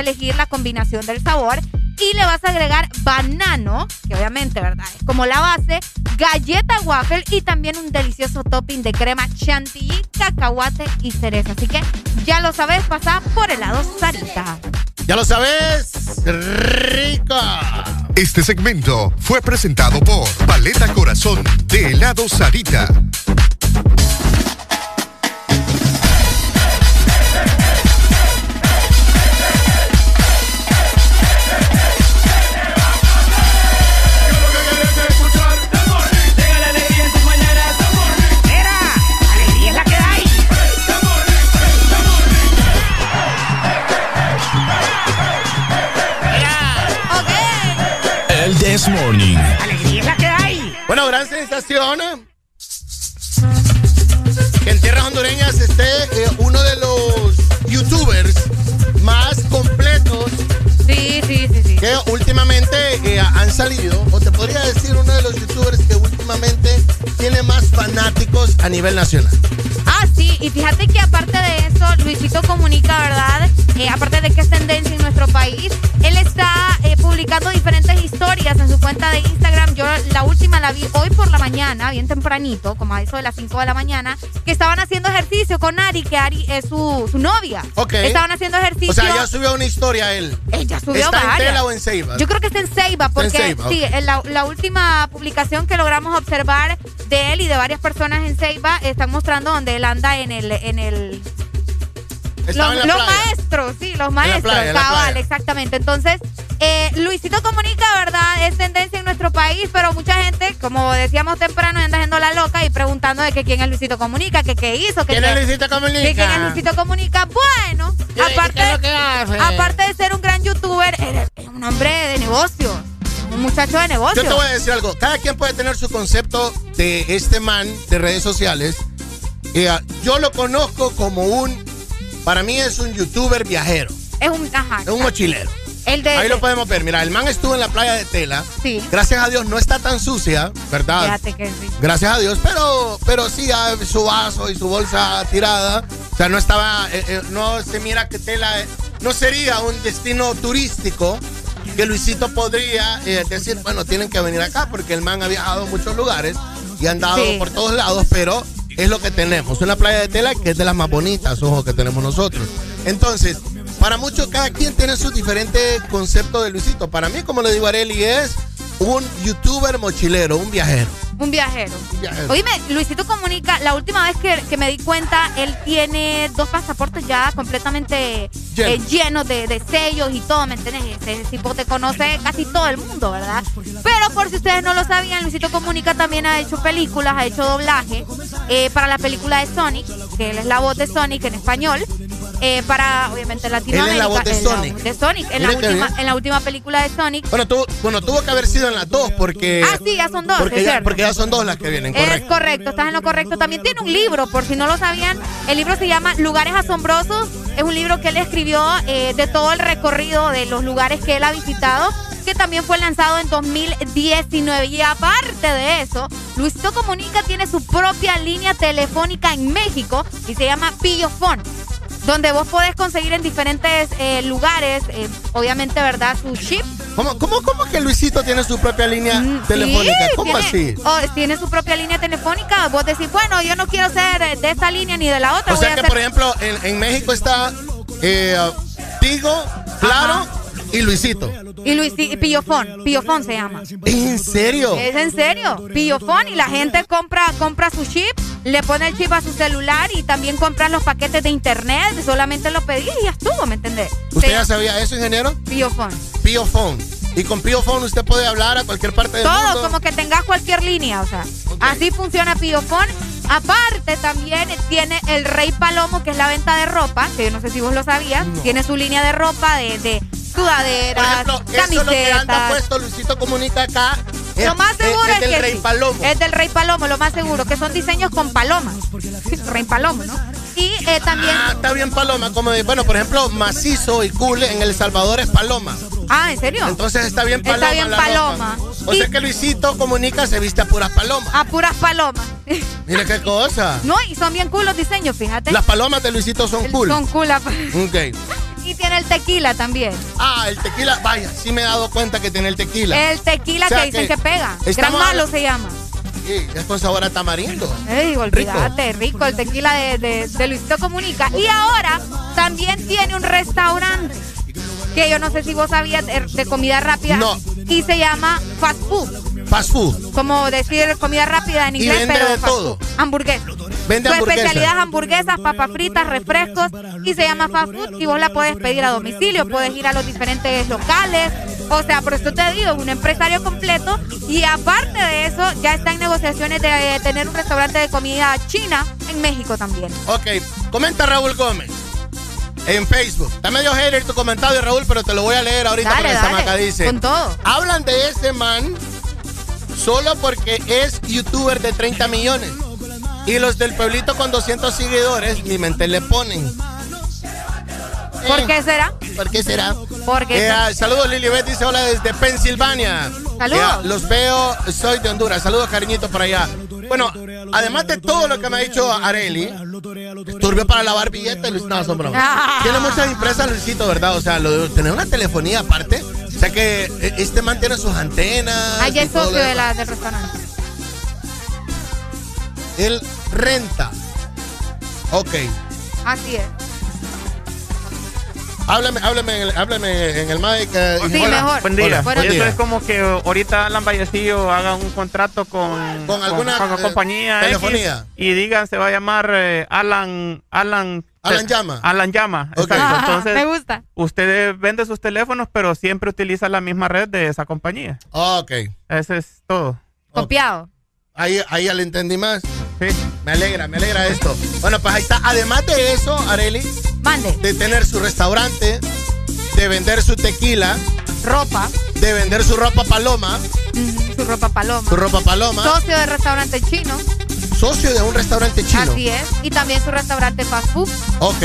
a elegir la combinación del sabor y le vas a agregar banano, que obviamente, ¿verdad? Es como la base, galleta waffle y también un delicioso topping de crema chantilly, cacahuate y cereza. Así que ya lo sabes, pasa por helado Sarita. Ya lo sabes, rica. Este segmento fue presentado por Paleta Corazón de helado Sarita. Gran sensación. ¿eh? Que en tierras hondureñas esté eh, uno de los youtubers más completos Sí, sí, sí, sí. que últimamente eh, han salido, o te podría decir uno de los youtubers que últimamente tiene más fanáticos a nivel nacional. Ah, sí, y fíjate que aparte de eso, Luisito comunica, ¿verdad? Eh, aparte de que es tendencia en nuestro país, él está publicando diferentes historias en su cuenta de Instagram. Yo la última la vi hoy por la mañana, bien tempranito, como a eso de las 5 de la mañana, que estaban haciendo ejercicio con Ari, que Ari es su, su novia. Ok. Estaban haciendo ejercicio. O sea, ya subió una historia él. Ella subió ¿Está en varias. tela o en Ceiba? Yo creo que está en Ceiba, porque en Ceiba, sí, en la, la última publicación que logramos observar de él y de varias personas en Ceiba están mostrando donde él anda en el, en el los, en los maestros, sí, los maestros, en cabal, exactamente. Entonces, Luisito Comunica, ¿verdad? Es tendencia en nuestro país, pero mucha gente, como decíamos temprano, anda haciendo la loca y preguntando de que quién es Luisito Comunica, que qué hizo, que ¿Quién es Luisito Comunica? que quién es Luisito Comunica. Bueno, ¿Qué- aparte, aparte de ser un gran youtuber, es un hombre de negocios, un muchacho de negocios. Yo te voy a decir algo. Cada quien puede tener su concepto de este man de redes sociales. Eh, yo lo conozco como un. Para mí es un youtuber viajero. Es un, ajá, Es un mochilero. El de, Ahí lo podemos ver. Mira, el man estuvo en la playa de Tela. Sí. Gracias a Dios no está tan sucia, ¿verdad? Fíjate que sí. Gracias a Dios, pero, pero sí, su vaso y su bolsa tirada. O sea, no estaba, eh, eh, no se mira que Tela eh, no sería un destino turístico que Luisito podría decir, bueno, tienen que venir acá porque el man ha viajado a muchos lugares y ha andado Sí. por todos lados, pero es lo que tenemos. Una playa de Tela que es de las más bonitas, ojo, que tenemos nosotros. Entonces, para muchos, cada quien tiene su diferente concepto de Luisito. Para mí, como le digo a Areli, es un youtuber mochilero, un viajero. Un viajero. viajero. Oíme, Luisito Comunica, la última vez que, que me di cuenta, él tiene dos pasaportes ya completamente Lleno. eh, llenos de, de sellos y todo, ¿me entiendes? Ese tipo te conoce casi todo el mundo, ¿verdad? Pero por si ustedes no lo sabían, Luisito Comunica también ha hecho películas, ha hecho doblaje eh, para la película de Sonic, que él es la voz de Sonic en español. Eh, para obviamente Latinoamérica. Él es la voz de la- Sonic. de Sonic, en la, última, en la última película de Sonic. Bueno, tuvo, bueno, tuvo que haber sido en las dos porque. Ah, sí, ya son dos, Porque es ya, cierto. porque ya son dos las que vienen, Es correcto. correcto, estás en lo correcto. También tiene un libro, por si no lo sabían. El libro se llama Lugares Asombrosos. Es un libro que él escribió eh, de todo el recorrido de los lugares que él ha visitado, que también fue lanzado en 2019. Y aparte de eso, Luisito Comunica tiene su propia línea telefónica en México y se llama Pillofón. Donde vos podés conseguir en diferentes eh, lugares, eh, obviamente, ¿verdad? Su chip ¿Cómo, cómo, cómo que Luisito tiene su propia línea telefónica? Mm, Sí, ¿Cómo tiene, así? oh, tiene su propia línea telefónica. Vos decís, bueno, yo no quiero ser eh, de esta línea ni de la otra. O sea que, por ejemplo, en, en México está eh, Tigo, Claro y Luisito. Y Luis, y Pillofón, Pillofón se llama. ¿En serio? Es en serio, Pillofón y la gente compra, compra su chip, le pone el chip a su celular y también compra los paquetes de internet, solamente lo pedís y ya estuvo, ¿me entendés? ¿Usted ya sabía eso, ingeniero? Pillofón. Piophone. Y con Piophone usted puede hablar a cualquier parte del Todo, mundo. como que tengas cualquier línea, o sea, así funciona Pillofón. Aparte también tiene el Rey Palomo, que es la venta de ropa, que yo no sé si vos lo sabías, tiene su línea de ropa de, de Por sudaderas, ejemplo, eso es lo que anda camisetas. puesto Luisito Comunica acá. Es- Lo más seguro es, es del que Rey sí. Palomo. Es del Rey Palomo, lo más seguro, que son diseños con palomas. Rey Palomo, ¿no? Y eh, también. Ah, está bien paloma. Como de, bueno, por ejemplo, macizo y cool en El Salvador es paloma. Ah, ¿en serio? Entonces está bien paloma. Está bien la paloma. ropa. O sea que Luisito Comunica se viste a puras palomas. A puras palomas. Mira qué cosa. No, y son bien cool los diseños, fíjate. Las palomas de Luisito son cool. Son cool. la- Ok. Tiene el tequila también. Ah, el tequila, vaya, sí me he dado cuenta que tiene el tequila. El tequila O sea que dicen que que, pega. Gran malo se llama. Sí, es con sabor a tamarindo. Ey, olvídate, rico. el tequila de, de, de Luisito Comunica. Y ahora también tiene un restaurante que yo no sé si vos sabías de, de comida rápida. No. Y se llama fast food. Fast food. Como decir comida rápida en Y inglés, vende pero de todo. food. Hamburguesas. Vende Su hamburguesas. especialidad es hamburguesas, papas fritas, refrescos y se llama fast food y vos la puedes pedir a domicilio, puedes ir a los diferentes locales. O sea, por eso te digo, un empresario completo y aparte de eso ya está en negociaciones de eh, tener un restaurante de comida china en México también. Ok, comenta Raúl Gómez. En Facebook. Está medio hater tu comentario, Raúl, pero te lo voy a leer ahorita Dale, porque dale, dice. con todo. Hablan de ese man solo porque es youtuber de 30 millones. Y los del pueblito con 200 seguidores, mi mente le ponen. ¿Por qué será? ¿Por qué será? Porque Eh, ah, saludos, Lilibet dice hola desde Pensilvania. Saludos. Eh, los veo, soy de Honduras. Saludos, cariñito, por allá. Bueno, además de todo lo que me ha dicho Areli, turbio para lavar billetes, Luis. No, bromas. Ah. Tiene muchas empresas, Luisito, ¿verdad? O sea, lo de tener una telefonía aparte. O sea que eh, este man tiene sus antenas. Allá y es socio de la, del restaurante. Él renta. Ok. Así es. Háblame, háblame, en el- háblame en el mic. eh, Sí, Hola. mejor. Buen día. Hola, buen Eso día. es como que ahorita Alan Vallecillo haga un contrato con, Con alguna, con, eh, compañía X telefonía. y digan se va a llamar eh, Alan Alan Alan Llama. Alan Llama. Ok. Exacto. Entonces me gusta. usted vende sus teléfonos, pero siempre utiliza la misma red de esa compañía. Ok. Ese es todo. Copiado. Ahí, ahí ya le entendí más. Sí. Me alegra, me alegra esto. Bueno, pues ahí está. Además de eso, Areli, Mande. de tener su restaurante, de vender su tequila, Ropa. de vender su ropa paloma, Su ropa paloma. su ropa paloma, Socio de restaurante chino. Socio de un restaurante chino. Así es. Y también su restaurante fast food. Ok.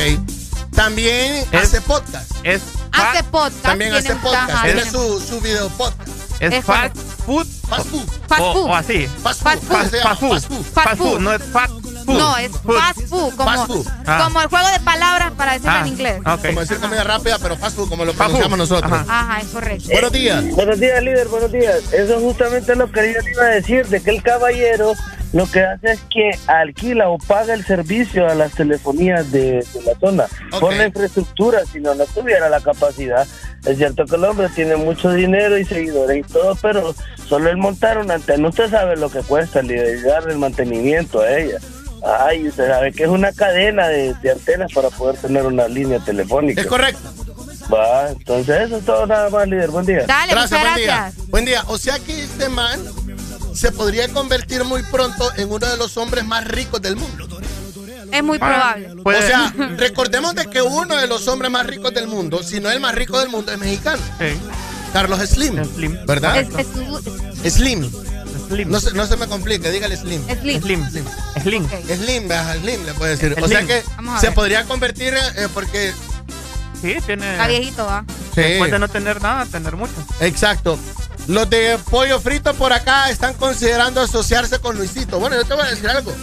También Es- hace podcast. Es Hace podcast. También hace podcast. Tiene su, su video podcast. es Es fast food Fast food. Fast food. o así. Fast Fast food. food. Se llama, Fast food. Fast food. Fast food, no es fast food. No, es fast food. Como, Fast food. Ah. como el juego de palabras para decirlo Ah, en inglés. ok. Como decir comida rápida, pero fast food, como lo pronunciamos nosotros. Ajá. Ajá, es correcto. Buenos días. Buenos días, líder, buenos días. Eso justamente es lo que yo le iba a decir, de que el caballero lo que hace es que alquila o paga el servicio a las telefonías de, de la zona por la infraestructura, si no, no tuviera la capacidad. Es cierto que el hombre tiene mucho dinero y seguidores y todo, pero solo el montar una antena, usted sabe lo que cuesta, darle el mantenimiento a ella. Ay, usted sabe que es una cadena de, de antenas para poder tener una línea telefónica. Es correcto. Va, entonces eso es todo nada más, líder. Buen día. Dale, Gracias, buen gracias. día. Buen día. O sea que este man se podría convertir muy pronto en uno de los hombres más ricos del mundo. Es muy probable. Puede- O sea, recordemos de que uno de los hombres más ricos del mundo, si no el más rico del mundo, es mexicano. Sí. Carlos Slim. Slim. ¿Verdad? Es, es, Slim. Slim. No se, no se me complique, dígale Slim. Slim. Slim. Slim. Slim, ajá, Slim le puede decir. O sea que se podría convertir eh, porque... Sí, tiene. Está viejito, va. Sí, Después de no tener nada, tener mucho. exacto. Los de pollo frito por acá están considerando asociarse con Luisito. Bueno, yo te voy a decir algo.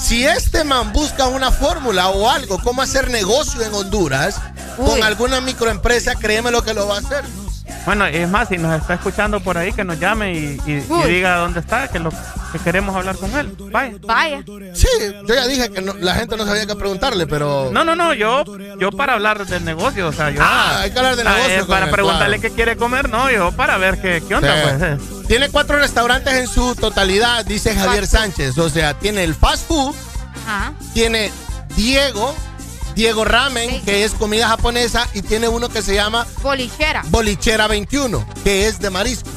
Si este man busca una fórmula o algo, cómo hacer negocio en Honduras Uy. con alguna microempresa, créeme lo que lo va a hacer. Bueno, es más, si nos está escuchando por ahí, que nos llame y, y- y Uy. diga dónde está, que lo que queremos hablar con él. Vaya. Vaya. Sí, yo ya dije que no- la gente no sabía qué preguntarle, pero... No, no, no, yo, yo para hablar del negocio, o sea, yo. Ah, hay que hablar de Ah, negocio eh, para él, preguntarle claro. qué quiere comer, no, yo para ver qué, qué onda, Sí. pues. Tiene cuatro restaurantes en su totalidad, dice Javier Sánchez. O sea, tiene el fast food, Ajá. tiene Diego, Diego Ramen, Sí. que es comida japonesa, y tiene uno que se llama Bolichera. Bolichera 21, que es de marisco.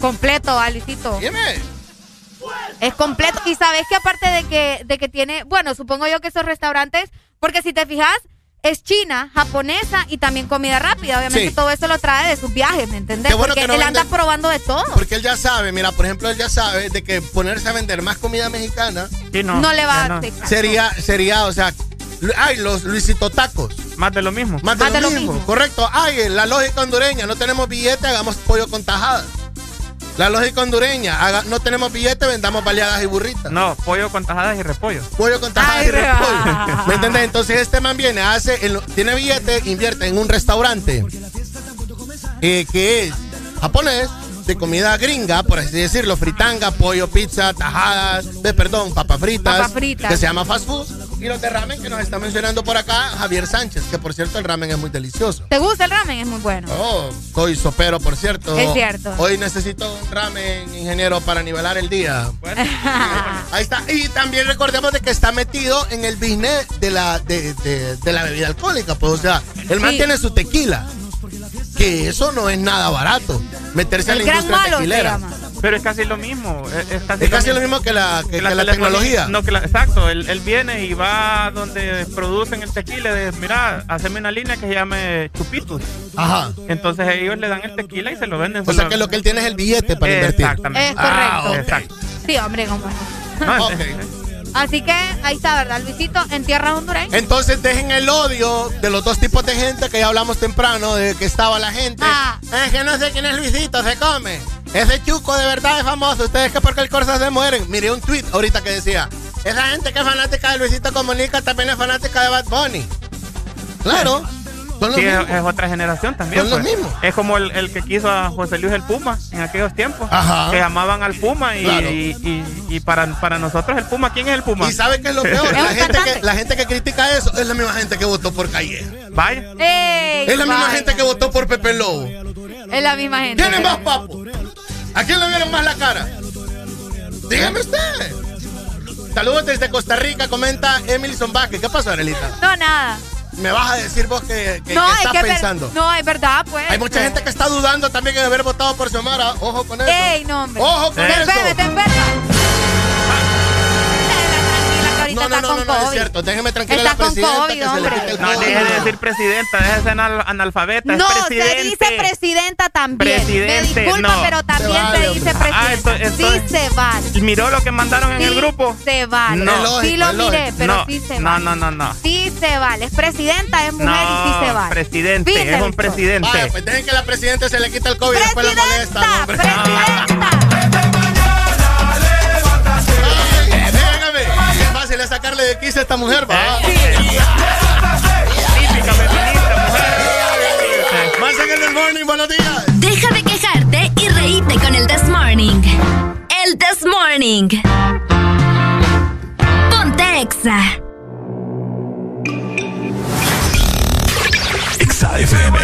Completo, va, Luisito. Dime. Es completo. Y sabes que aparte de que, de que tiene, bueno, supongo yo que esos restaurantes, porque si te fijas, es china, japonesa y también comida rápida. Obviamente Sí. todo eso lo trae de sus viajes, ¿me entendés? Bueno porque que no él anda probando de todo. Porque él ya sabe, mira, por ejemplo, él ya sabe de que ponerse a vender más comida mexicana Sí, no, No le va a no. sería, sería, o sea, Ay, los Luisito Tacos. Más de lo mismo. Más de, lo, mismo. Correcto. Ay, la lógica hondureña. No tenemos billete, hagamos pollo con tajadas. La lógica hondureña. haga- no tenemos billete, vendamos baleadas y burritas. No, pollo con tajadas y repollo. Pollo con tajadas y repollo. ¿Me entendés? Entonces este man viene, hace, en lo- tiene billete, invierte en un restaurante eh, que es japonés, de comida gringa, por así decirlo, fritanga, pollo, pizza, tajadas, de, perdón, papas fritas, que se llama fast food. Y los de ramen que nos está mencionando por acá, Javier Sánchez, que por cierto el ramen es muy delicioso. ¿Te gusta el ramen? Es muy bueno. Oh, soy sopero, por cierto. Es cierto. Hoy necesito un ramen, ingeniero, para nivelar el día. Ahí está. Y también recordemos de que está metido en el business de la, de, de- de la bebida alcohólica. Pues, o sea, el man Sí. tiene su tequila. Que eso no es nada barato. Meterse a la industria tequilera. Pero es casi lo mismo. Es, es casi, Es casi lo mismo que la, que- que la tecnología. No, que la- exacto. Él, él viene y va donde producen el tequila. De, mira, haceme una línea que se llame Chupitos. Ajá. Entonces ellos le dan el tequila y se lo venden. O sea que lo que él tiene es el billete para invertir. Exactamente. Es correcto. Ah. Exacto. Sí, hombre, como. No. Así que ahí está, ¿verdad, Luisito? En tierra hondureña. Entonces dejen el odio de los dos tipos de gente que ya hablamos temprano, de que estaba la gente. Ah. Es que no sé quién es Luisito, se come. Ese chuco de verdad es famoso. Ustedes que porque el Corsa se mueren. Miré un tweet ahorita que decía, esa gente que es fanática de Luisito Comunica también es fanática de Bad Bunny. Claro. Son los Sí, es, otra generación también. Son los pues. mismos. Es como el, el que quiso a José Luis el Puma en aquellos tiempos. Ajá. Que llamaban al Puma y, Claro. y, y- y para, para nosotros el Puma, ¿quién es el Puma? ¿Y sabe qué es lo peor? La gente, que, la gente que critica eso es la misma gente que votó por Calle. Vaya. ¡Ey! Es la misma gente que votó por Pepe Lobo. Es la misma gente. ¿Quién es más papo? ¿A quién le vieron más la cara? Dígame usted. Saludos desde Costa Rica, comenta Emilson Vázquez. ¿Qué pasó, Arelita? No, nada. Me vas a decir vos que, que- no, que es estás es pensando. No, es verdad, pues. Hay mucha gente que está dudando también de haber votado por Xiomara. Ojo con eso. ¡Ey, no, hombre! Ojo con te eso. enferma, te enferma. Ahorita No, no, está no, con no, no, es COVID. cierto. Déjeme tranquila Está la con presidenta COVID, que se le hombre. No, COVID. deje de decir presidenta, deje de ser anal- analfabeta. No, es se presidente. dice presidenta también. Presidente, Me disculpa, no. pero también Se vale, se dice presidenta. Ah, esto- esto sí se vale. ¿Y miró lo que mandaron en Sí el grupo? Se vale. No. sí lo miré, pero No, sí se no, vale. no, no, no. Sí se vale. Es presidenta, es mujer y sí se No, vale. presidente, Fíjese, es un presidente. Vaya, pues dejen que la presidenta se le quite el COVID y después la molesta. no, Es sacarle de quicio a esta mujer, va. Más en el morning, buenos días. Deja de quejarte y reíte con el This Morning. El This Morning. Ponte Exa. Exa FM.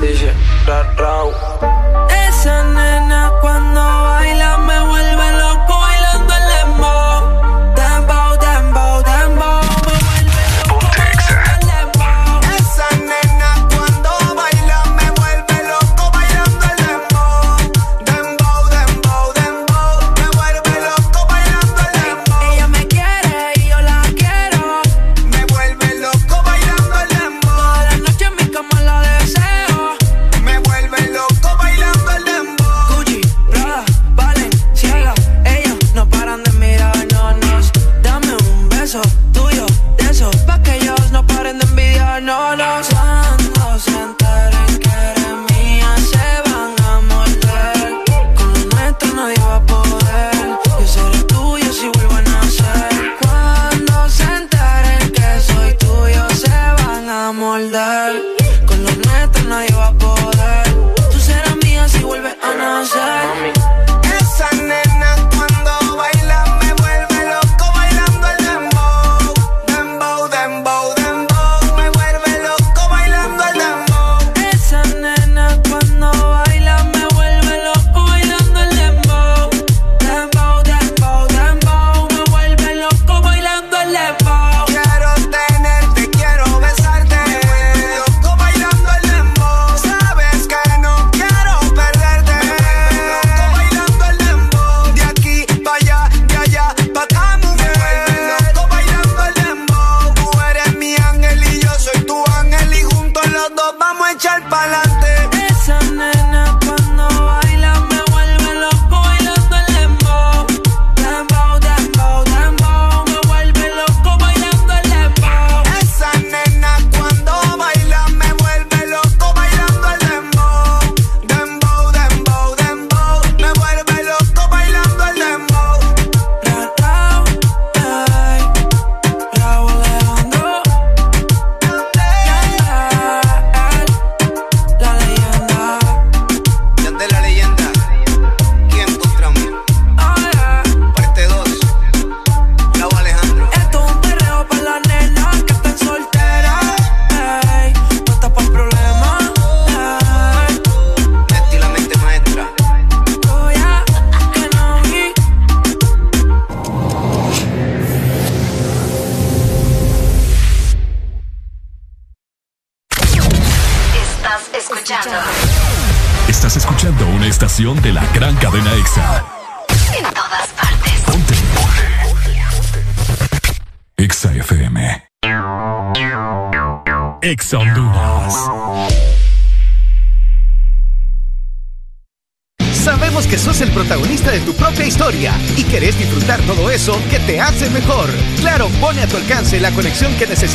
Dice, ra, rau. Esa nena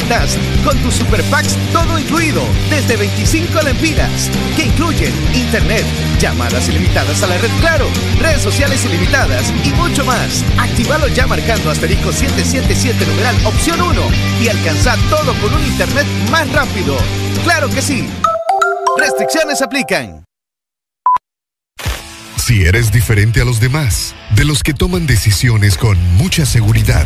Supercanast con tus superpacks todo incluido desde 25 lempiras que incluyen internet, llamadas ilimitadas a la red Claro, redes sociales ilimitadas y mucho más. Actívalo ya marcando asterisco 777 numeral opción 1 y alcanza todo con un internet más rápido. Claro que sí. Restricciones aplican. Si eres diferente a los demás, de los que toman decisiones con mucha seguridad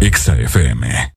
Exa FM.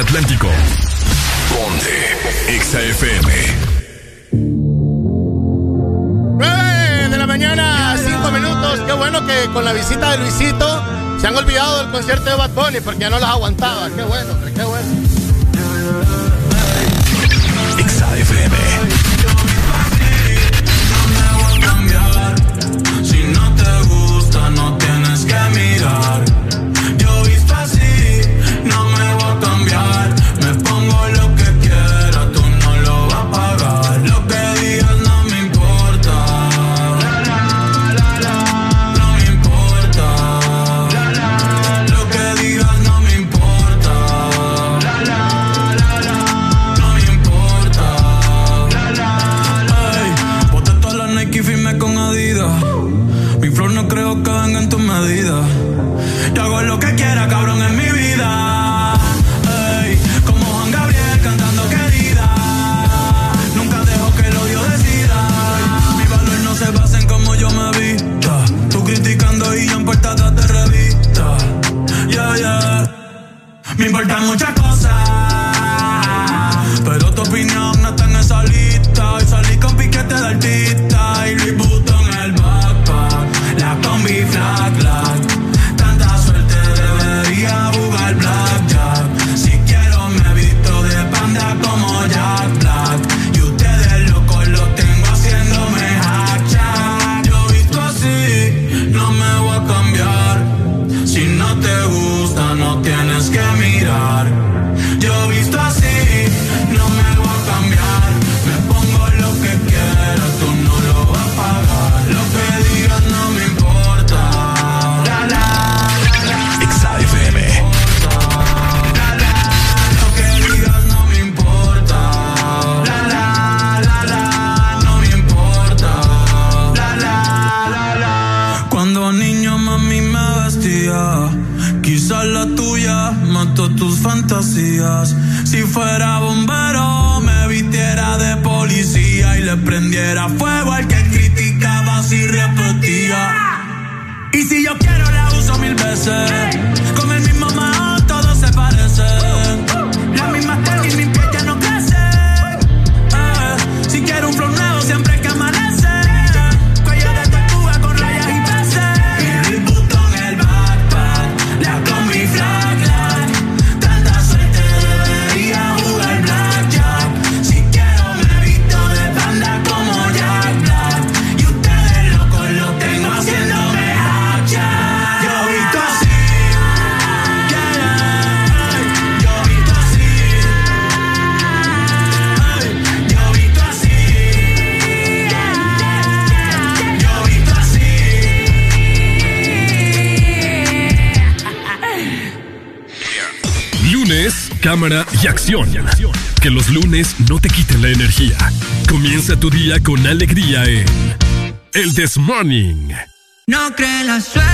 Atlántico. Que los lunes no te quiten la energía. Comienza tu día con alegría en El This Morning. No cree la suerte.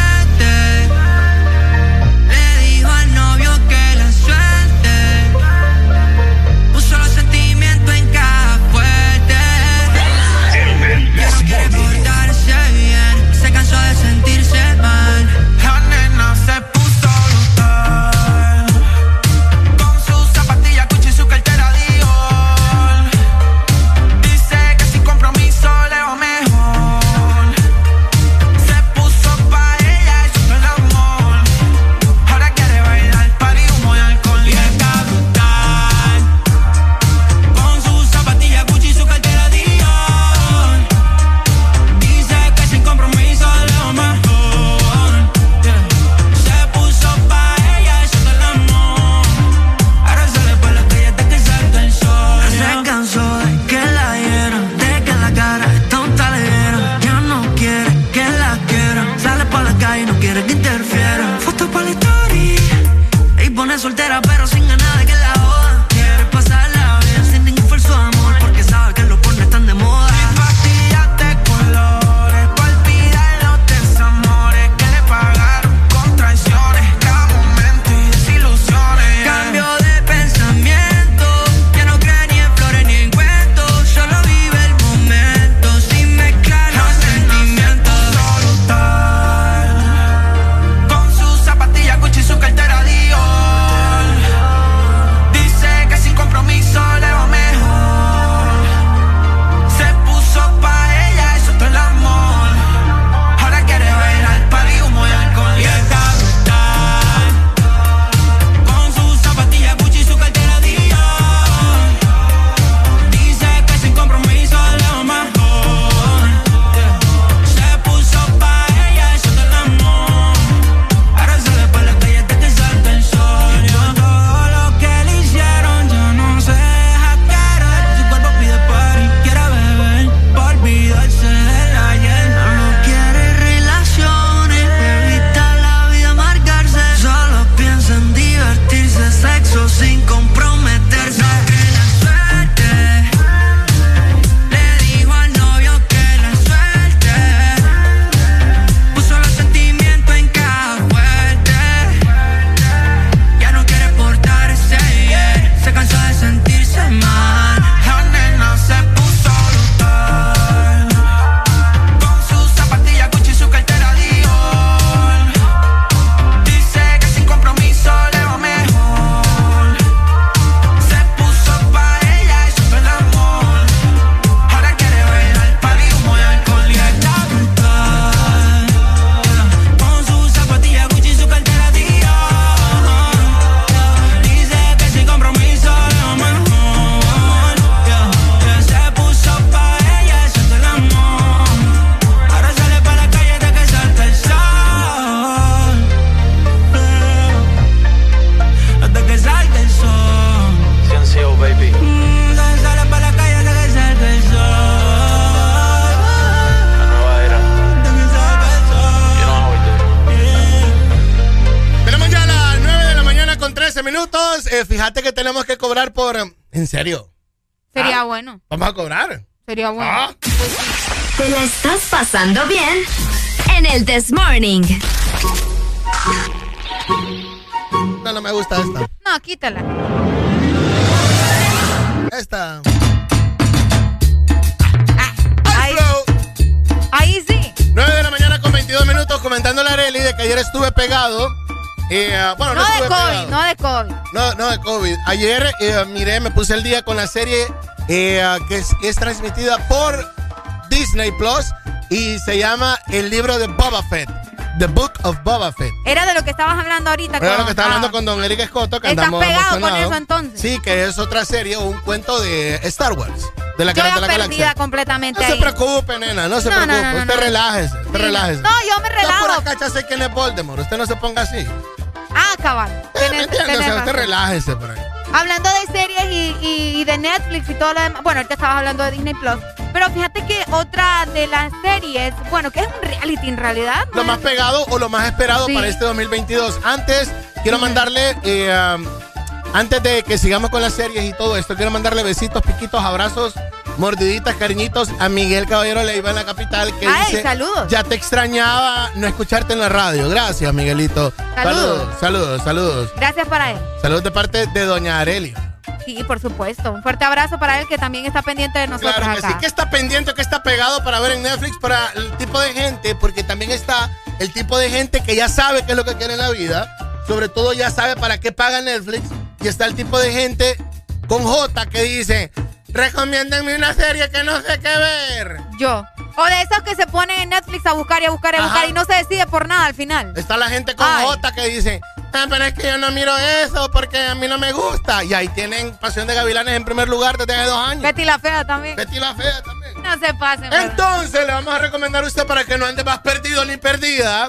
En serio. Sería Ah. bueno. Vamos a cobrar. Sería bueno. Ah. ¿Te la estás pasando bien? En el This Morning. Eh, bueno, no, No de COVID, pegado. no de COVID. No, no de COVID. Ayer eh, miré, me puse el día con la serie eh, que es, es transmitida por Disney Plus y se llama El libro de Boba Fett. The Book of Boba Fett. Era de lo que estabas hablando ahorita. Era con- lo que estaba ah, hablando con Don Eric Escoto, que ¿Estás pegado con eso, entonces? Sí, que es otra serie o un cuento de Star Wars, de la Yo Guerra de ya la perdida Galaxia. completamente No se ahí. preocupe, nena, no se No, preocupe. no, no, usted relájese, usted relájese. No, yo me relajo. por acá ya sé quién es Voldemort, usted no se ponga así. Cabal. Tenés- ¿Me entiende? O tenés sea, usted relájese por ahí. Hablando de series y, y- y de Netflix y todo lo demás. Bueno, ahorita estabas hablando de Disney Plus. Pero fíjate que otra de las series, bueno, que es un reality en realidad. Lo más pegado o lo más esperado Sí. para este 2022. Antes, quiero mandarle, eh, um, antes de que sigamos con las series y todo esto, quiero mandarle besitos, piquitos, abrazos, mordiditas, cariñitos a Miguel Caballero Leiva en la capital que Ay, dice, saludos. ya te extrañaba no escucharte en la radio. Gracias, Miguelito. Saludos. saludos, saludos. Gracias para él. Saludos de parte de Doña Arelia. Sí, por supuesto. Un fuerte abrazo para él que también está pendiente de nosotros Claro que acá. sí, que está pendiente, que está pegado para ver en Netflix para el tipo de gente, porque también está el tipo de gente que ya sabe qué es lo que quiere en la vida, sobre todo ya sabe para qué paga Netflix, y está el tipo de gente con J que dice, recomiéndenme una serie que no sé qué ver. Yo. O de esos que se ponen en Netflix a buscar y a buscar y a Ajá. buscar y no se decide por nada al final. Está la gente con Ay. J que dice, ah, pero es que yo no miro eso porque a mí no me gusta. Y ahí tienen Pasión de Gavilanes en primer lugar desde hace dos años. Betty la fea también. Betty la fea también. No se pasen. ¿verdad? Entonces le vamos a recomendar a usted para que no ande más perdido ni perdida,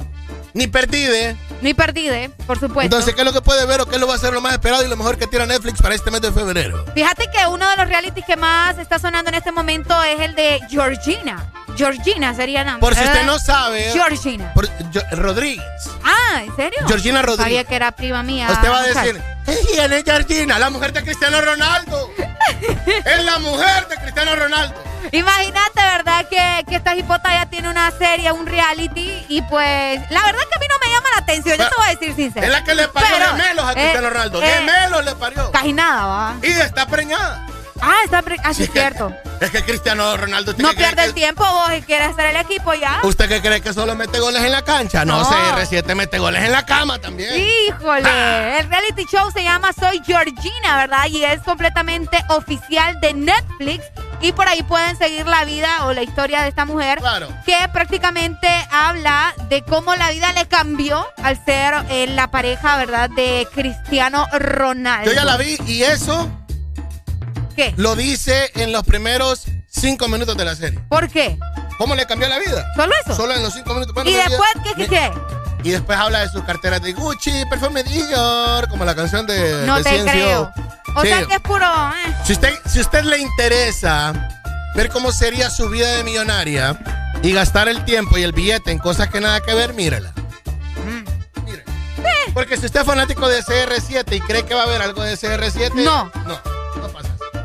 ni perdide. Ni perdide, por supuesto. Entonces, ¿qué es lo que puede ver o qué es lo va a ser lo más esperado y lo mejor que tira Netflix para este mes de febrero? Fíjate que uno de los realities que más está sonando en este momento es el de Georgina. Georgina sería nada Por si usted no sabe. Georgina. por- yo- Rodríguez. Ah, ¿en serio? Georgina Rodríguez. Sabía que era prima mía. Usted va a decir, ¿quién es Georgina? La mujer de Cristiano Ronaldo. es la mujer de Cristiano Ronaldo. Imagínate, ¿verdad? Que, que esta hipota ya tiene una serie, un reality. Y pues, la verdad que a mí no me llama la atención. Yo te voy a decir sincero. Es la que le parió Pero, gemelos a eh, Cristiano Ronaldo. eh, gemelos le parió. Casi nada, va. Y está preñada. Ah, está ah, sí, es cierto. Es que Cristiano Ronaldo ¿usted No cree pierde el que- tiempo vos y quieres hacer el equipo ya. ¿Usted qué cree que solo mete goles en la cancha? No, No. CR7 mete goles en la cama también. Híjole, el reality show se llama Soy Georgina, ¿verdad? Y es completamente oficial de Netflix. Y por ahí pueden seguir la vida o la historia de esta mujer. Que prácticamente habla de cómo la vida le cambió al ser eh, la pareja, ¿verdad? De Cristiano Ronaldo. Yo ya la vi y eso ¿Qué? lo dice en los primeros cinco minutos de la serie. ¿Por qué? ¿Cómo le cambió la vida? ¿Solo eso? Solo en los cinco minutos. Bueno, ¿Y después olvidé. qué, qué? Y después habla de sus carteras de Gucci, perfume Dior, como la canción de No de te Ciencio. creo. O Sí. sea que es puro... eh. Si usted, si usted le interesa ver cómo sería su vida de millonaria y gastar el tiempo y el billete en cosas que nada que ver, mírela. Mire. Porque si usted es fanático de CR7 y cree que va a haber algo de CR7, No. No.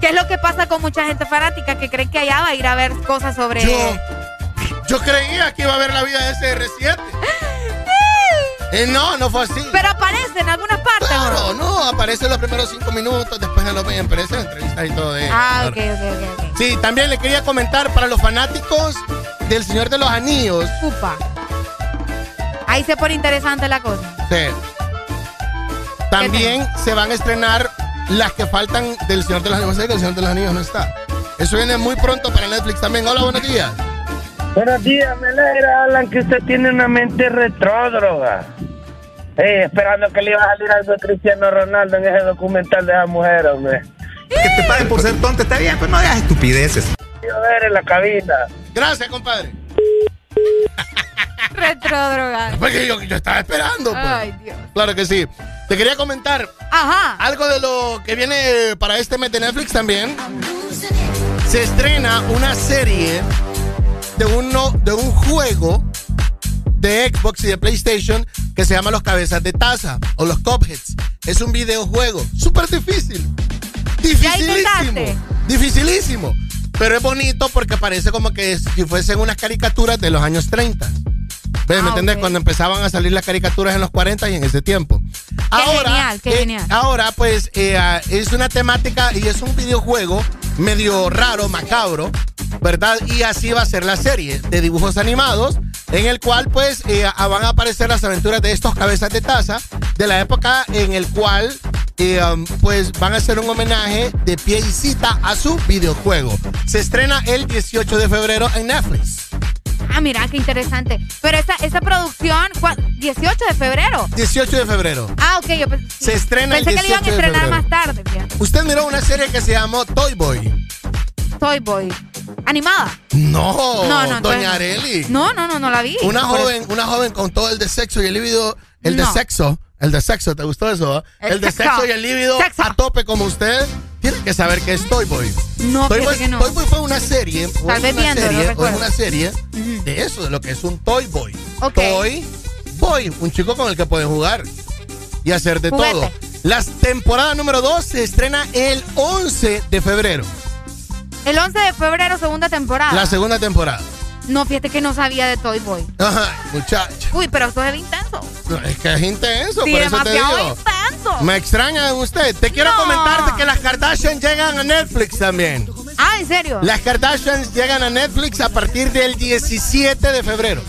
¿Qué es lo que pasa con mucha gente fanática que creen que allá va a ir a ver cosas sobre... Yo, yo creía que iba a haber la vida de CR7. Eh, no, no fue así. Pero aparece en algunas partes. Claro, no, aparece en los primeros cinco minutos, después no lo ven, aparece en entrevistas y todo de Ah, ok, ok, ok. ok. Sí, también le quería comentar para los fanáticos del Señor de los Anillos. Upa. Ahí se pone interesante la cosa. Sí. También se van a estrenar las que faltan del Señor de los Anillos. Sé que el Señor de los Anillos no está. Eso viene muy pronto para Netflix también. Hola, buenos días. Buenos días, me alegra, Alan, que usted tiene una mente retrógrada. Eh, esperando que le iba a salir algo de Cristiano Ronaldo en ese documental de esa mujer, hombre. Que te paguen por ser tonto está bien, pero no hagas estupideces. Quiero ver en la cabina. Gracias, compadre. Retrodrogado. Porque yo, yo estaba esperando. pues. Ay, Dios. Claro que sí. Te quería comentar Ajá. algo de lo que viene para este mes de Netflix también. Se estrena una serie de, uno, de un juego de Xbox y de PlayStation que se llama Los Cabezas de Taza o los Cupheads. Es un videojuego súper difícil. Dificilísimo. Dificilísimo. Pero es bonito porque parece como que si fuesen unas caricaturas de los años 30. ¿Ves? ¿Me Ah, entiendes? Cuando empezaban a salir las caricaturas en los 40 y en ese tiempo. Qué genial, qué eh, genial. Ahora, pues, eh, ah, es una temática y es un videojuego medio raro, macabro, ¿verdad? Y así va a ser la serie de dibujos animados, en el cual, pues, eh, van a aparecer las aventuras de estos cabezas de taza, de la época en el cual, eh, um, pues, van a hacer un homenaje de pie y cita a su videojuego. Se estrena el 18 de febrero en Netflix. Ah, mira, qué interesante. Pero esa, esa producción, ¿cuál? 18 de febrero. 18 de febrero. Ah, ok, yo pens- Se estrena el pensé que le iban a 18 estrenar más tarde. fíjate. Usted miró una serie que se llamó Toy Boy. Toy Boy. ¿Animada? No, No, no, Doña. Areli. No, no, no, no la vi. Una joven, una joven con todo el de sexo y el líbido, el de sexo, el de sexo, ¿te gustó eso? ah? El El, de sexo. sexo y el líbido Sexo. a tope como usted, tiene que saber que es Toy Boy. No, Toy Boy, que no. Toy Boy fue una serie, fue Tal vez una viéndolo, serie, fue una serie de eso, de lo que es un Toy Boy. Ok. Toy Boy, un chico con el que pueden jugar y hacer de Juguete. todo. La temporada número 2 se estrena el 11 de febrero, El 11 de febrero, segunda temporada. la segunda temporada. No, fíjate que no sabía de Toy Boy. Ajá, muchacho. Uy, pero eso es intenso. No, Es que es intenso, Sí, por eso te digo. intenso. Me extraña de usted. Te quiero No. comentarte que las Kardashian llegan a Netflix también. Ah, ¿en serio? Las Kardashians llegan a Netflix a partir del 17 de febrero.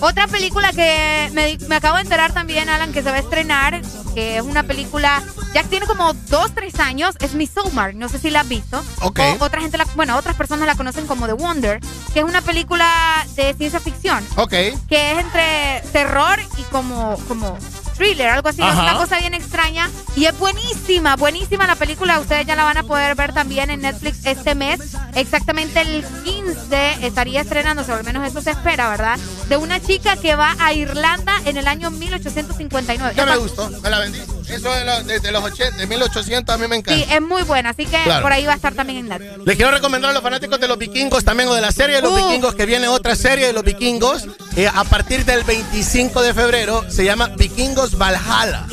Otra película que me, me acabo de enterar también, Alan, que se va a estrenar, que es una película, ya tiene como dos, tres años, es Midsommar, no sé si la has visto. Ok. O otra gente, la, bueno, otras personas la conocen como The Wonder, que es una película de ciencia ficción, Ok. que es entre terror y como, como thriller, algo así, es una cosa bien extraña. Y es buenísima, buenísima la película, ustedes ya la van a poder ver también en Netflix este mes, exactamente el 15 estaría estrenándose, o al menos eso se espera, ¿verdad? De una chica que va a Irlanda en el año 1859. Ya me gustó, me la bendice. Eso de, los- de- de los 80, de 1800 a mí me encanta. Sí, es muy buena, así que Claro. por ahí va a estar también en Netflix. Les quiero recomendar a los fanáticos de los vikingos también o de la serie de los Uh. vikingos que viene otra serie de los vikingos eh, a partir del 25 de febrero se llama Vikingos Valhalla.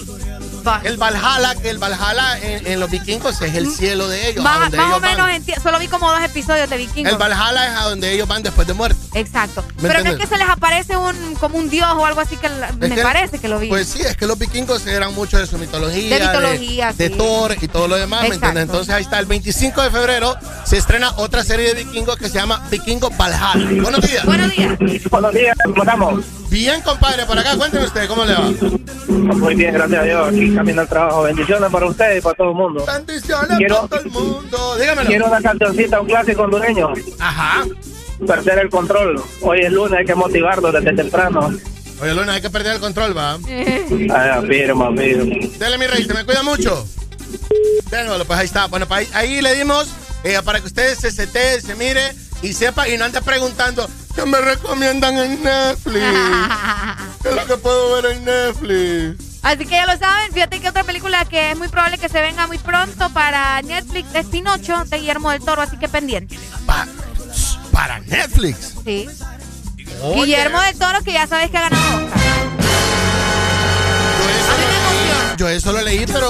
El Valhalla, que el Valhalla en, en los vikingos es el cielo de ellos. a Más, donde más ellos o menos, van. solo vi como dos episodios de Vikingos. El Valhalla es a donde ellos van después de muerte. Exacto. ¿Me Pero no es que se les aparece un como un dios o algo así que Es me que- parece que lo vi. Pues sí, es que los vikingos eran mucho de su mitología. De mitología, de, sí. Thor y todo lo demás, ¿me entiendes? Entonces ahí está, el 25 de febrero se estrena otra serie de vikingos que se llama Vikingos Valhalla. Buenos días. Buenos días. Buenos días, ¿cómo estamos? Bien, compadre, por acá, cuénteme usted, ¿cómo le va? Muy bien, gracias a Dios. Aquí camino al trabajo. Bendiciones para ustedes y para todo el mundo. Bendiciones Quiero- para todo el mundo. Dígamelo. Quiero una cancioncita, un clásico hondureño. Ajá. Perder el control. Hoy es lunes, hay que motivarnos desde temprano. Oye, Luna, hay que perder el control, va. Ah, firma, firma. Dele, mi rey, se me cuida mucho. Véngalo, pues ahí está. Bueno, pues ahí, ahí le dimos eh, para que ustedes se setee, se mire y sepa y no ande preguntando ¿qué me recomiendan en Netflix? ¿Qué es lo que puedo ver en Netflix? Así que ya lo saben, fíjate que otra película que es muy probable que se venga muy pronto para Netflix es Pinocho de Guillermo del Toro, así que pendiente. Para Netflix. Sí. Oye. Guillermo del Toro, que ya sabes que ha ganado Oscar. Yo eso lo leí, pero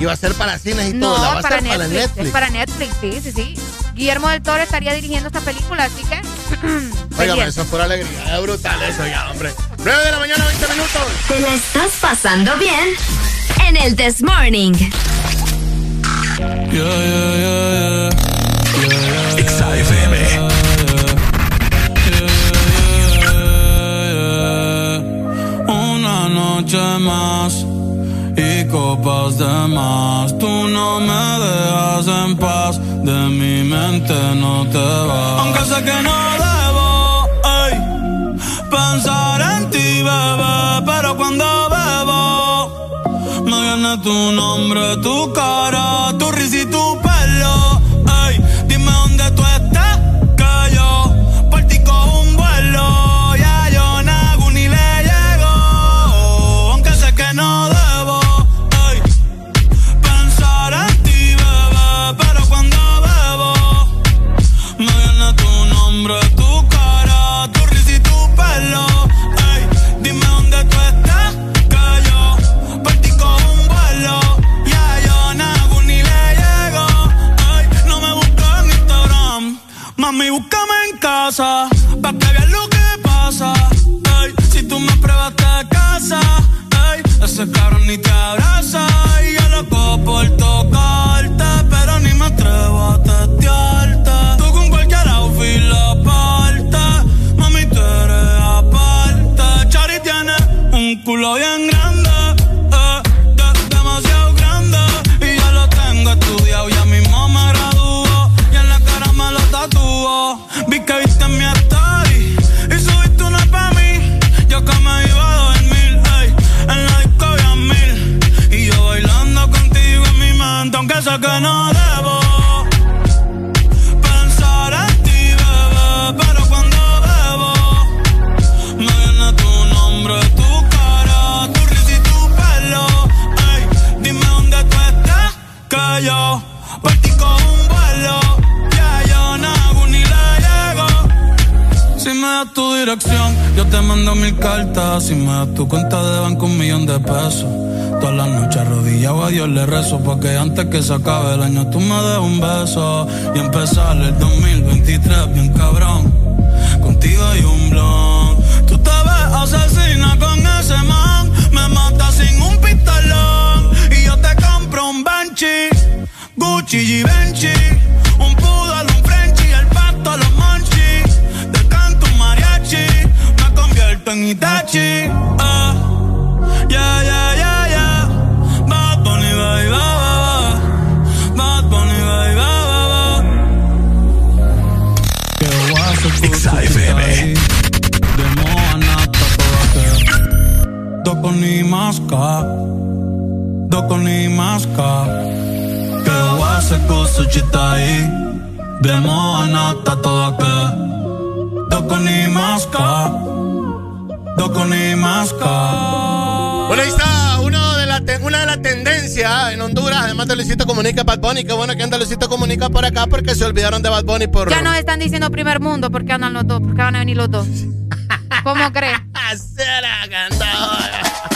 iba a ser para cines y No, todo. La va a para Netflix, para Netflix. Es para Netflix, sí, sí, sí. Guillermo del Toro estaría dirigiendo esta película, así que. Oiga, eso es pura alegría. Es brutal eso ya, hombre. 9 de la mañana, 20 minutos. ¿Te la estás pasando bien? En el This Morning. XAFM. Una noche más y copas de más. Tú no me dejas en paz, de mi mente no te vas. Aunque sé que no pensar en ti, bebé, pero cuando bebo me viene tu nombre, tu cara, tu risa y tu pelo. casa, pa' que veas lo que pasa. Si tú me pruebas te casa, ey, ese cabrón ni te abraza. Y yo loco por tocarte, pero ni me atrevo a testearte. Tú con cualquier outfit la parte, mami, tú eres aparte. Chari tiene un culo bien grande que no debo pensar en ti, bebé, pero cuando bebo me viene tu nombre, tu cara, tu risa y tu pelo. Ey, dime dónde tú estás, que yo por ti con un vuelo. Ya yo ni le llego. Si me das tu dirección, yo te mando mil cartas. Si me das tu cuenta de banco, un millón de pesos. Todas las noches arrodillado. A Dios le rezo Porque antes que se acabe el año tú me des un beso Y empezar el 2023 bien cabrón. Contigo hay un blon. Tú te ves asesina con ese man. Me mata sin un pistolón. Y yo te compro un Banshee Gucci y Benchi Un poodle, un Frenchie El pato, los monchis Te canto un mariachi Me convierto en Itachi. Ah. Yeah, yeah. Ni maska Doko ni maska Que voy a hacer kusuchita ahí De Moanata toda que Doko ni maska Doko ni maska Bueno, ahí está uno de la una de las tendencias en Honduras, además de Luisito Comunica, Bad Bunny. Qué bueno que anda Luisito Comunica por acá porque se olvidaron de Bad Bunny por... Ya nos están diciendo primer mundo, ¿por qué andan los dos? ¿Por qué van a venir los dos? ¿Cómo crees? Será cantadora.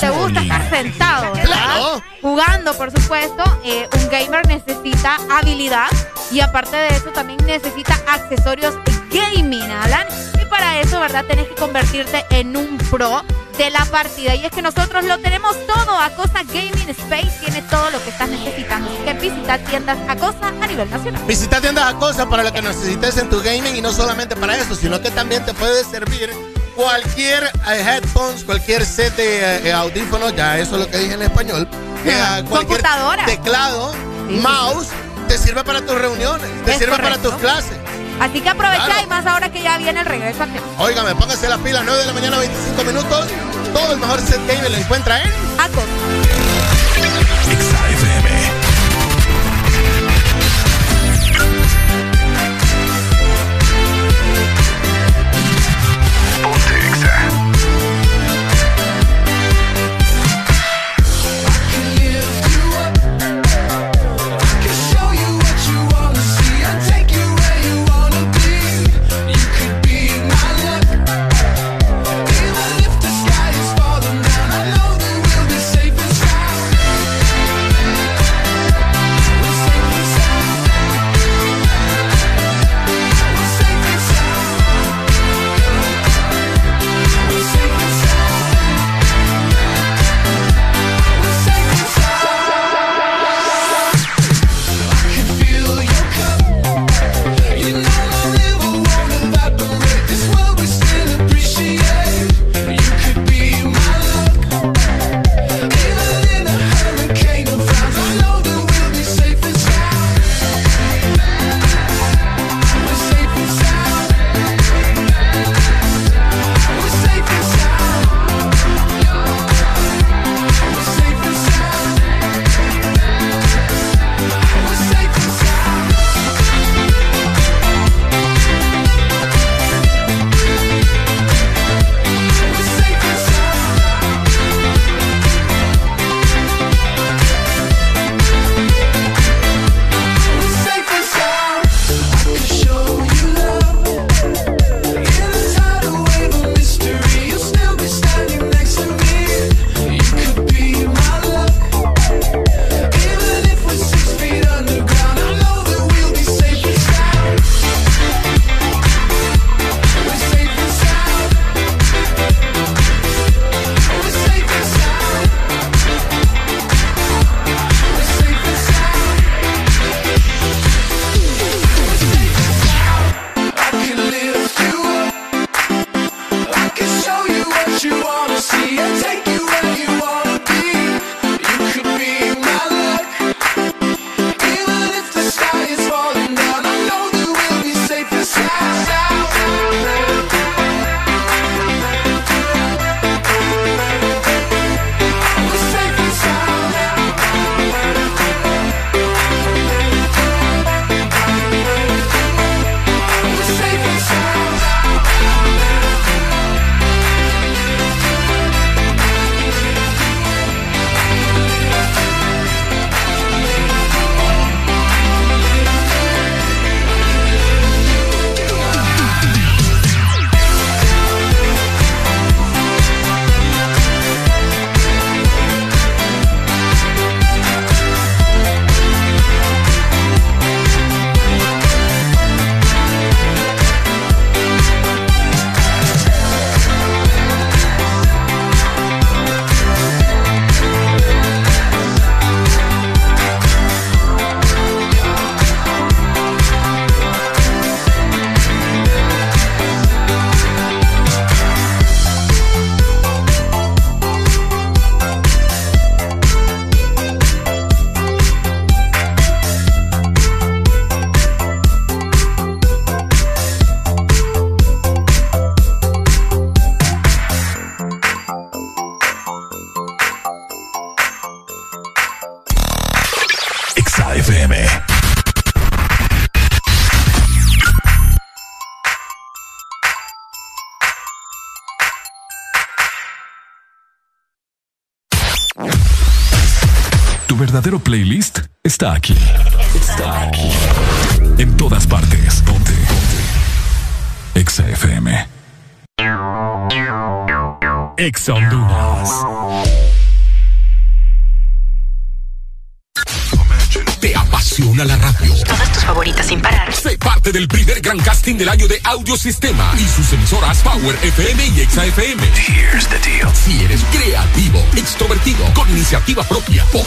Gamer, te gusta estar sentado, ¿verdad? Claro. Jugando, por supuesto, eh, un gamer necesita habilidad y aparte de eso también necesita accesorios gaming, Alan. Y para eso, ¿verdad? Tenés que convertirte en un pro de la partida. Y es que nosotros lo tenemos todo. Acosa Gaming Space tiene todo lo que estás necesitando. Así que visita tiendas Acosa a nivel nacional. Visita tiendas a cosas para lo que necesites en tu gaming y no solamente para eso, sino que también te puede servir cualquier eh, headphones, cualquier set de eh, audífonos, ya eso es lo que dije en español. eh, Computadora. teclado, mouse, te sirve para tus reuniones, te Es sirve correcto. para tus clases. Así que aprovecha Claro. y más ahora que ya viene el regreso a clase. Óigame, póngase la pila, 9 de la mañana, 25 minutos. Todo el mejor set gamer lo encuentra en Acosa.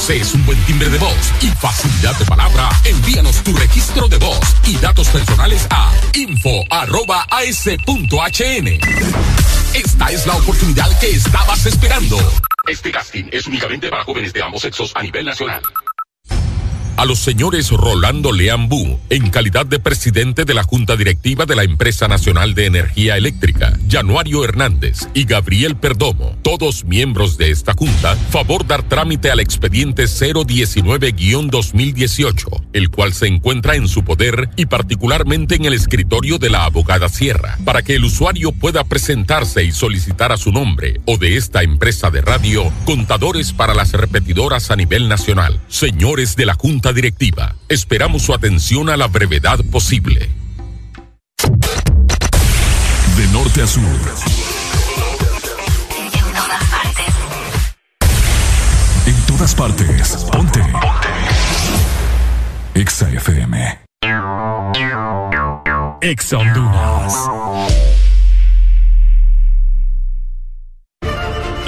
Posees un buen timbre de voz y facilidad de palabra, envíanos tu registro de voz y datos personales a info.as.hn. Esta es la oportunidad que estabas esperando. Este casting es únicamente para jóvenes de ambos sexos a nivel nacional. A los señores Rolando Leambú, en calidad de presidente de la Junta Directiva de la Empresa Nacional de Energía Eléctrica, Januario Hernández y Gabriel Perdomo, todos miembros de esta junta, favor dar trámite al expediente 019-2018, el cual se encuentra en su poder y particularmente en el escritorio de la abogada Sierra, para que el usuario pueda presentarse y solicitar a su nombre o de esta empresa de radio contadores para las repetidoras a nivel nacional. Señores de la Junta Directiva, esperamos su atención a la brevedad posible. De norte a sur. Todas partes. Ponte. Ponte. Exa FM. Exa Honduras.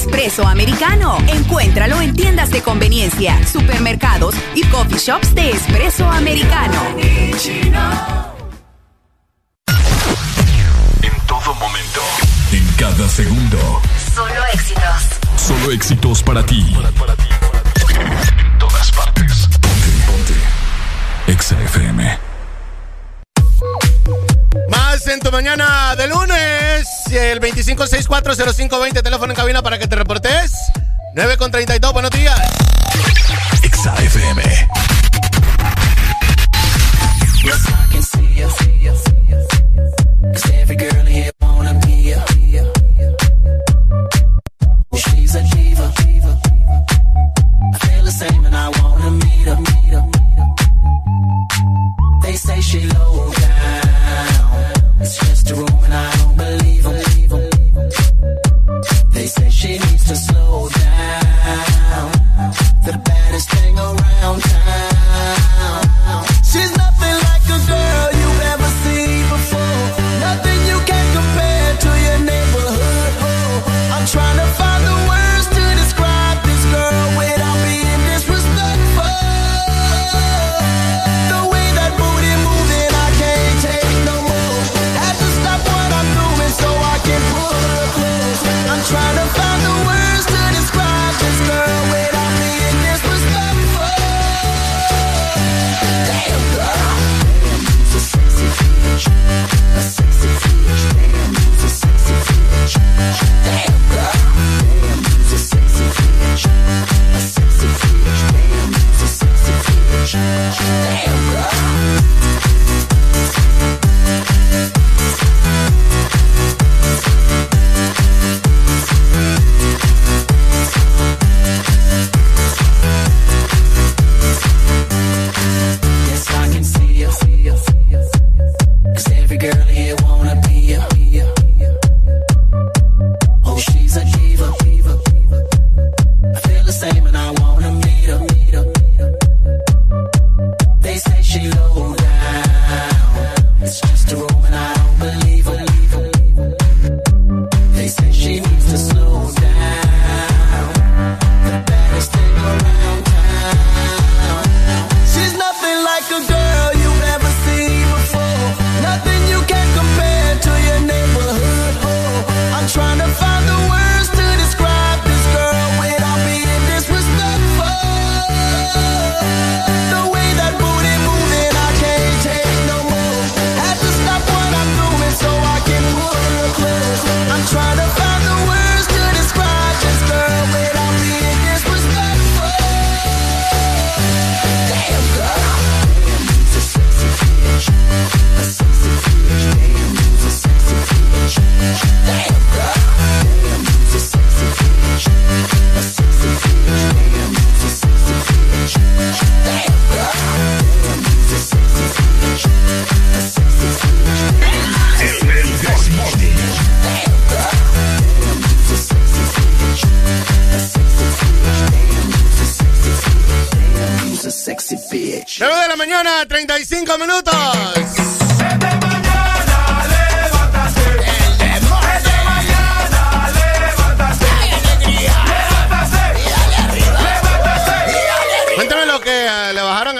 Espresso americano. Encuéntralo en tiendas de conveniencia, supermercados y coffee shops de espresso americano. En todo momento. En cada segundo. Solo éxitos. Solo éxitos para ti. En todas partes. Ponte, ponte. Exa FM. Más en tu mañana de lunes. El 25640520, teléfono en cabina para que te reportes. 9 con 32, buenos días. Exa FM. Yes, I can see you. Cause every girl here wanna be you. She's a diva. I feel the same and I wanna meet her. They say she low down. It's just a room and I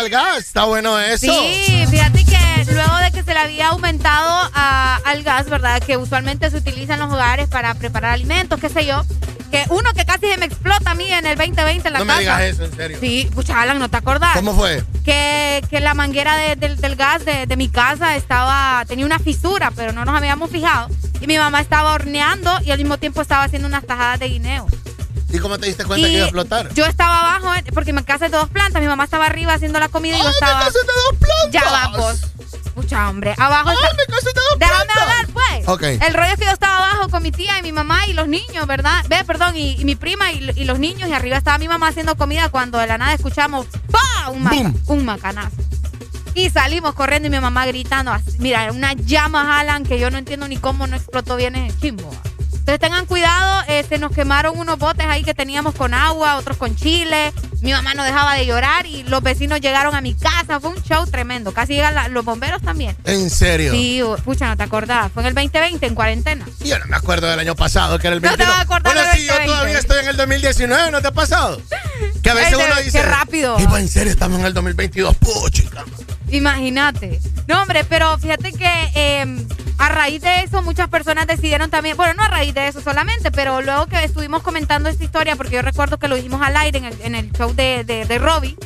el gas. Está bueno eso. Sí, fíjate que luego de que se le había aumentado a- al gas, ¿verdad? Que usualmente se utiliza en los hogares para preparar alimentos, qué sé yo. Que uno que casi se me explota a mí en el 2020 en la No casa. me digas eso, en serio. Sí, pucha, Alan, ¿no te acordás? ¿Cómo fue? Que, que la manguera de- del, del gas de, de mi casa estaba tenía una fisura, pero no nos habíamos fijado. Y mi mamá estaba horneando y al mismo tiempo estaba haciendo unas tajadas de guineo. ¿Y cómo te diste cuenta Y que iba a explotar? Yo estaba abajo, porque mi casa es de dos plantas. Mi mamá estaba arriba haciendo la comida y yo estaba. casa es de dos plantas! Ya vamos. Pucha, hombre. Abajo está. Déjame hablar, pues. Ok. El rollo es que yo estaba abajo con mi tía y mi mamá y los niños, ¿verdad? Ve, perdón, y, y mi prima y, y los niños. Y arriba estaba mi mamá haciendo comida cuando de la nada escuchamos ¡pa! Un, maca- un macanazo. Y salimos corriendo y mi mamá gritando. así, Mira, unas llamas, Alan, que yo no entiendo ni cómo no explotó bien ese chimbo. Entonces tengan cuidado, eh, se nos quemaron unos botes ahí que teníamos con agua, otros con chile. Mi mamá no dejaba de llorar y los vecinos llegaron a mi casa. Fue un show tremendo. Casi llegan la- los bomberos también. ¿En serio? Sí, pucha, no te acordás. Fue en el 2020, en cuarentena. Yo no me acuerdo del año pasado, que era el No te 21. vas a acordar bueno, sí, yo 2020. todavía estoy en el 2019, ¿no te ha pasado? Que a veces Ay, uno qué dice... rápido. "Ey, pues, en serio, estamos en el 2022, puchica. Imagínate. No, hombre, pero fíjate que eh, a raíz de eso muchas personas decidieron también, bueno, no a raíz de eso solamente, pero luego que estuvimos comentando esta historia, porque yo recuerdo que lo dijimos al aire en el, en el show de, de, de Robbie,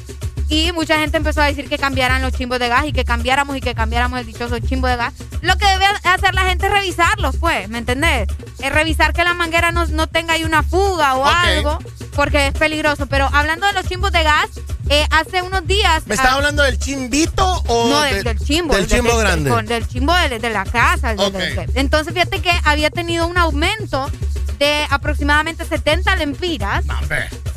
y mucha gente empezó a decir que cambiaran los chimbos de gas y que cambiáramos y que cambiáramos el dichoso chimbo de gas. Lo que debe hacer la gente es revisarlos, pues, ¿me entendés? Es revisar que la manguera no, no tenga ahí una fuga o algo, porque es peligroso. Pero hablando de los chimbos de gas, eh, hace unos días... ¿Me estás ah, hablando del chimbito o no, de- del, del chimbo. Del chimbo del- grande. del chimbo de, de la casa. del- Ok. del- entonces, fíjate que había tenido un aumento de aproximadamente 70 lempiras.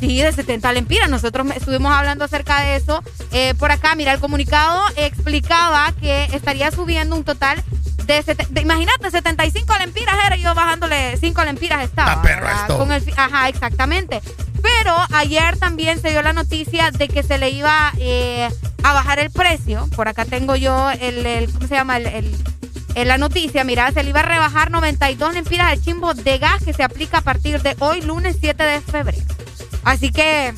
Sí, de 70 lempiras. Nosotros estuvimos hablando acerca de eso. Eh, por acá, mira, el comunicado explicaba que estaría subiendo un total de, imagínate, 75 lempiras era yo bajándole 5 lempiras estaba. esto. Con el ajá, exactamente. Pero ayer también se dio la noticia de que se le iba eh, a bajar el precio. Por acá tengo yo el, el- ¿cómo se llama? El, el- en la noticia, mira, se le iba a rebajar 92 lempiras al chimbo de gas que se aplica a partir de hoy, lunes 7 de febrero. Así que...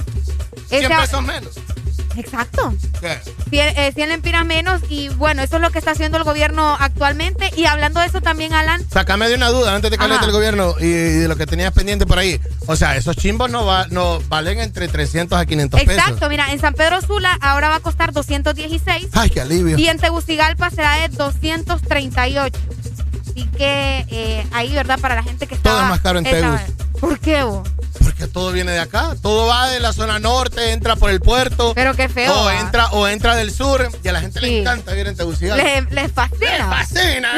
100 ese- pesos menos. Exacto. ¿Qué? 100, eh, 100 lempiras menos y bueno, eso es lo que está haciendo el gobierno actualmente. Y hablando de eso también, Alan, Sácame de una duda antes de que hables del gobierno y, y de lo que tenías pendiente por ahí. O sea, esos chimbos no, va, no valen entre 300 a 500 pesos. exacto, mira, en San Pedro Sula ahora va a costar 216 Ay, qué alivio. y en Tegucigalpa será de 238. Así que eh, ahí, ¿verdad? Para la gente que está... Todo es más caro en Tegus. ¿Por qué, vos? Porque todo viene de acá. Todo va de la zona norte, entra por el puerto. Pero qué feo. O ¿va? entra, o entra del sur. Y a la gente Sí. le encanta vivir en Tegucigalpa. Les, les fascina. Les fascina.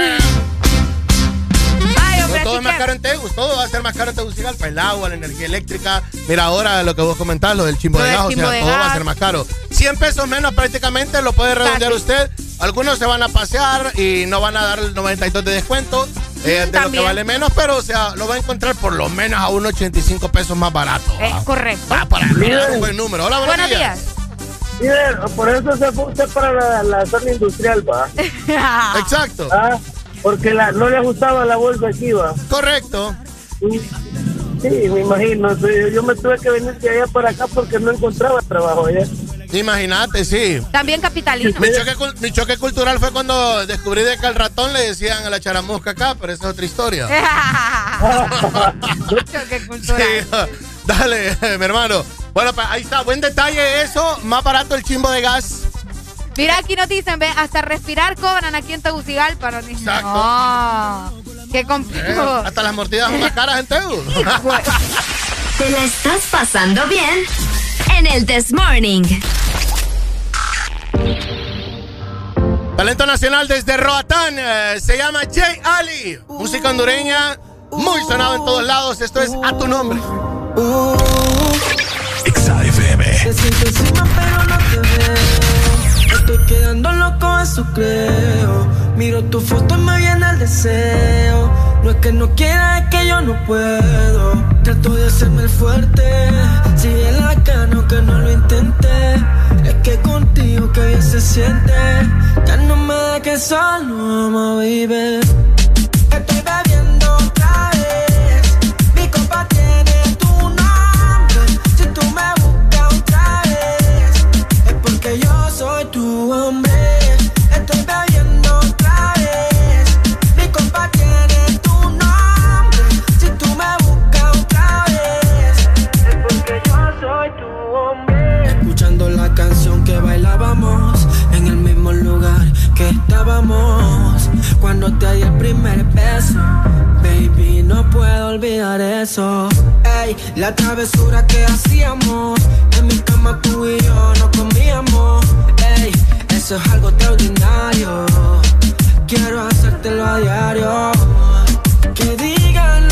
Todo es más caro en Tegus, todo va a ser más caro en Tegucigalpa, el agua, la energía eléctrica. Mira ahora lo que vos comentás, lo del chimbo Lo de gas, o sea, todo va a ser más caro. 100 pesos menos prácticamente lo puede redondear usted. Algunos se van a pasear y no van a dar el 92 de descuento eh, de lo que vale menos, pero o sea, lo va a encontrar por lo menos a unos 85 pesos más barato. Es correcto. Va para un buen número. Hola, buenos, Buenos días. Líder, por eso se fue usted para la, la zona industrial, va. Exacto. Ah, porque la, no le gustaba la bolsa aquí, va. Correcto. Sí, me imagino. Yo me tuve que venir de allá para acá porque no encontraba trabajo allá. Imagínate, sí. También capitalino. Mi choque, cul- mi choque cultural fue cuando descubrí de que al ratón le decían a la charamusca acá, pero esa es otra historia. Choque cultural. Sí, dale, mi hermano. Bueno, ahí está, buen detalle eso. Más barato el chimbo de gas. Mira, aquí nos dicen, ve, hasta respirar cobran aquí en Tegucigalpa. Dicen, Exacto. No, qué Eh, complicado. hasta las mordidas son más caras en Tegu. ¿Te la estás pasando bien? En el This Morning. Talento nacional desde Roatán. eh, se llama Jay Ali. Música hondureña. Muy sonado en todos lados. Esto es A tu nombre. Quedando loco, eso creo Miro tu foto y me viene el deseo No es que no quiera, es que yo no puedo Trato de hacerme el fuerte Sigue la cano que no lo intenté Es que contigo que bien se siente. Ya no me dejes solo, mamá, baby. Estoy bebiendo otra vez. Mi copa en el mismo lugar que estábamos cuando te di el primer beso. Baby, no puedo olvidar eso. Ey, la travesura que hacíamos en mi cama tú y yo no comíamos. Ey, eso es algo extraordinario. Quiero hacértelo a diario. Que digan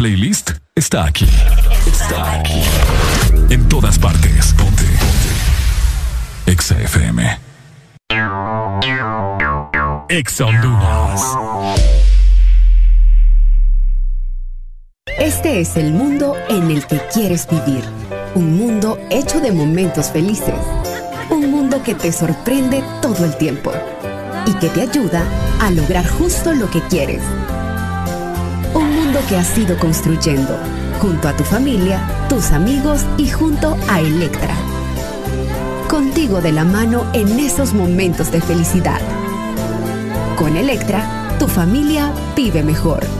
Playlist está aquí. Está aquí. En todas partes. Ponte. Ponte. Exa FM. Exa Honduras. Este es el mundo en el que quieres vivir. Un mundo hecho de momentos felices. Un mundo que te sorprende todo el tiempo y que te ayuda a lograr justo lo que quieres. Que has ido construyendo junto a tu familia, tus amigos y junto a Electra. Contigo de la mano en esos momentos de felicidad. Con Electra, tu familia vive mejor.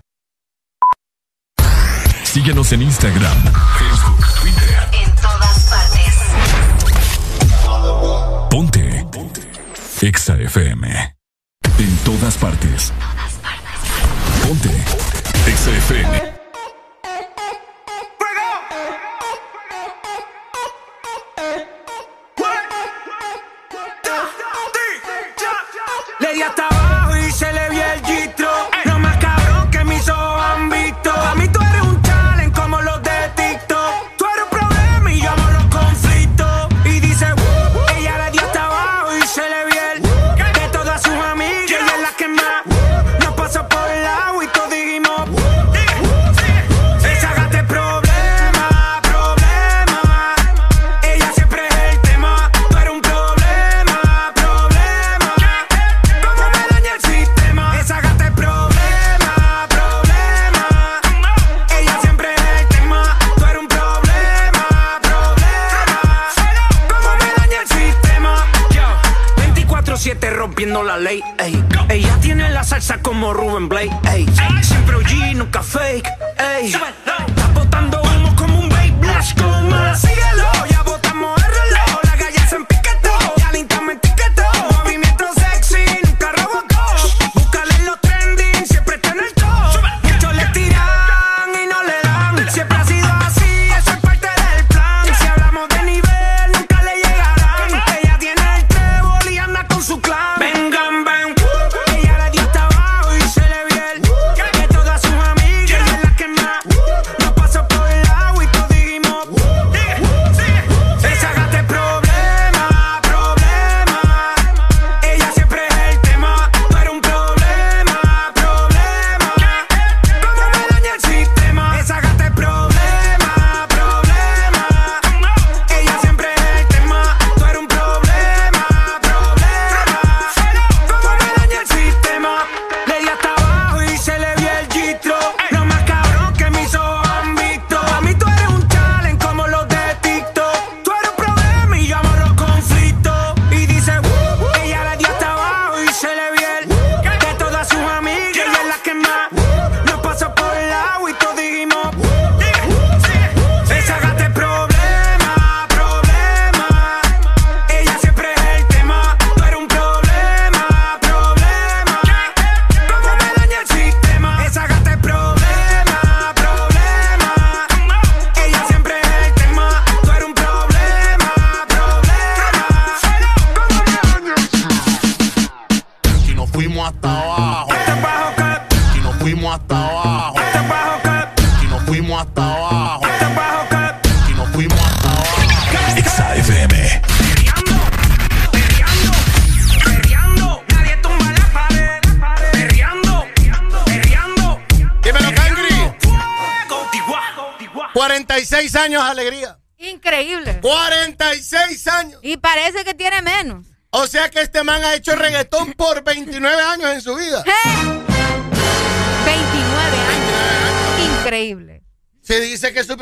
Síguenos en Instagram, Facebook, Twitter. En todas partes. Ponte. Ponte. Exa FM. En todas partes. Ponte. Exa FM.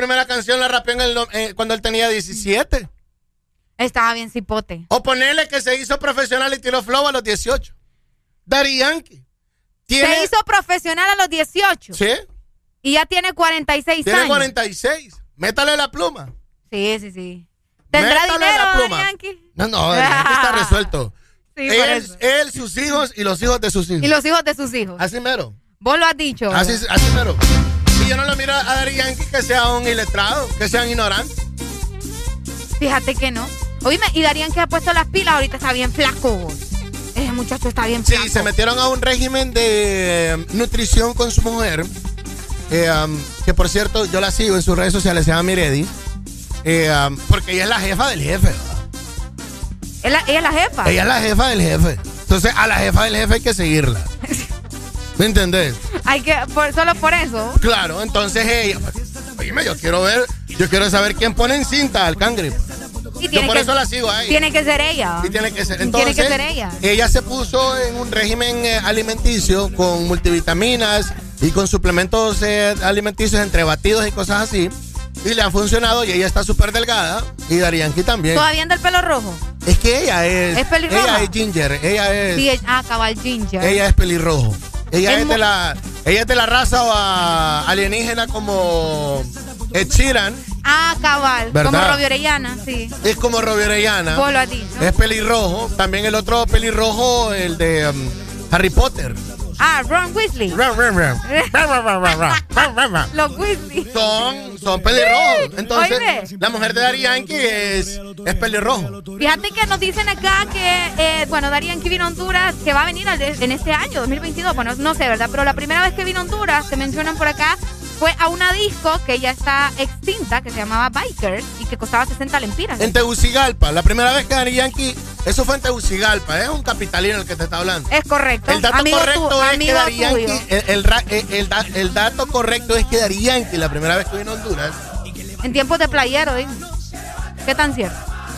Primera canción la rapeó en el eh, cuando él tenía 17. Estaba bien cipote. O ponerle que se hizo profesional y tiró flow a los 18. Daddy Yankee. Tiene, Se hizo profesional a los 18. ¿Sí? Y ya tiene 46 Tiene años. 46. Métale la pluma. Sí, sí, sí. ¿Tendrá Métale dinero, la pluma. Yankee? No, no, Daddy Yankee está resuelto. Sí, él, él, sus hijos y los hijos de sus hijos. Y los hijos de sus hijos. Así mero. Vos lo has dicho. Así, así mero. Yo no lo miro a Daddy Yankee que sea un iletrado, que sea un ignorante. Fíjate que no. Oíme, y Darían que ha puesto las pilas, ahorita está bien flaco. Ese muchacho está bien Sí, flaco. se metieron a un régimen de eh, nutrición con su mujer. eh, um, que por cierto, yo la sigo en sus redes sociales, se llama Miredi. eh, um, porque ella es la jefa del jefe. ¿verdad? ¿Es la- ¿Ella es la jefa? Ella es la jefa del jefe. Entonces, a la jefa del jefe hay que seguirla. ¿Me entendés? Hay que, por- solo por eso. Claro, entonces ella. Oíme, yo quiero ver, yo quiero saber quién pone en cinta al cangre. Y Yo tiene por que- eso la sigo a ella. Tiene que ser ella. Y tiene que ser. Tiene Entonces, que ser ella. se puso en un régimen eh, alimenticio con multivitaminas y con suplementos eh, alimenticios entre batidos y cosas así. Y le han funcionado y ella está súper delgada. Y Darianki también. ¿Todavía anda el pelo rojo? Es que ella es. ¿Es pelirroja? Ella es ginger. Ella es. Sí, es- ah, cabal ginger. Ella es pelirrojo. Ella Es de la. Ella es de la raza ah, alienígena como Ed Sheeran. Ah, cabal. ¿Verdad? Como Robbie Orellana, sí. Es como Robbie Orellana. Vos lo has dicho. Es pelirrojo. También el otro pelirrojo, el de um, Harry Potter. Ah, Ron Weasley. Los Weasley. Son, son pelirrojos. Entonces, la mujer de Dari Yankee es, es pelirrojo. Fíjate que nos dicen acá que, eh, bueno, Darían que vino a Honduras, que va a venir al de- en este año, 2022. Bueno, no sé, ¿verdad? Pero la primera vez que vino a Honduras, se mencionan por acá, fue a una disco que ya está extinta, que se llamaba Bikers y que costaba 60 lempiras. En Tegucigalpa. La primera vez que Dari Yankee, eso fue en Tegucigalpa. Es un capitalino el que te está hablando. Es correcto. El dato Amigo correcto tu- es que tuyo. Yankee, el, el ra- el- el da- el dato correcto es que Dari Yankee, la primera vez que vino a Honduras, En tiempos de playero, dime. ¿Qué tan cierto?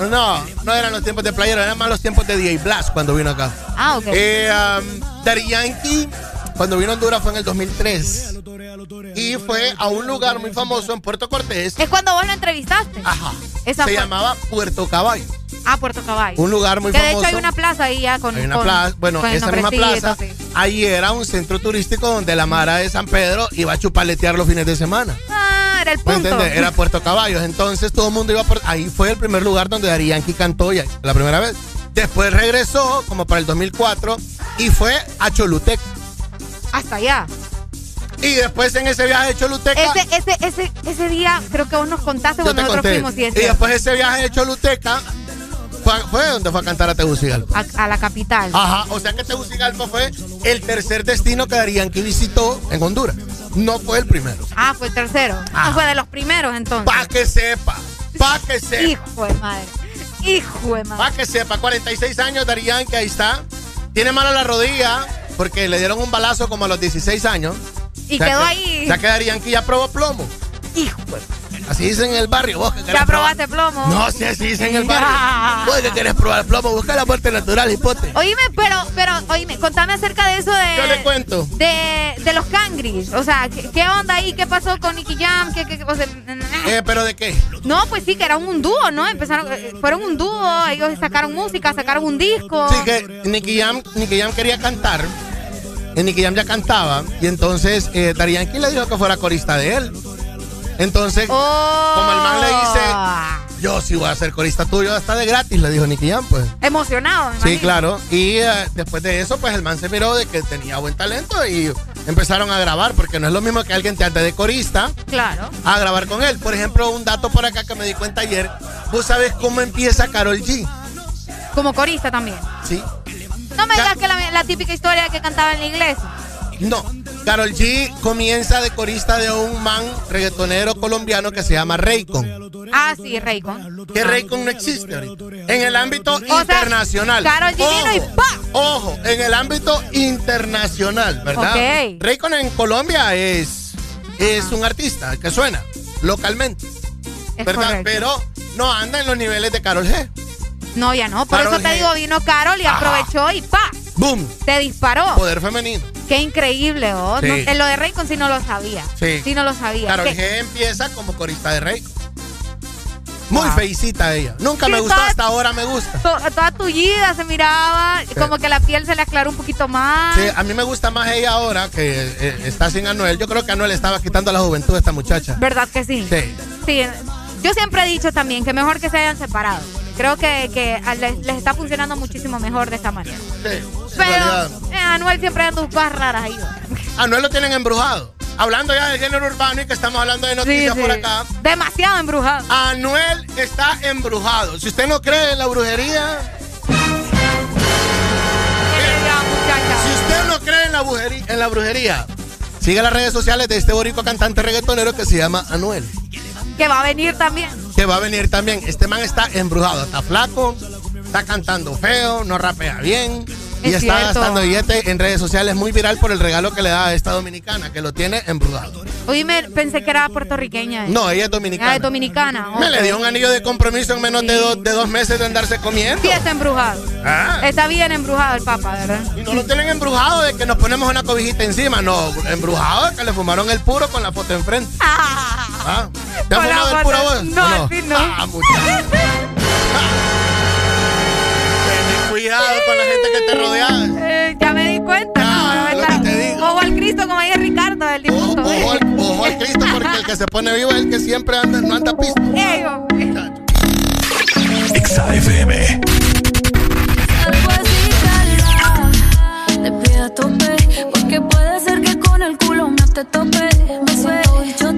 no, no eran los tiempos de playero, eran más los tiempos de DJ Blast cuando vino acá. Ah, ok. Eh, um, Daddy Yankee, cuando vino a Honduras fue en el 2003. y fue a un lugar muy famoso en Puerto Cortés. Es cuando vos lo entrevistaste. Ajá. Esa se fue- llamaba Puerto Caballo. Ah, Puerto Caballo. Un lugar muy que famoso. de hecho hay una plaza ahí ya con. Hay una con- plaza, bueno, esa misma plaza, sí. ahí era un centro turístico donde la Mara de San Pedro iba a chupaletear los fines de semana. Ah, era el ¿Me punto. entiendes? Era Puerto Caballos. Entonces todo el mundo iba por. Ahí fue el primer lugar donde Dari Yankee cantó ya, la primera vez. Después regresó, como para el 2004, y fue a Choluteca. Hasta allá. Y después en ese viaje de Choluteca. Ese, ese, ese, ese día creo que vos nos contaste cuando nosotros conté. fuimos y es y después ese viaje de Choluteca fue, fue donde fue a cantar a Tegucigalpa. a, a la capital. Ajá, o sea que Tegucigalpa fue el tercer destino que Dari Yankee visitó en Honduras. No fue el primero. Ah, fue el tercero. No fue de los primeros entonces. Pa' que sepa, pa' que sepa. Hijo de madre. Hijo de madre. Pa' que sepa, 46 años Dari Yankee, ahí está. Tiene mala la rodilla porque le dieron un balazo como a los 16 años. Y O sea quedó que- ahí. O sea que Yankee ya probó plomo. Hijo Así dicen en el barrio. ¿Vos que ¿Ya probar? probaste plomo? No, sí, así dicen en el barrio. Vos que querés probar plomo, busca la muerte natural, hipote. Oíme, pero, pero, oíme, contame acerca de eso de. Yo le cuento. De, de los cangris. O sea, ¿qué, qué onda ahí? ¿Qué pasó con Nicky Jam? ¿Qué, qué, o sea, Eh, ¿Pero de qué? no, pues sí, que era un dúo, ¿no? Empezaron, eh, fueron un dúo, ellos sacaron música, sacaron un disco. Sí, que Nicky Jam, Nicky Jam quería cantar. Y Nicky Jam ya cantaba. Y entonces eh, Yankee le dijo que fuera corista de él. Entonces, Oh. como el man le dice, yo sí voy a ser corista tuyo hasta de gratis, le dijo Nicky Jam, pues. Emocionado, Sí, claro. Y eh, después de eso, pues el man se miró de que tenía buen talento y empezaron a grabar, porque no es lo mismo que alguien te ande de corista Claro. a grabar con él. Por ejemplo, un dato por acá que me di cuenta ayer. ¿Vos sabés cómo empieza Carol G? Como corista también. Sí. No me digas que la, la típica historia que cantaba en la iglesia. No, Carol G comienza de corista de un man reggaetonero colombiano que se llama Raycon. Ah, sí, Raycon. Que Raycon no existe ahorita. En el ámbito internacional. Karol G vino y Ojo, ¡pa! Ojo, en el ámbito internacional, ¿verdad? Ok. Raycon en Colombia es, es un artista que suena localmente. Es ¿Verdad? correcto. Pero no anda en los niveles de Carol G. No, ya no. Por Karol eso te G. digo, vino Carol y Ajá. aprovechó y ¡pa! ¡Boom! Te disparó. Poder femenino. Qué increíble, ¿oh? Sí. No, en lo de Raycon sí no lo sabía. Sí. no lo sabía. Carol ¿Qué? G empieza como corista de Raycon. Muy Wow. feicita ella. Nunca Sí, me gustó, toda- hasta ahora me gusta. To- toda tullida se miraba, Sí. como que la piel se le aclaró un poquito más. Sí, a mí me gusta más ella ahora que eh, está sin Anuel. Yo creo que Anuel estaba quitando la juventud de esta muchacha. ¿Verdad que sí? Sí. Sí, yo siempre he dicho también que mejor que se hayan separado. Creo que, que a- les, les está funcionando muchísimo mejor de esta manera. Sí. Pero eh, Anuel siempre anda cosas raras ahí. Anuel lo tienen embrujado. Hablando ya del género urbano y que estamos hablando de noticias Sí, por acá. Demasiado embrujado. Anuel está embrujado. Si usted no cree en la brujería, si usted no cree en la brujería, en la brujería siga las redes sociales de este boricua cantante reggaetonero que se llama Anuel. Que va a venir también. Que va a venir también. Este man está embrujado, está flaco, está cantando feo, no rapea bien. Y Es está cierto. gastando billete en redes sociales muy viral por el regalo que le da a esta dominicana, que lo tiene embrujado. Hoy me pensé que era puertorriqueña. eh. No, ella es Ah, dominicana. es dominicana. Me le dio un anillo de compromiso en menos de, dos- de dos meses de andarse comiendo. Sí, está embrujado. Ah. Está bien embrujado el papa, ¿verdad? Y no lo tienen embrujado de que nos ponemos una cobijita encima. No, embrujado de que le fumaron el puro con la foto enfrente. Ah. ¿Te has fumado el puro vos? No, ¿O así no. Ah, cuidado con la gente que te rodea. Eh, ya me di cuenta. no, lo que te digo. Ojo al Cristo, como dice Ricardo, el difunto. Ojo al, ojo al Cristo porque el que se pone vivo es el que siempre anda, no anda pisto. Eh. XAFM. Te pido a tope, porque puede ser que con el culo no te tope. Me sin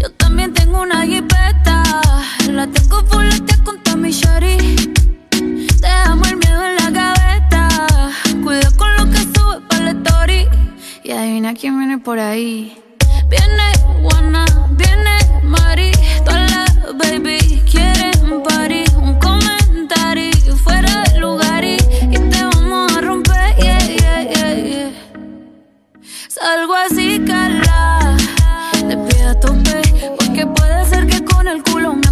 Yo también tengo una jipeta. La tengo fuletea con Tommy Shari. Dejamos el miedo en la gaveta. Cuida con lo que sube para la story. Y adivina quién viene por ahí. Viene Juana, viene Mari. Toda la baby. Quieren party, un comentario fuera de lugar y, y te vamos a romper, yeah, yeah, yeah, yeah. Salgo así, cala,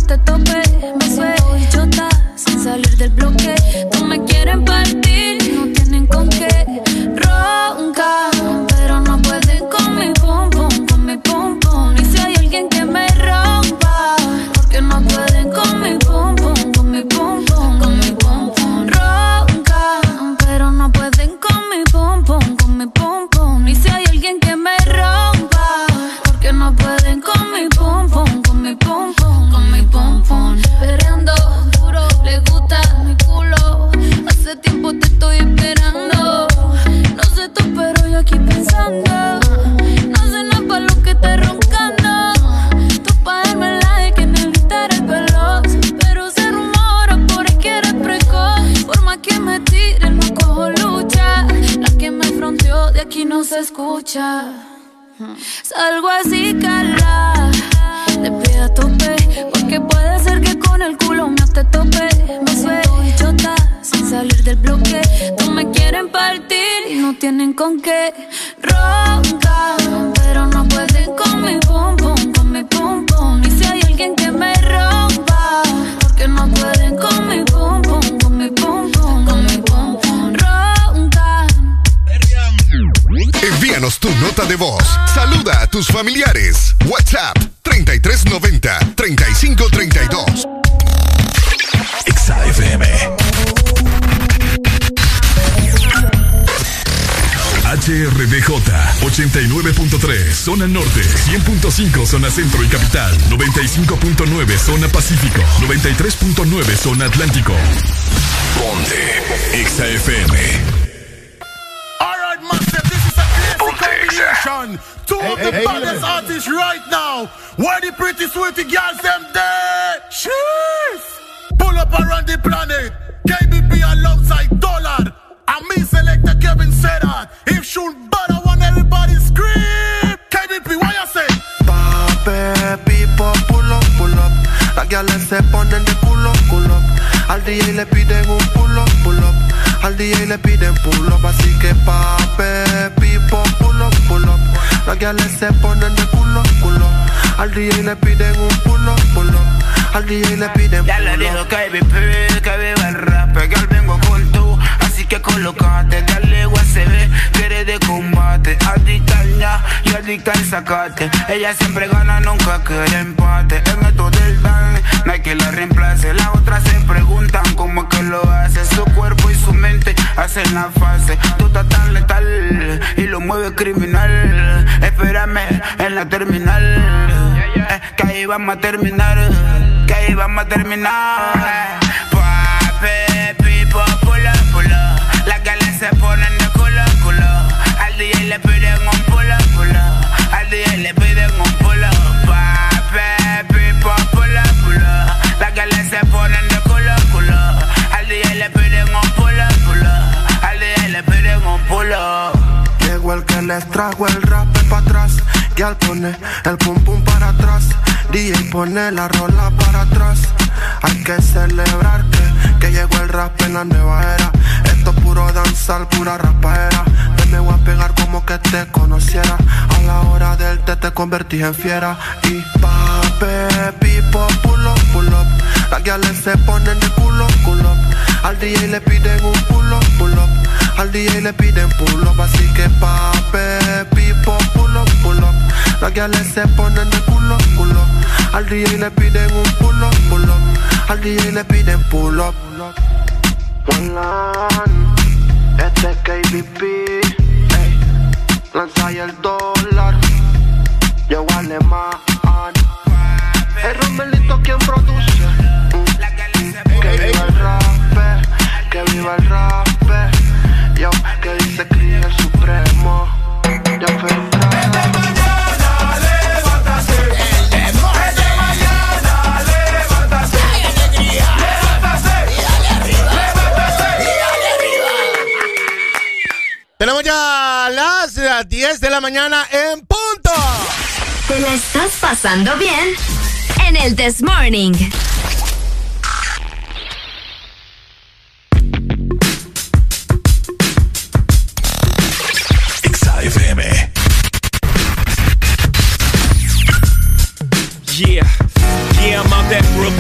te tope. Me chota, sin salir del bloque. No me quieren partir, no tienen con qué roncar, pero no pueden con mi pum pum, con mi pum te estoy esperando. No sé tú, pero yo aquí pensando. No sé nada para lo que estés roncando. Tú pa' darme la de que me gritar el veloz. Pero se rumora por ahí que eres precoz. Por más que me tiren, no cojo lucha. La que me fronteó de aquí no se escucha. Salgo así, cala, de pie a tope, porque puede ser que con el culo no te tope. Me suelto y chota, salir del bloque. No me quieren partir y no tienen con qué roncar, pero no pueden con mi pum pum, con mi pum pum. Y si hay alguien que me rompa, porque no pueden con mi pum pum, con mi pum con mi pum pum. Roncar. Envíanos tu nota de voz. Saluda a tus familiares. WhatsApp 3390 3532. XAFM. HRDJ 89.3 Zona Norte 100.5 Zona Centro y Capital 95.9 Zona Pacífico 93.9 Zona Atlántico Ponte XAFM Alright, massive, this is a classic combination. Two of the hey, baddest hey. artists right now. Where the pretty sweetie girls them there? Cheers! Pull up around the planet. KBP alongside Dollar. And me selector Kevin said that. If shoot bad, I want everybody scream. KBP, what you say? Pape, pipo, pull up, pull up. Las gales se ponen de culo, culo. Al DJ le piden un pull up, pull up. Al DJ le piden pull up, así que pape, pipo, pull up, pull up. Las gales se ponen de culo, culo. Al DJ le piden un pull up, pull up. Al DJ le piden Ya le pull digo up. que vive, el rap, que al vengo con que colocate, dale USB, que eres de combate, adicta al ya y adicta al sacate, ella siempre gana, nunca quiere empate, en esto del dale, no hay que la reemplace, las otras se preguntan cómo es que lo hace, su cuerpo y su mente hacen la fase, tú estás tan letal y lo mueves criminal, espérame en la terminal, que ahí vamos a terminar, que ahí vamos a terminar. Se ponen de culo, culo. Al DJ le piden un pulo. Al DJ le piden un pulo. Pape, pipo, pulo, pulo. Las galas se ponen de culo, culo. Al DJ le piden un pulo, pulo. Al DJ le piden un pulo. Llegó el que les trajo el rap para atrás. Y al pone el pum pum para atrás. DJ pone la rola para atrás. Hay que celebrar que, que llegó el rap en la nueva era. Puro danzar, pura rapaera. Ven, me voy a pegar como que te conociera. A la hora del té te convertí en fiera. Y pape, pipo, pull up, pull up. Las guiales se ponen de culo, culo. Al DJ le piden un pull up, pull up. Al DJ le piden pull up, así que pape, pipo, pull up, pull up. Las guiales se ponen de culo, culo. Al DJ le piden un pull up, pull up. Al DJ le piden pull up. Olan, este es KBP. Lanza y el dólar, yo alemán. El Romelito quien produce. Que viva el rap, que viva el rap. Yo, que dice Cris el supremo. Las eh, 10 de la mañana en punto. ¿Te la estás pasando bien? en el This Morning. XAFM. Yeah.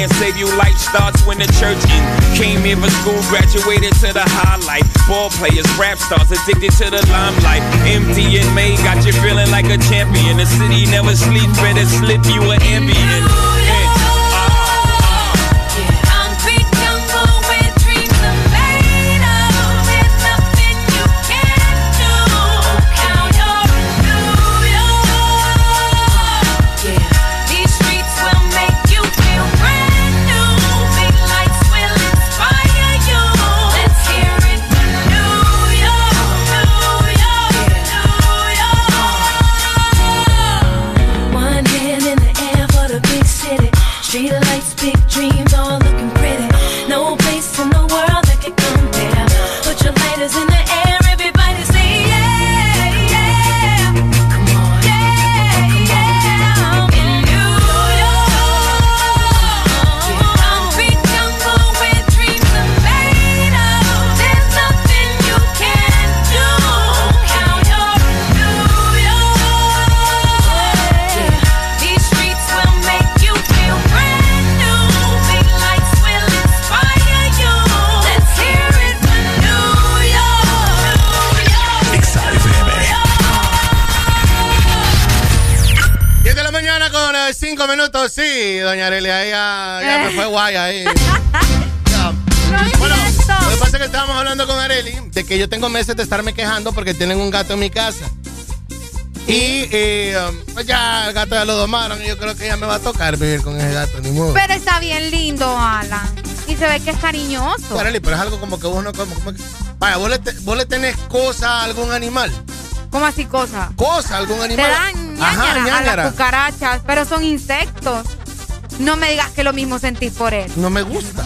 can't save you, life starts when the church in. Came here for school, graduated to the highlight. Ball players, rap stars, addicted to the limelight. Empty and May got you feeling like a champion. The city never sleeps, better slip you an ambient. Doña Arelia, ya, ya me fue guay ahí. Bueno, lo que pasa es que estábamos hablando con Areli de que yo tengo meses de estarme quejando porque tienen un gato en mi casa. Y eh, um, pues ya el gato ya lo domaron y yo creo que ya me va a tocar vivir con ese gato, ni modo. Pero está bien lindo, Alan. y se ve que es cariñoso. Órale, pero es algo como que vos no... Como, como que- vaya, ¿vos le, te- vos le tenés cosa a algún animal. ¿Cómo así cosa? Cosa, algún Te animal. dan Ajá, ñáñara a ñáñara. las cucarachas, pero son insectos. No me digas que lo mismo sentís por él. No me gusta.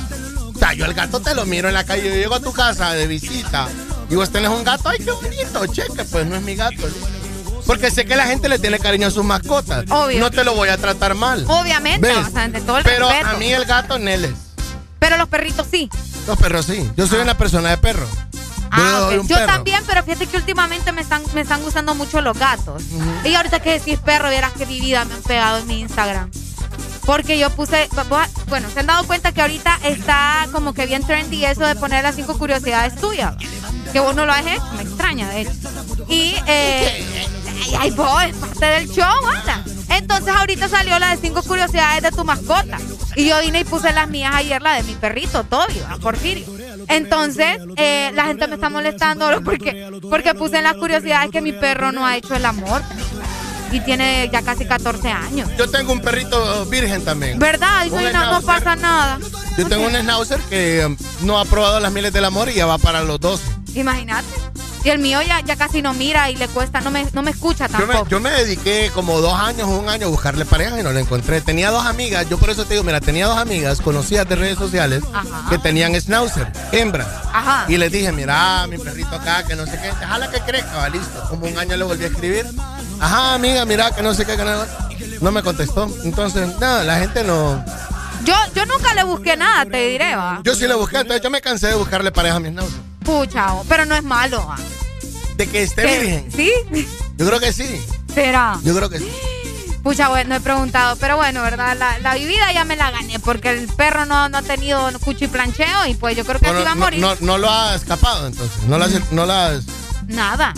O sea, yo el gato te lo miro en la calle. Yo llego a tu casa de visita y vos tenés un gato. ¡Ay, qué bonito! Cheque, pues no es mi gato. Porque sé que la gente le tiene cariño a sus mascotas. Obvio. No te lo voy a tratar mal. Obviamente, ¿Ves? o sea, de todo el Pero respeto. a mí el gato, Neles. Pero los perritos sí. Los perros sí. Yo soy una persona de perro. Ah, doy ok. un Yo perro. también, pero fíjate que últimamente me están, me están gustando mucho los gatos. Y ahorita que decís perro, vieras que mi vida me han pegado en mi Instagram. Porque yo puse, bueno, se han dado cuenta que ahorita está como que bien trendy eso de poner las cinco curiosidades tuyas. Que vos no lo has hecho, me extraña, de hecho. Y, eh, ay, vos, es parte del show, anda. Entonces ahorita salió la de cinco curiosidades de tu mascota. Y yo vine y puse las mías ayer, la de mi perrito, Toby, a Porfirio. Entonces, eh, la gente me está molestando porque, porque puse en las curiosidades que mi perro no ha hecho el amor. Y tiene ya casi 14 años. Yo tengo un perrito virgen también. ¿Verdad? Y no, no- pasa nada. Yo tengo un schnauzer que um, no ha probado las mieles del amor y ya va para los 12. Imagínate. Y el mío ya, ya casi no mira y le cuesta, no me, no me escucha Yo me, tampoco. yo me dediqué como dos años, un año a buscarle pareja y no la encontré. Tenía dos amigas, yo por eso te digo, mira, tenía dos amigas conocidas de redes sociales Ajá. que tenían schnauzer, hembras. Ajá. Y les dije, mira, mi perrito acá, que no sé qué, déjala que crezca, listo. Como un año le volví a escribir. Ajá, amiga, mira, que no sé qué, que no, no me contestó. Entonces, nada, la gente no... Yo, yo nunca le busqué nada, te diré, va. Yo sí le busqué, entonces yo me cansé de buscarle pareja a mi schnauzer. Pucha, oh, pero no es malo, va. De que esté ¿Qué? virgen. ¿Sí? Yo creo que sí. Será. Yo creo que sí. Pucha, bueno, no he preguntado, pero bueno, ¿verdad? La, la vivida ya me la gané porque el perro no, no ha tenido cucho y plancheo y pues yo creo que No, así va a morir. no, no lo ha escapado, entonces. No lo has... No lo has- Nada,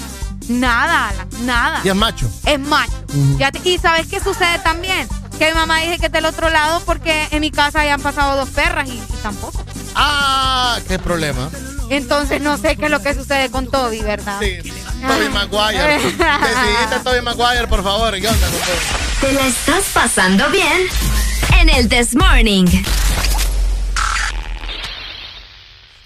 nada, Alan, nada. y es macho. Es macho. Ya te- y ¿sabes qué sucede también? Que mi mamá dice que es del otro lado porque en mi casa ya han pasado dos perras y, y tampoco. Ah, qué problema. Entonces no sé qué es lo que sucede con Toby, ¿verdad? Sí. Toby Maguire. Decidiste Toby Maguire, por favor. ¿Qué onda con Toby? ¿Te la estás pasando bien? En el This Morning.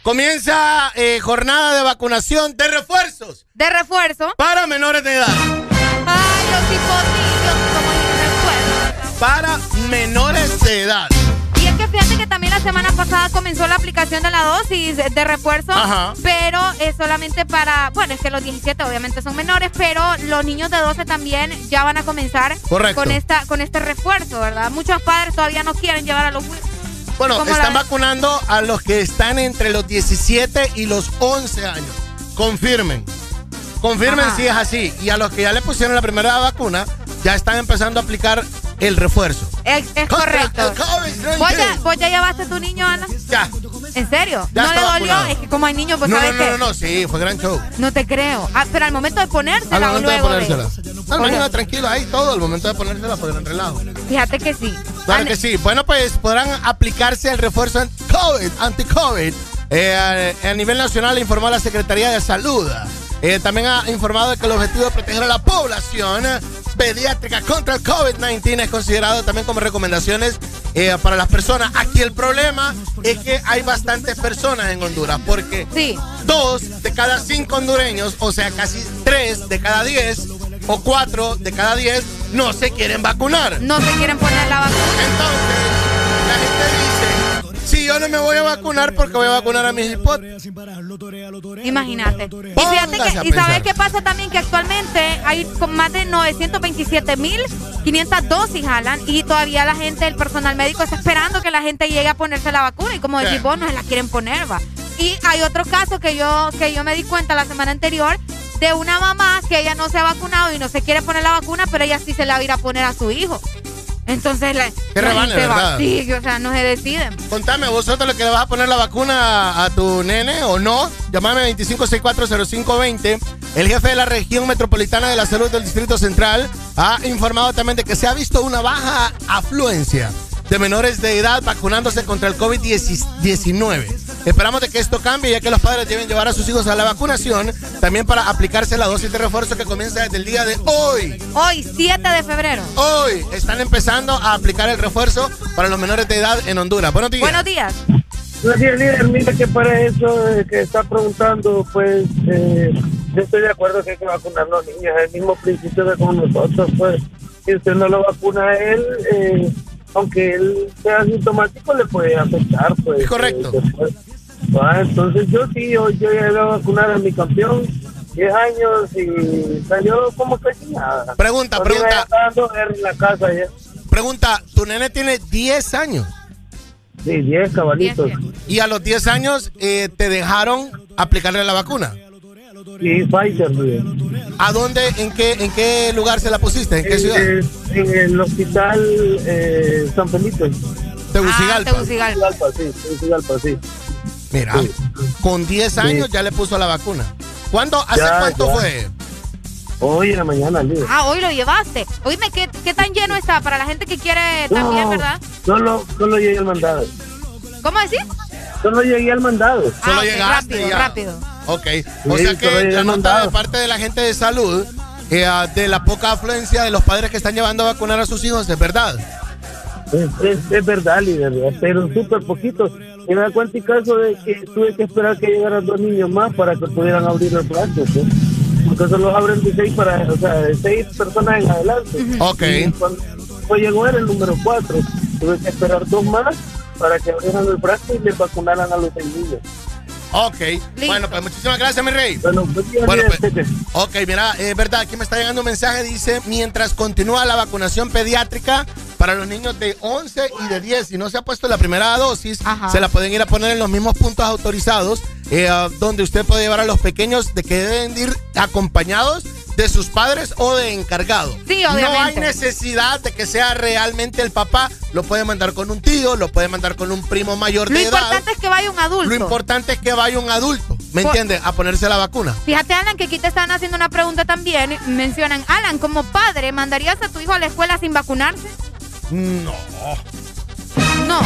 Comienza eh, jornada de vacunación de refuerzos De refuerzo. para menores de edad. Ay, los hipotillos, como el refuerzo. Para menores de edad. Fíjate que también la semana pasada comenzó la aplicación de la dosis de refuerzo, Ajá. pero solamente para, bueno, es que los 17 obviamente son menores, pero los niños de 12 también ya van a comenzar Correcto. con esta con este refuerzo, ¿verdad? Muchos padres todavía no quieren llevar a los Bueno, ¿Cómo están vacunando a los que están entre los 17 y los 11 años. Confirmen. Confirmen Ajá. si es así. Y a los que ya le pusieron la primera vacuna, ya están empezando a aplicar el refuerzo. Es, es correcto. El COVID-19. ¿Vos ya, vos ya llevaste a tu niño, Ana? Ya. ¿En serio? Ya ¿No le dolió? vacunado. Es que como hay niños, pues No, no, sabes no, que no, no, sí, fue gran show. no te creo. Ah, pero al momento de ponérsela Al momento de luego ponérsela. de... Al menos tranquilo, ahí todo, al momento de ponérsela, pues gran relajo. Fíjate que sí. Claro que sí. Bueno, pues podrán aplicarse el refuerzo anti-COVID, anti-COVID. Eh, a, a nivel nacional informó la Secretaría de Salud. Eh, también ha informado que el objetivo de proteger a la población pediátrica contra el COVID-19 es considerado también como recomendaciones eh, para las personas. Aquí el problema es que hay bastantes personas en Honduras, porque dos de cada cinco hondureños, o sea, casi tres de cada diez o cuatro de cada diez, no se quieren vacunar. No se quieren poner la vacuna. Entonces, la gente dice, si yo no me voy a vacunar porque voy a vacunar a mis hipotes. Imagínate. Y fíjate Póngase que, y sabes qué pasa también que actualmente hay con más de 927.500 dosis, Alan, y todavía la gente, el personal médico está esperando que la gente llegue a ponerse la vacuna y como decís vos, no se la quieren poner, va. Y hay otro caso que yo, que yo me di cuenta la semana anterior de una mamá que ella no se ha vacunado y no se quiere poner la vacuna, pero ella sí se la va a ir a poner a su hijo. Entonces la, Qué rebane, va- ¿verdad? O sea, no se deciden. Contame, ¿vosotros le que le vas a poner la vacuna a tu nene o no? Llámame 25640520. El jefe de la región metropolitana de la salud del Distrito Central ha informado también de que se ha visto una baja afluencia de menores de edad vacunándose contra el COVID-19. Esperamos de que esto cambie ya que los padres deben llevar a sus hijos a la vacunación también para aplicarse la dosis de refuerzo que comienza desde el día de hoy. Hoy, 7 de febrero. Hoy están empezando a aplicar el refuerzo para los menores de edad en Honduras. Buenos días. Buenos días. Gracias, líder. Mira que para eso eh, que está preguntando, pues eh, yo estoy de acuerdo que hay que vacunar a los niños. Es el mismo principio que con nosotros, pues. Si usted no lo vacuna a él, eh, aunque él sea asintomático, le puede afectar, pues. Correcto. eh. Ah, entonces yo sí, yo, yo ya iba a vacunar a mi campeón. 10 años y salió como casi nada. Pregunta, Ahorita pregunta. en la casa ya. Pregunta, tu nene tiene 10 años. Sí, 10 cabalitos. Y a los 10 años eh, te dejaron aplicarle la vacuna. Sí, Pfizer. ¿A dónde, en qué, en qué lugar se la pusiste? ¿En qué ciudad? Eh, en el hospital eh, San Felipe. Tegucigalpa. Ah, Tegucigalpa. sí, Tegucigalpa, sí. Mira, con 10 años ya le puso la vacuna. ¿Cuándo, hace Ya, cuánto ya. fue? Hoy en la mañana, líder. Ah, hoy lo llevaste. Oíme, ¿qué, ¿qué tan lleno está? Para la gente que quiere también, No, ¿verdad? Solo, solo llegué al mandado. ¿Cómo decís? Solo llegué al mandado. Solo Ah, ok, llegaste rápido, ya. rápido. Ok. O Sí, sea que la nota de parte de la gente de salud, eh, ah, de la poca afluencia de los padres que están llevando a vacunar a sus hijos, ¿es verdad? Es, es, es verdad, líder, pero súper poquito. Y me da cuenta caso de que tuve que esperar que llegaran dos niños más para que pudieran abrir el plazo. ¿sí? Porque solo abren de seis, para, o sea, de seis personas en adelante. Ok. Y cuando pues llegó era el número cuatro. Tuve que esperar dos más para que abrieran el brazo y le vacunaran a los seis niños. Ok. Bueno, pues muchísimas gracias, mi rey. Bueno, Bueno, pues, ok, mira, es verdad, aquí me está llegando un mensaje, dice, mientras continúa la vacunación pediátrica para los niños de 11 y de 10, si no se ha puesto la primera dosis, se la pueden ir a poner en los mismos puntos autorizados, eh, ah, donde usted puede llevar a los pequeños de que deben ir acompañados de sus padres o de encargado. Sí, No hay obviamente. necesidad de que sea realmente el papá, lo puede mandar con un tío, lo puede mandar con un primo mayor Lo de edad. importante es que vaya un adulto. Lo importante es que vaya un adulto, ¿me Por- entiende? A ponerse la vacuna. Fíjate, Alan, que aquí te están haciendo una pregunta también. Mencionan, Alan, como padre, ¿mandarías a tu hijo a la escuela sin vacunarse? No. No.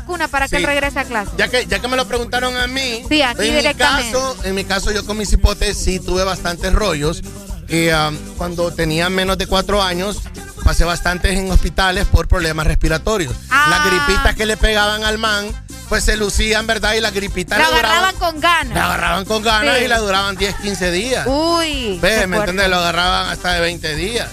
Vacuna para que él regrese a clase. Ya que, ya que me lo preguntaron a mí, Sí, aquí en, mi directamente. caso, en mi caso yo con mis hipotes sí tuve bastantes rollos. Y um, cuando tenía menos de cuatro años, pasé bastantes en hospitales por problemas respiratorios. Ah. Las gripitas que le pegaban al man, pues se lucían, ¿verdad? Y las gripitas La duraban, agarraban con ganas. la agarraban con ganas Sí. y la duraban 10, 15 días. Uy. Ve, qué ¿me entiendes? Lo agarraban hasta de 20 días.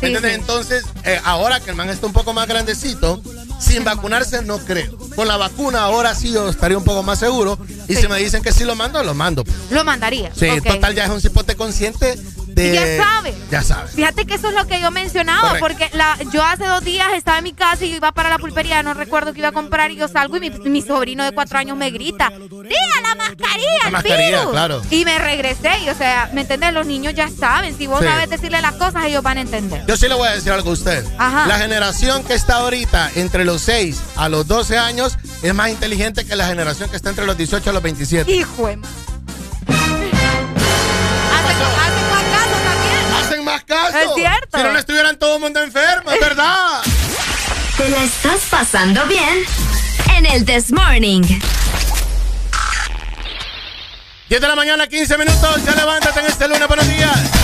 ¿Me entiendes? sí. Entonces, eh, ahora que el man está un poco más grandecito, sin vacunarse no creo. Con la vacuna ahora sí yo estaría un poco más seguro. Y Sí. si me dicen que sí lo mando, lo mando. Lo mandaría. Sí, total ya es un cipote consciente de... Ya sabe. Ya sabe. Fíjate que eso es lo que yo mencionaba, Correcto. porque la, yo hace dos días estaba en mi casa y yo iba para la pulpería, no recuerdo que iba a comprar y yo salgo y mi, mi sobrino de cuatro años me grita, ¡Tía, la mascarilla! La el mascarilla, virus". claro. Y me regresé y o sea, ¿me entiendes? Los niños ya saben, si vos Sí. sabes decirle las cosas, ellos van a entender. Yo sí le voy a decir algo a usted. Ajá. La generación que está ahorita entre los 6 a los 12 años es más inteligente que la generación que está entre los 18 a los 27. Hijo de caso. Es cierto. Si no, no estuvieran todo el mundo enfermo, es verdad. ¿Te la estás pasando bien? En el This Morning. 10 de la mañana, 15 minutos. Ya levántate en este lunes. Buenos días.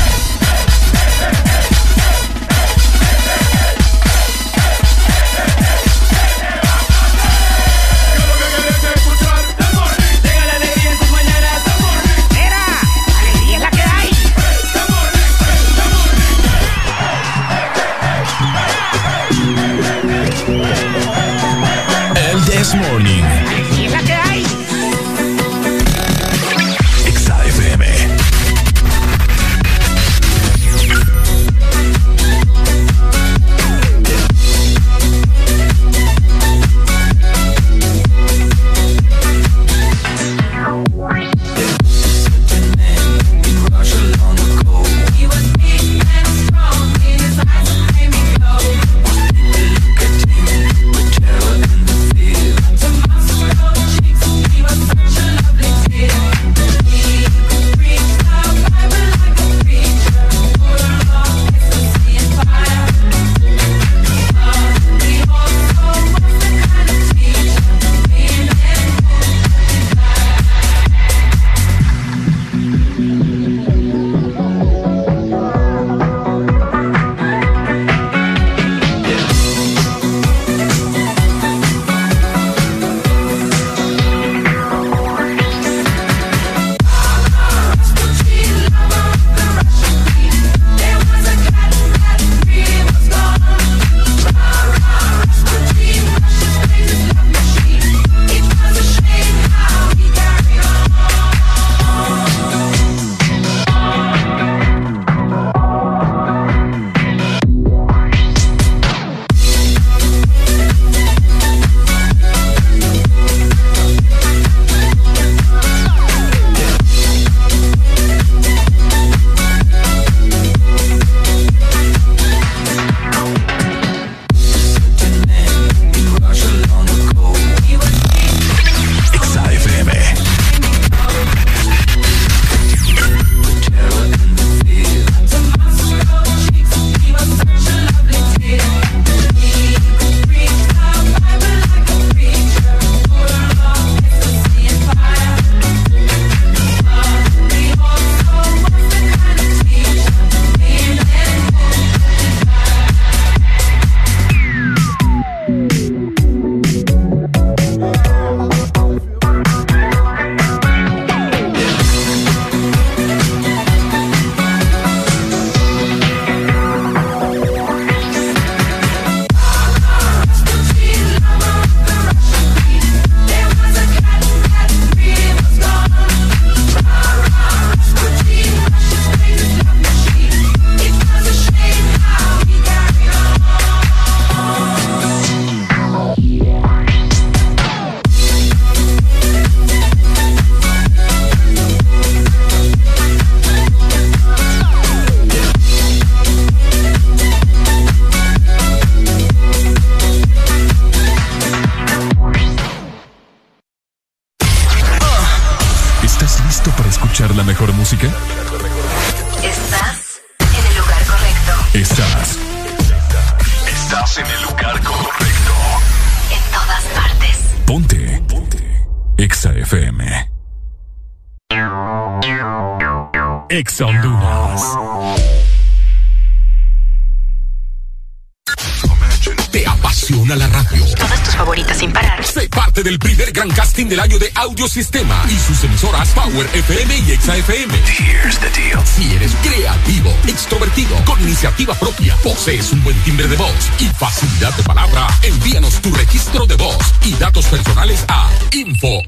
Posees un buen timbre de voz y facilidad de palabra. Envíanos tu registro de voz y datos personales a info.as.hn.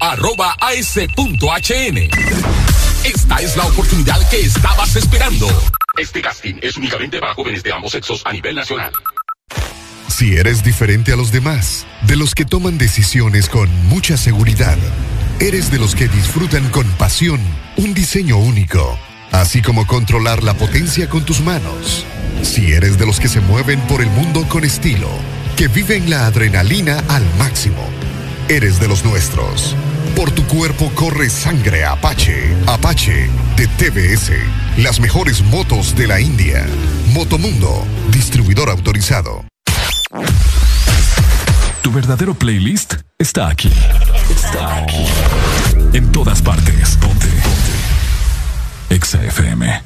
Esta es la oportunidad que estabas esperando. Este casting es únicamente para jóvenes de ambos sexos a nivel nacional. Si eres diferente a los demás, de los que toman decisiones con mucha seguridad, eres de los que disfrutan con pasión un diseño único, así como controlar la potencia con tus manos. Si eres de los que se mueven por el mundo con estilo, que viven la adrenalina al máximo, eres de los nuestros. Por tu cuerpo corre sangre Apache. Apache de TBS. Las mejores motos de la India. Motomundo, distribuidor autorizado. Tu verdadero playlist está aquí. Está aquí. En todas partes. Ponte. Ponte. Exa FM.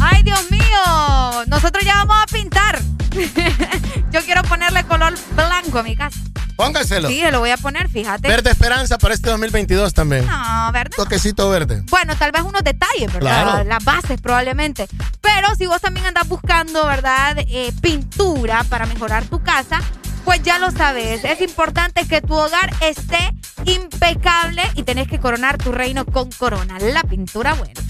Ay, Dios mío, nosotros ya vamos a pintar. Yo quiero ponerle color blanco a mi casa. Póngaselo. Sí, lo voy a poner, fíjate. Verde esperanza para este 2022 también. No, verde. Toquecito verde. Bueno, tal vez unos detalles, ¿verdad? Las bases probablemente. Pero si vos también andás buscando, ¿verdad? Eh, pintura para mejorar tu casa, pues ya lo sabes. Es importante que tu hogar esté impecable y tenés que coronar tu reino con corona, la pintura buena.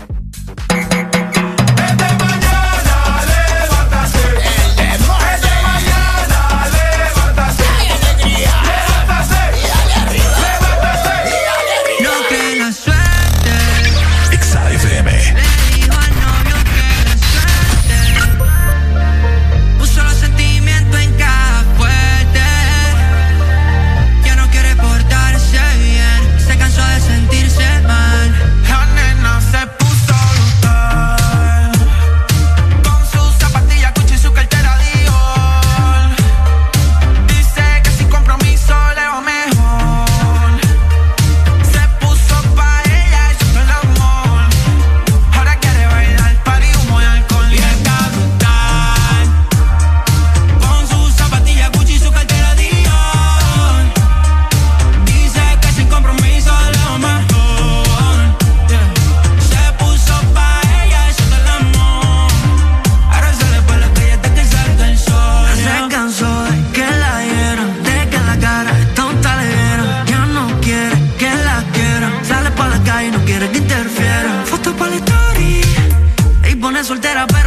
Soltera pero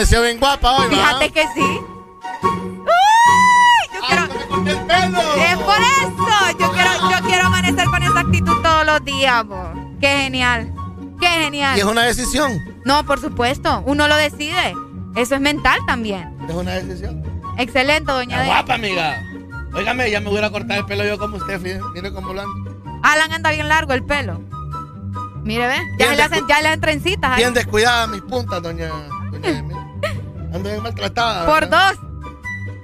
amaneció bien guapa hoy. Fíjate que sí. Uy, yo quiero. Es por eso. Yo quiero, yo quiero amanecer con esa actitud todos los días, bo. Qué genial. Qué genial. Y es una decisión. No, por supuesto. Uno lo decide. Eso es mental también. Es una decisión. Excelente, doña Está D. guapa, amiga. Óigame, ya me voy a cortar el pelo yo como usted, fíjate. Mire cómo lo ando. Alan anda bien largo el pelo. Mire, ve. Ya le hacen, ya le hacen trencitas. ahí. Bien descuidada mis puntas, doña. Ando bien maltratada. Por ¿verdad? dos.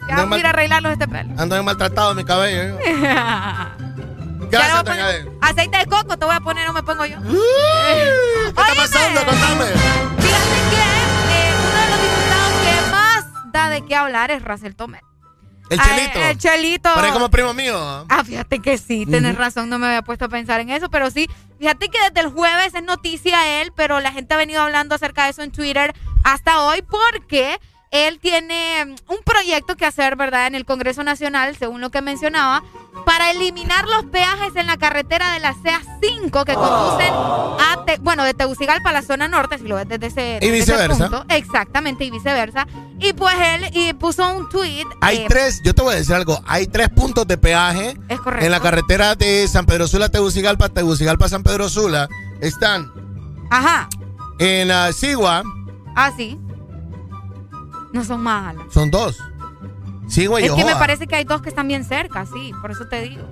Ya vamos a ir a arreglarnos este pelo. Ando bien maltratado mi cabello. voy Gracias, poner-. Aceite de coco te voy a poner, no me pongo yo. ¿Qué está pasando? Contame. Fíjate que eh, uno de los diputados que más da de qué hablar es Russell Tomé. El Ah, chelito. El chelito. Parece como primo mío. ¿ah? Fíjate que sí, tienes Ujú. razón, no me había puesto a pensar en eso, pero sí, fíjate que desde el jueves es noticia él, pero la gente ha venido hablando acerca de eso en Twitter hasta hoy porque él tiene mm, un proyecto que hacer, ¿verdad?, en el Congreso Nacional, según lo que mencionaba, para eliminar los peajes en la carretera de la CA5 que conducen a, Te- bueno, de Tegucigalpa a la zona norte, si lo ves desde ese, Y ese viceversa. punto. Exactamente, y viceversa. Y pues él y puso un tweet. Hay eh, tres, yo te voy a decir algo, hay tres puntos de peaje Es correcto. en la carretera de San Pedro Sula, Tegucigalpa, Tegucigalpa, San Pedro Sula. Están Ajá, en la Sigua, ah, sí. No son malas. son dos. Sigua y Es que me parece que hay dos que están bien cerca, sí, por eso te digo.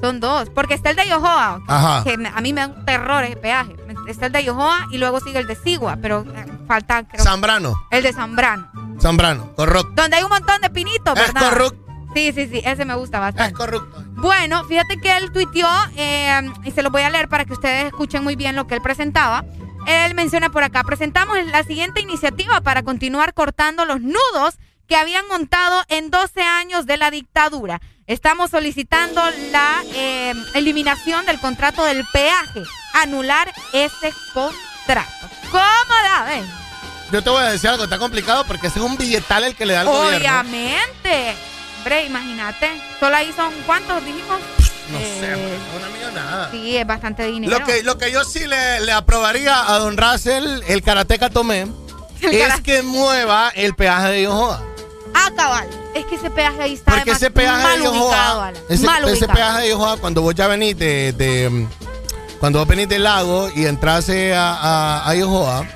Son dos. Porque está el de Yohoa, Ajá. que a mí me da un terror ese peaje. Está el de Yohoa y luego sigue el de Sigua, pero eh, falta creo, Zambrano, el de Zambrano. Zambrano, correcto. Donde hay un montón de pinitos, Es ¿verdad? corrupto. Sí, sí, sí, ese me gusta bastante. Es corrupto. Bueno, fíjate que él tuiteó, eh, y se lo voy a leer para que ustedes escuchen muy bien lo que él presentaba. Él menciona por acá, presentamos la siguiente iniciativa para continuar cortando los nudos que habían montado en 12 años de la dictadura. Estamos solicitando la eh, eliminación del contrato del peaje, anular ese contrato. ¿Cómo la ven? Yo te voy a decir algo, está complicado porque ese es un billetal el que le da al gobierno. Obviamente. Hombre, imagínate. Solo ahí son cuántos dijimos. No sé, una millonada. Sí, es bastante dinero. Lo que, lo que yo sí le, le aprobaría a don Russell, el karateca Tomé, es que mueva el peaje de Yohoa. Ah, cabal. Es que ese peaje ahí está Porque ese peaje mal de Yohoa, ese, ese peaje de Yohoa, cuando vos ya venís de, de- cuando vos venís del lago y entrase a, a, a Yohoa,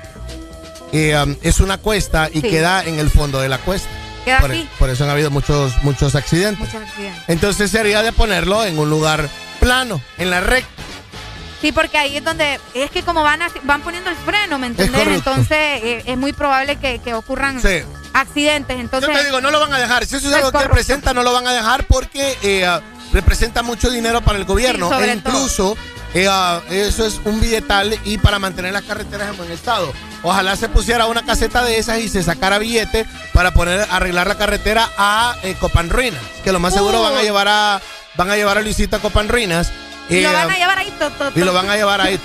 eh, um, es una cuesta y Sí. queda en el fondo de la cuesta. Queda por, así. por eso han habido muchos, muchos accidentes. Muchos accidentes. Entonces sería de ponerlo en un lugar plano, en la recta. Sí, porque ahí es donde, es que como van, así- van poniendo el freno, ¿me correcto. Entonces eh, es muy probable que, que ocurran Sí. accidentes. Entonces, Yo te digo, no lo van a dejar. Si eso es algo que correcto. representa, no lo van a dejar porque eh, representa mucho dinero para el gobierno. Sí, e incluso eh, ah, eso es un billetal y para mantener las carreteras en buen estado. Ojalá se pusiera una caseta de esas y se sacara billete para poner arreglar la carretera a eh, Copan Ruinas, que lo más seguro van a uh. llevar a van a llevar a Luisita a Copan Ruinas. Y, lo eh, van a llevar ahí y lo van a llevar ahí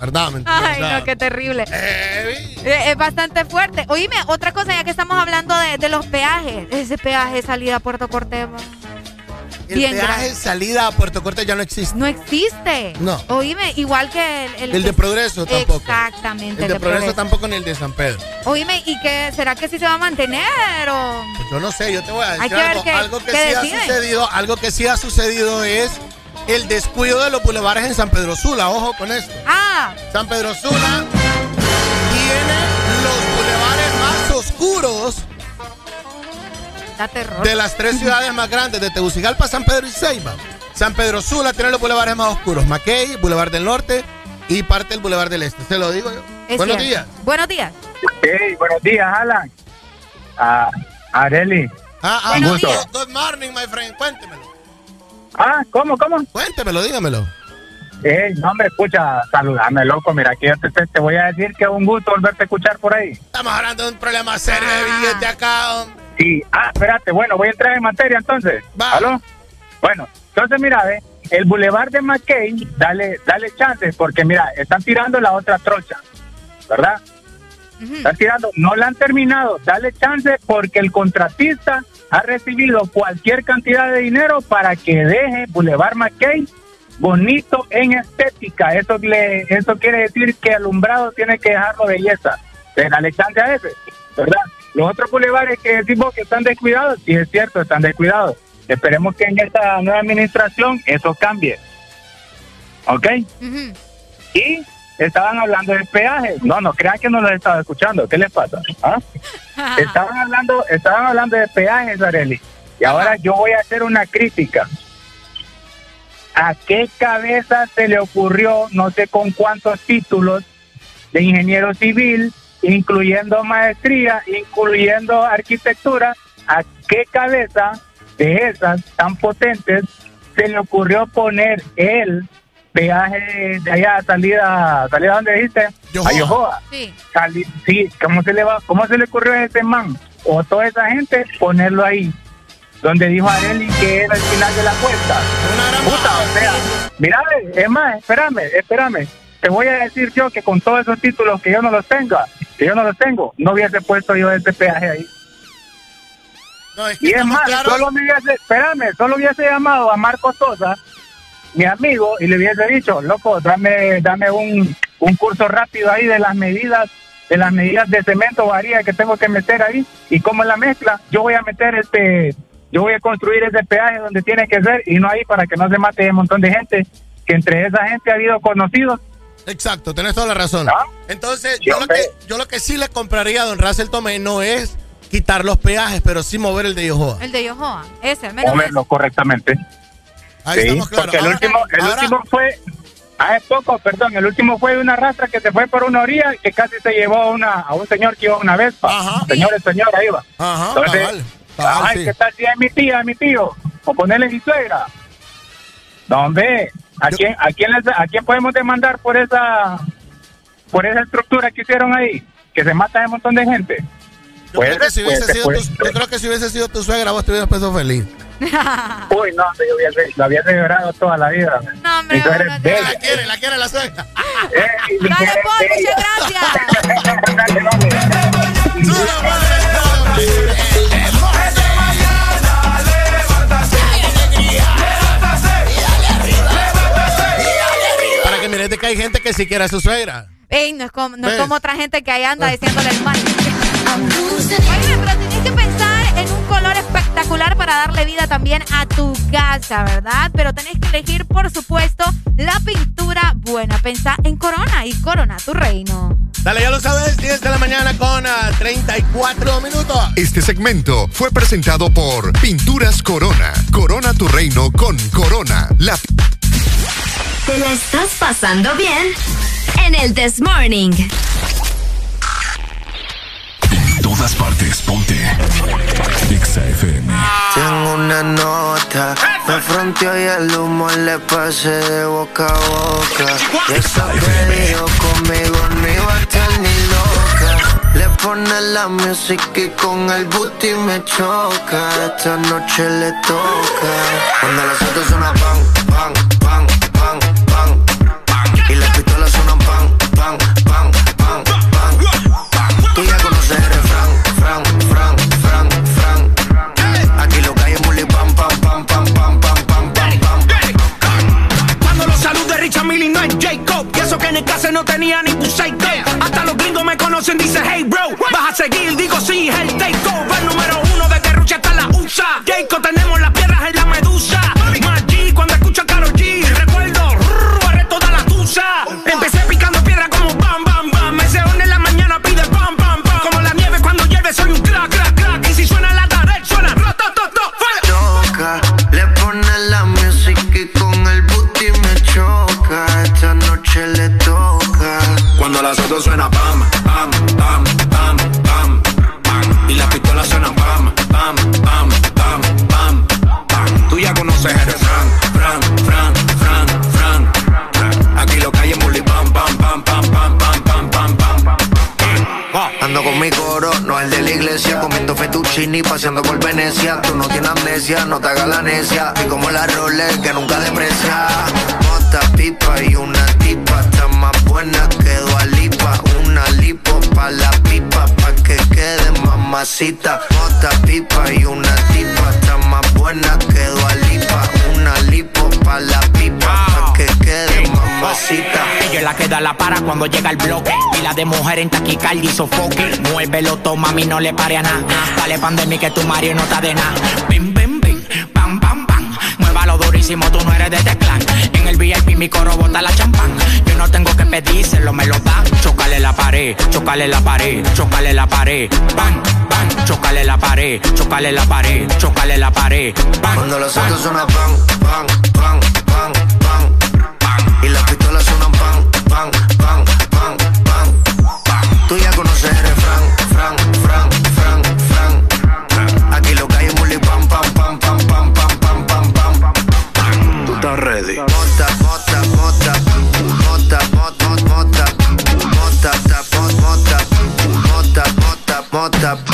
¿verdad? Ay, no, qué terrible. Eh, es bastante fuerte. Oíme, otra cosa, ya que estamos hablando de, los peajes, ese peaje salida a Puerto Cortés el bien peaje grande. de salida a Puerto Corte ya no existe. No existe. No. Oíme, igual que el... El de Progreso tampoco. Exactamente. El de Progreso tampoco ni el de San Pedro. Oíme, ¿y qué? ¿Será que sí se va a mantener o...? Pues yo no sé, yo te voy a decir Hay que algo. qué- algo que sí deciden. ha sucedido, algo que sí ha sucedido es el descuido de los bulevares en San Pedro Sula. Ojo con esto. Ah, San Pedro Sula tiene los bulevares más oscuros da terror. de las tres ciudades más grandes, de Tegucigalpa, San Pedro y Ceiba. San Pedro Sula tiene los bulevares más oscuros. Mackey, Boulevard del Norte y parte del Boulevard del Este. Se lo digo yo. Es Buenos cierto. días. Buenos días. Hey, buenos días, Alan. Ah, Areli. Ah, ah, good, gusto. good morning, my friend. Cuéntemelo. Ah, ¿cómo, cómo? Cuéntemelo, dígamelo. Eh, no, hombre, escucha, saludame, loco. Mira, aquí yo te, te- te voy a decir que es un gusto volverte a escuchar por ahí. Estamos hablando de un problema serio de billete acá. hombre. Sí, ah, espérate, bueno, voy a entrar en materia entonces. ¿Aló? Bueno, entonces mira, ve, el Boulevard de McKay, dale, dale chances, porque mira, están tirando la otra trocha, ¿verdad? Están tirando, no la han terminado, dale chance porque el contratista ha recibido cualquier cantidad de dinero para que deje Boulevard McKay bonito en estética. Eso, le, eso quiere decir que alumbrado tiene que dejarlo belleza. Dale chance a ese, ¿verdad? Los otros bulevares que decimos que están descuidados, sí es cierto, están descuidados. Esperemos que en esta nueva administración eso cambie. ¿Ok? Y estaban hablando de peajes. No, no crean que no los estaba escuchando. ¿Qué les pasa? ¿Ah? Estaban hablando, estaban hablando de peajes, Areli. Y ahora yo voy a hacer una crítica. ¿A qué cabeza se le ocurrió, no sé con cuántos títulos de ingeniero civil, incluyendo maestría, incluyendo arquitectura, a qué cabeza de esas tan potentes se le ocurrió poner el peaje de allá, salida, salida donde dijiste, a Yohoa? Sí. Sali- sí, ¿cómo se le va, cómo se le ocurrió a ese man o a toda esa gente ponerlo ahí? Donde dijo Areli que era el final de la cuesta. Puta, o sea, mira, es más, espérame, espérame. Te voy a decir yo que con todos esos títulos que yo no los tenga, que yo no los tengo, no hubiese puesto yo ese peaje ahí. No, es que Y es más, solo me hubiese, espérame, solo hubiese llamado a Marco Sosa, mi amigo, y le hubiese dicho, loco, dame, dame un, un curso rápido ahí de las medidas, de las medidas de cemento o varilla que tengo que meter ahí, y cómo es la mezcla, yo voy a meter este, yo voy a construir ese peaje donde tiene que ser, y no ahí para que no se mate un montón de gente, que entre esa gente ha habido conocidos. Exacto, tenés toda la razón. Entonces, Sí, yo, lo que, yo lo que sí le compraría a don Russell Tomé no es quitar los peajes, pero sí mover el de Yohoa. El de Yohoa. Ese, menos ese. moverlo correctamente. Ahí Sí, estamos claros. Porque el Ahora- último, el ahora- último fue, hace poco, perdón, el último fue de una rastra que se fue por una orilla que casi se llevó a, una, a un señor que iba a una Vespa. Señor, el señor, ahí va. Ajá, Entonces, cabal, cabal, ay, sí. ¿qué tal si es mi tía, mi tío? O ponerle mi suegra. No, ¿a quién, a quién, les- a quién podemos demandar por esa, por esa estructura que hicieron ahí? Que se mata a un montón de gente. Yo, creo que si hubiese sido tu, yo creo que si hubiese sido tu suegra, vos te hubieras puesto feliz. Uy, no, yo había, lo había celebrado toda la vida. No, hombre, no, no. La quiere, la quiere la suegra. Eh, mi Dale, suegra Paul, es muchas gracias. que hay gente que si quiere a su suegra. Ey, no es como, no es ¿Ves? como otra gente que ahí anda diciéndole el mal. Oye, pero tienes que pensar en un color espectacular para darle vida también a tu casa, ¿verdad? Pero tenés que elegir, por supuesto, la pintura buena. Pensá en Corona y Corona, tu reino. Dale, ya lo sabes, 10 de la mañana con ah, 34 minutos. Este segmento fue presentado por Pinturas Corona. Corona tu reino con Corona. La ¿Te la estás pasando bien? En el This Morning. En todas partes, ponte. Exa FM. Tengo una nota, me fronteó y el humo le pasé de boca a boca. Y eso que dijo conmigo no iba a estar ni loca. Le pone la música y con el booty me choca. Esta noche le toca. Cuando las pan, pan, pan, pan, no tenía ni psycho Hasta los gringos me conocen, dice hey bro Vas a seguir, digo sí, el takeover Número uno de que Rucha está la USA Jacob tenemos las las autos suena pam, pam, pam, pam, pam, pam. Y las pistolas suenan pam, pam, pam, pam, pam, pam. Tú ya conoces el fran, fran, fran, fran, fran. Aquí lo que hay es muli pam, pam, pam, pam, pam, pam, pam, pam, pam. Ando con mi coro, no el de la iglesia, comiendo fettuccini, paseando por Venecia. Tú no tienes amnesia, no te hagas la necia. Y como la Rolex que nunca deprecia. Mota, pipa y una mamacita. Mota, pipa y una tipa, está más buena que Lipa. Una lipo pa' la pipa, pa' que quede mamacita. Ella la que la para cuando llega el bloque. Y la de mujer en taquicardia y sofoque. Muévelo, toma, mí no le pare a nada. Dale pandemia que tu Mario no está de nada. Bim, bim, bim, pam, pam, pam. Muévalo durísimo, tú no eres de teclán. El VIP mi coro bota la champán. Yo no tengo que pedírselo, me lo da. Chocale la pared, chocale la pared, chocale la pared. Bang, bang, chocale la pared, chocale la pared, chocale la pared. Bang, Cuando los bang. autos suenan pan, pan, pan, nota.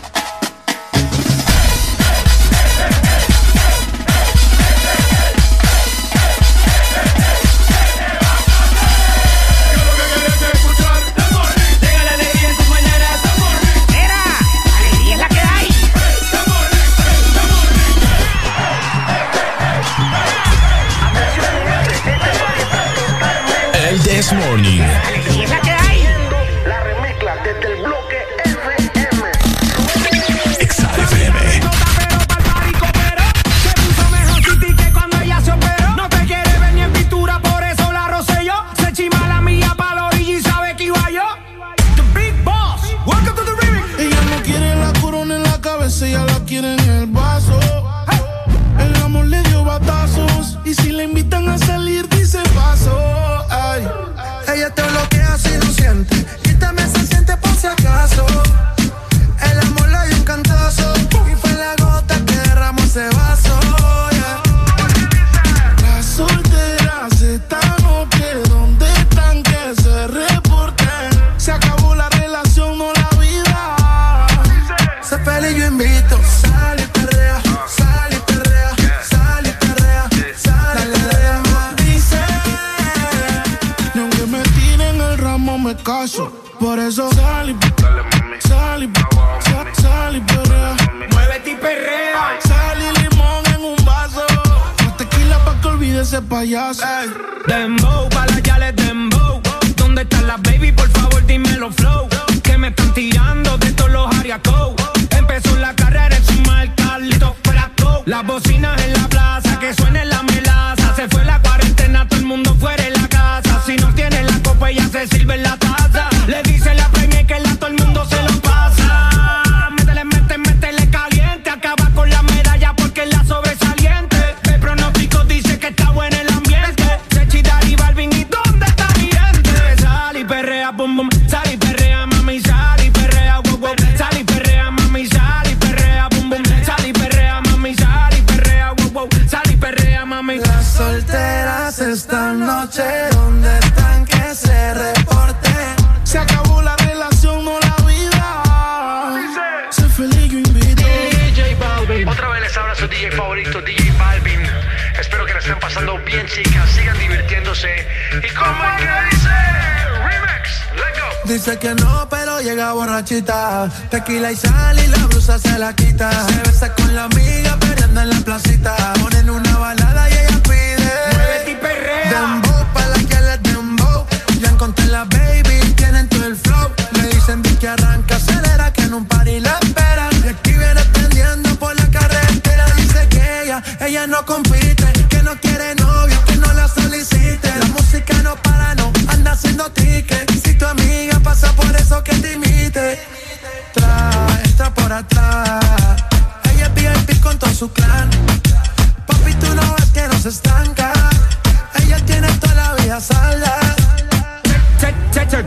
Ella te bloquea si no siente, quítame se siente por si acaso. El caso. Por eso sal y sal y sal, sal y perrea. Muévete y perrea Sal y limón en un vaso. Más tequila pa' que olvide ese payaso. Dembow, pa' la yales dembow ¿Dónde están las baby? Por favor dímelo flow Que me están tirando de todos los ariacos Empezó la carrera en su mal Carlito Las bocinas en la plaza Que suene la melaza Se fue la cuarentena Todo el mundo fuera de copa ella se sirve en la taza. Le dice la premia que la todo el mundo se lo pasa. Métele, métele, métele caliente. Acaba con la medalla porque es la sobresaliente. El pronóstico dice que está bueno el ambiente. Sechi, Dari, Balvin y ¿dónde está mi gente? Sal y perrea, bum bum. Sal y perrea, mami, sal y perrea, wow, wow Sal y perrea, mami, sal y perrea, bum bum. Sal y perrea, mami, sal y perrea, wow, wow Sal y perrea, mami. Las solteras esta noche, cómo es que dice? Remix. Let's go. Dice que no, pero llega borrachita. Tequila y sal y la blusa se la quita. Se besa con la amiga peleando en la placita. Ponen una balada y ella pide. Muévete y perrea. Dembow pa' la que le dembow. Ya encontré la baby, tienen todo el flow. Me dicen di que arranca, acelera, que en un party la esperan. Y aquí viene tendiendo por la carretera. Dice que ella, ella no compite. Papi, tú no ves que no se estanca. Ella tiene toda la vida salda. Sechi,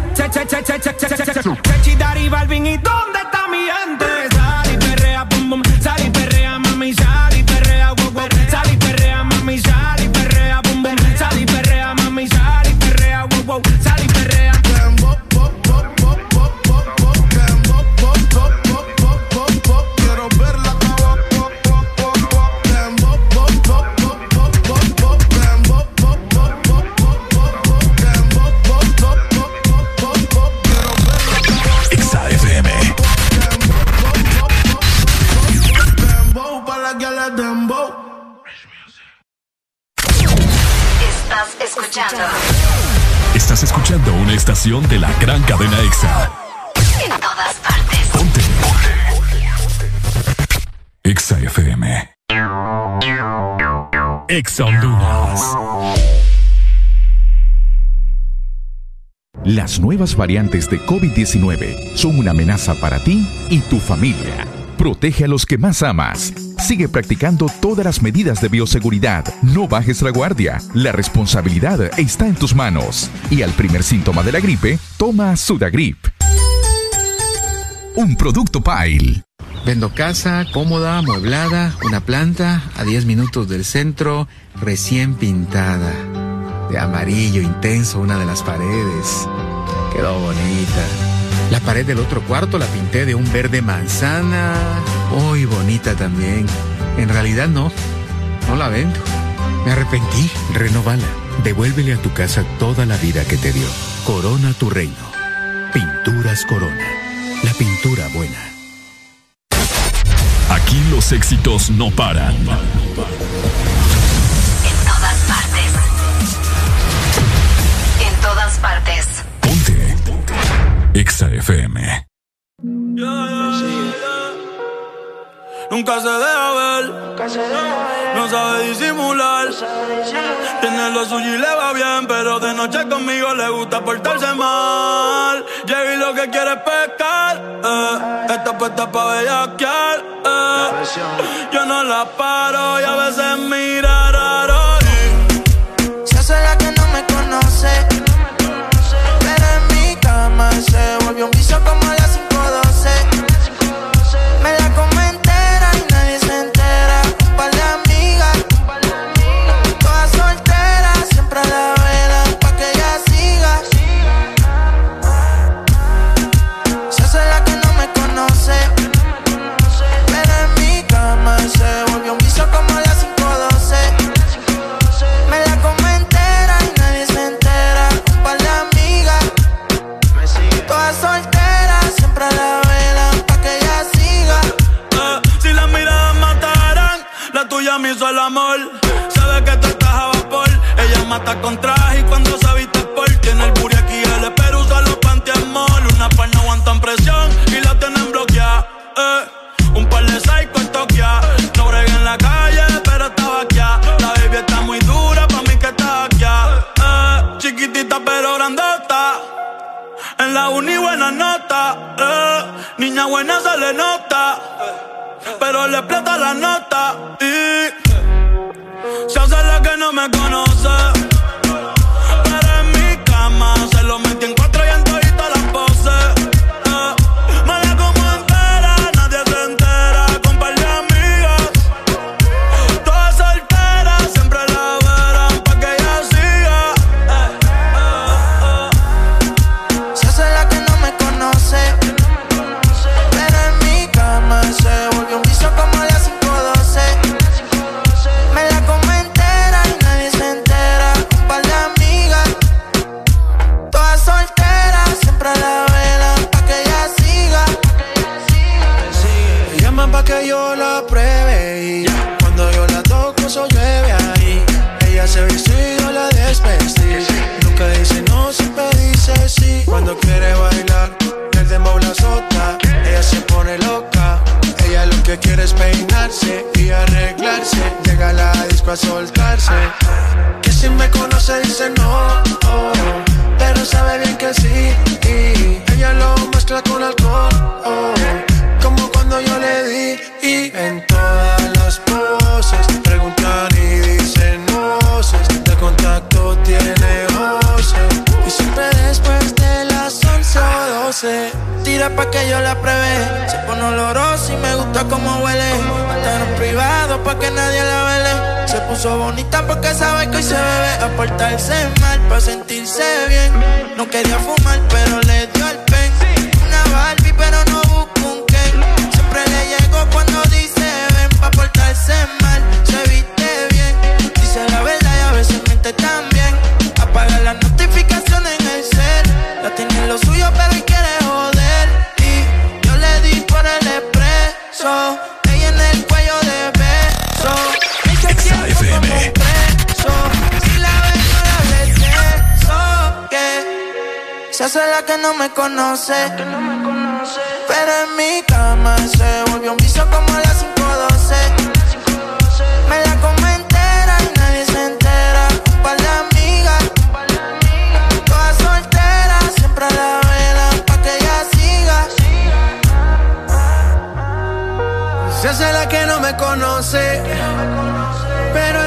escuchando una estación de la gran cadena EXA. En todas partes. Ponte. EXA FM. EXA Honduras. Las nuevas variantes de COVID-19 son una amenaza para ti y tu familia. Protege a los que más amas. Sigue practicando todas las medidas de bioseguridad. No bajes la guardia. La responsabilidad está en tus manos. Y al primer síntoma de la gripe, toma Sudagrip. Un producto Pile. Vendo casa, cómoda, amueblada, una planta a 10 minutos del centro, recién pintada. De amarillo intenso una de las paredes. Quedó bonita. La pared del otro cuarto la pinté de un verde manzana. Muy bonita también. En realidad no. No la vendo. Me arrepentí. Renovala. Devuélvele a tu casa toda la vida que te dio. Corona tu reino. Pinturas Corona. La pintura buena. Aquí los éxitos no paran. En todas partes. En todas partes. EXA FM. Nunca se deja ver, no sabe disimular. Tiene lo suyo y le va bien, pero de noche conmigo le gusta portarse mal. Llega y lo que quiere es pescar, eh. está puesta pa' bellaquear. Eh. Yo no la paro y a veces mira volvió un Con traje y cuando se viste por tiene el booty aquí el pero usa los pantiamol. Una par no aguantan presión y la tienen bloqueada. Eh, un par de psycho en Tokia. No bregué en la calle, pero estaba aquí. La baby está muy dura, pa' mí que está aquí. Eh, chiquitita pero grandota. En la uni buena nota, eh. niña buena se le nota, pero le explota la nota y se hace la que no me conoce. Se lo metí en cuatro y en que quiere es peinarse y arreglarse. Llega la disco a soltarse. Que si me conoce dice no, oh, pero sabe bien que sí. Ella lo mezcla con alcohol. oh, como cuando yo le di y en Pa' que yo la pruebe Se pone olorosa y me gusta como huele. Estar en privado pa' que nadie la vele. Se puso bonita porque sabe que hoy se bebe. A portarse mal pa' sentirse bien. No quería fumar pero le dio el pen. Una Barbie pero no busco un Ken. Siempre le llego cuando dice ven Pa' portarse mal, Se hace la que no me conoce. Pero en mi cama se volvió un vicio como a las 512. Me la como entera y nadie se entera. Un par de amigas, todas solteras, siempre a la vela pa' que ella siga. Se hace la que no me conoce. Pero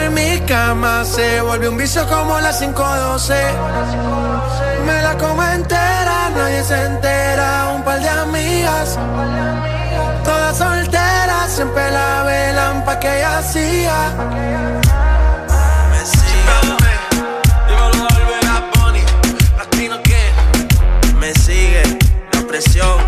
cama se volvió un vicio como las 512. Me la como entera, nadie se entera. Un par de amigas, todas solteras, siempre la velan pa' que ella que me sigue. La presión.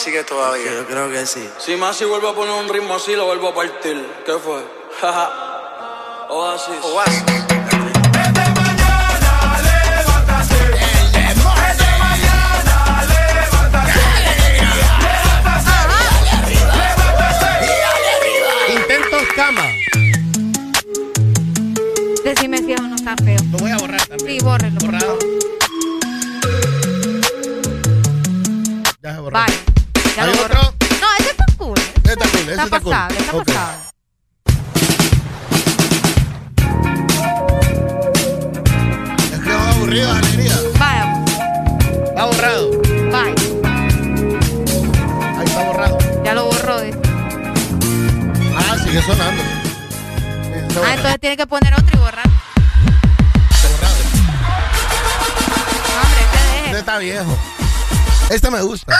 Sigue todavía? Yo creo que sí. Si Masi vuelve a poner un ritmo así, lo vuelvo a partir. ¿Qué fue? Oasis. Oasis. Intentos cama. Decime si eso no está feo. Lo voy a borrar también. Sí, bórrelo. Borrado. Ya se borró. Bye. Ya. No, ese está cool. Ese está cool, ese Está está cool. pasable, está Ok. pasable. Es que va aburrido, alegría. Vaya, Está borrado. bye. Ahí está borrado. Ya lo borró. Ah, sigue sonando. Sí, Ah, entonces tiene que poner otro y borrar. Está borrado. No, hombre, este deje. Este está viejo. Este me gusta.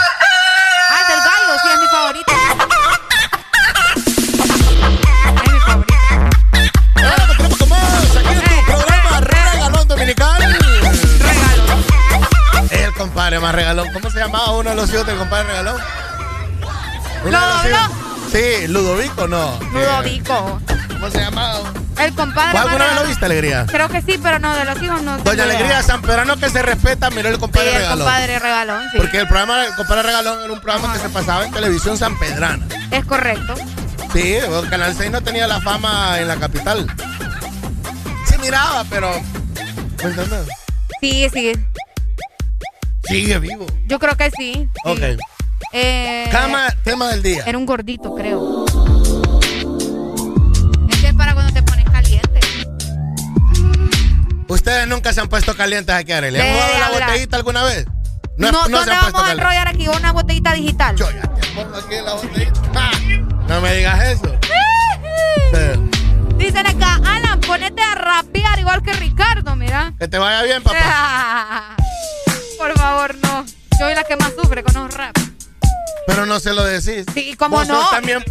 Regalón. ¿Cómo se llamaba uno de los hijos del compadre regalón? Uno de los ¿Lo hijos- Sí, Ludovico, no. Ludovico. Eh, ¿Cómo se llamaba? El compadre. ¿Cuál alguna vez lo viste, Alegría? Creo que sí, pero no, de los hijos no. Doña. Alegría San Pedrano que se respeta, miró el Sí, compadre el regalón. compadre regalón, sí. Porque el programa del compadre regalón era un programa que se pasaba en televisión San Pedrana. Es correcto. Sí, el Canal 6 no tenía la fama en la capital. Sí miraba, pero... ¿Me entiendes? Sí, sí. Sigue vivo. Yo creo que sí. sí. Ok. Eh, Cama, tema del día. Era un gordito, creo. Es que es para cuando te pones caliente. Ustedes nunca se han puesto calientes aquí, Arely. ¿Han jugado la hablar. botellita alguna vez? No, no ¿Dónde se han vamos a enrollar aquí una botellita digital? Yo ya te pongo aquí la botellita. Ah, No me digas eso. Sí. Dicen acá, Alan, ponete a rapear igual que Ricardo, mira. Que te vaya bien, papá. Por favor, no. Yo soy la que más sufre con los rap. Pero no se lo decís. Sí, ¿cómo Vos no? también.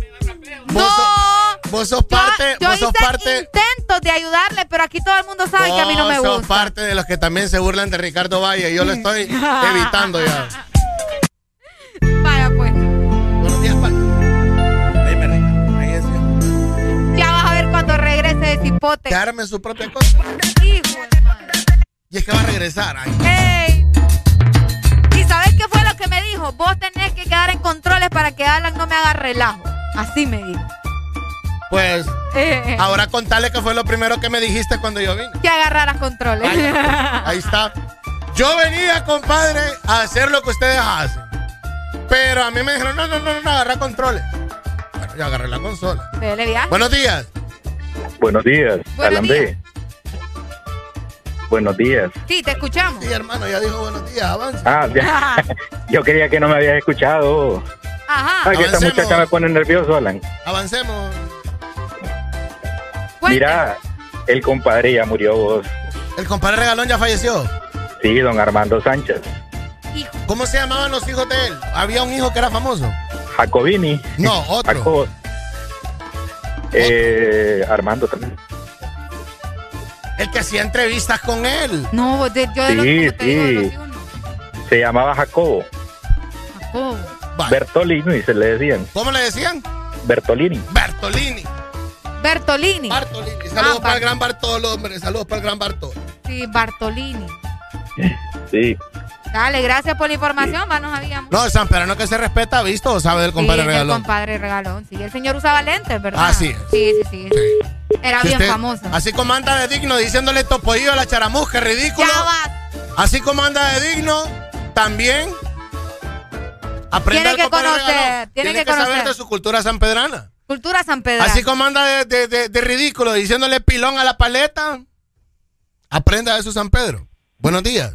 Vos, No. sos, vos sos parte. Yo vos sos hice parte. intentos de ayudarle, pero aquí todo el mundo sabe que a mí no me Vos sos gusta. parte de los que también se burlan de Ricardo Valle. Yo lo estoy evitando ya. Vaya, pues. Buenos días, es. Ya vas a ver cuando regrese de cipote. Que arme su propia cosa. Hijo. Y es que va a regresar. Ay. Ey. Que me dijo? Vos tenés que quedar en controles para que Alan no me haga relajo. Así me dijo. Pues Eh, eh. ahora contale que fue lo primero que me dijiste cuando yo vine. Que agarraras controles. Ahí, ahí está. Yo venía, compadre, a hacer lo que ustedes hacen. Pero a mí me dijeron, no, no, no, no, agarra controles. Bueno, yo agarré la consola. Buenos días. Buenos días, Buenos Alan B. Buenos días. Sí, te escuchamos. Sí, hermano, ya dijo buenos días, avanza. Ah, ya. yo quería que no me habías escuchado. Ajá. Ay, que esta muchacha me pone nervioso, Alan. Avancemos. Mira, el compadre ya murió vos. El compadre Regalón ya falleció. Sí, don Armando Sánchez. ¿Cómo se llamaban los hijos de él? Había un hijo que era famoso. Jacobini. No, otro. Eh, Armando también. El que hacía entrevistas con él. No, yo de los Sí, te digo, de los sí. hijos no. Se llamaba Jacobo. Oh. Bertolini, se le decían. ¿Cómo le decían? Bertolini. Bertolini. Bertolini. Bartolini. Saludos Ah, para el gran Bartolo, hombre. Saludos para el gran Bartolo. Sí, Bartolini. Sí. Dale, gracias por la información, va, no sabíamos. No, San Pedrano que se respeta, ¿visto? ¿O sabe del compadre sí, regalón? El compadre regalón, sí. El señor usaba lentes, ¿verdad? Ah, sí. Sí, sí, sí. Era bien famoso. Así como anda de digno diciéndole topoillo a la charamusca, ridículo. Ya va. Así como anda de digno, también aprenda tiene que conocer, tiene, tiene que, conocer. saber de su cultura sanpedrana. Cultura sanpedrana. Así como anda de, de, de, de ridículo diciéndole pilón a la paleta, aprenda de su San Pedro. Buenos días.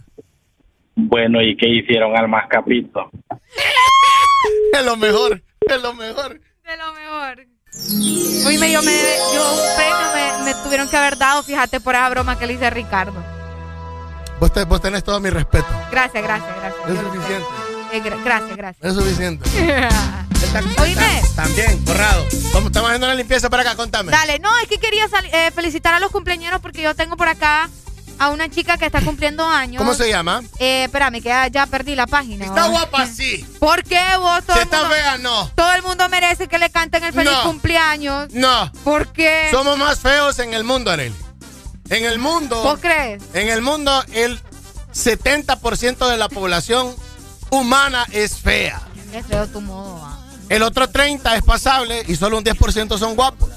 Bueno, ¿y qué hicieron al mascapito? es lo mejor, es lo mejor. De lo mejor. Hoy me dio, me, dio un premio, me, me, tuvieron que haber dado, fíjate, por esa broma que le hice a Ricardo. Vos, te, vos tenés todo mi respeto. Gracias, gracias, gracias. Es suficiente. Eh, gra gracias, gracias. Es suficiente. Oíme. También, borrado. Estamos haciendo una limpieza para acá, contame. Dale, no, es que quería eh, felicitar a los cumpleaños porque yo tengo por acá a una chica que está cumpliendo años. ¿Cómo se llama? Eh, espérame, que ya, ya perdí la página. Está guapa, sí. ¿Por qué vos? Todo si está mundo, fea, no. Todo el mundo merece que le canten el feliz no. cumpleaños. No. ¿Por qué? Somos más feos en el mundo, Arely. En el mundo. ¿Vos crees? En el mundo, el 70% de la población humana es fea. Es feo tu modo, ah. El otro 30% es pasable y solo un 10% son guapos.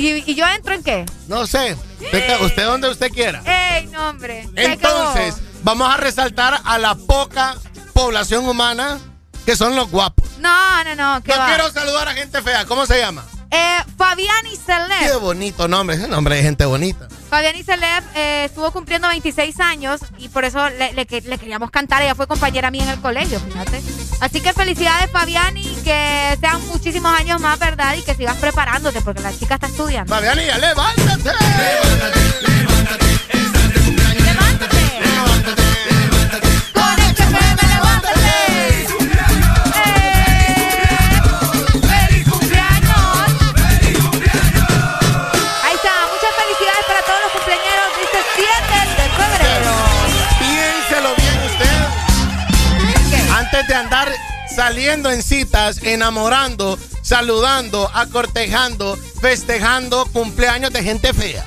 ¿Y, ¿Y, yo entro en qué? No sé. Usted, usted donde usted quiera. ¡Ey, no, hombre! Entonces, vamos a resaltar a la poca población humana que son los guapos. No, no, no. No va? quiero saludar a gente fea. ¿Cómo se llama? Eh, Fabiani Celeb. Qué bonito nombre. Ese nombre de gente bonita. Fabiani Celeb eh, estuvo cumpliendo 26 años y por eso le, le, le, queríamos cantar. Ella fue compañera mía en el colegio, fíjate. Así que felicidades, Fabiani. Que sean muchísimos años más, ¿verdad? Y que sigas preparándote porque la chica está estudiando. Fabiani, ya levántate. Levántate, levántate. Levántate. Levántate, levántate. Saliendo en citas, enamorando, saludando, acortejando, festejando cumpleaños de gente fea.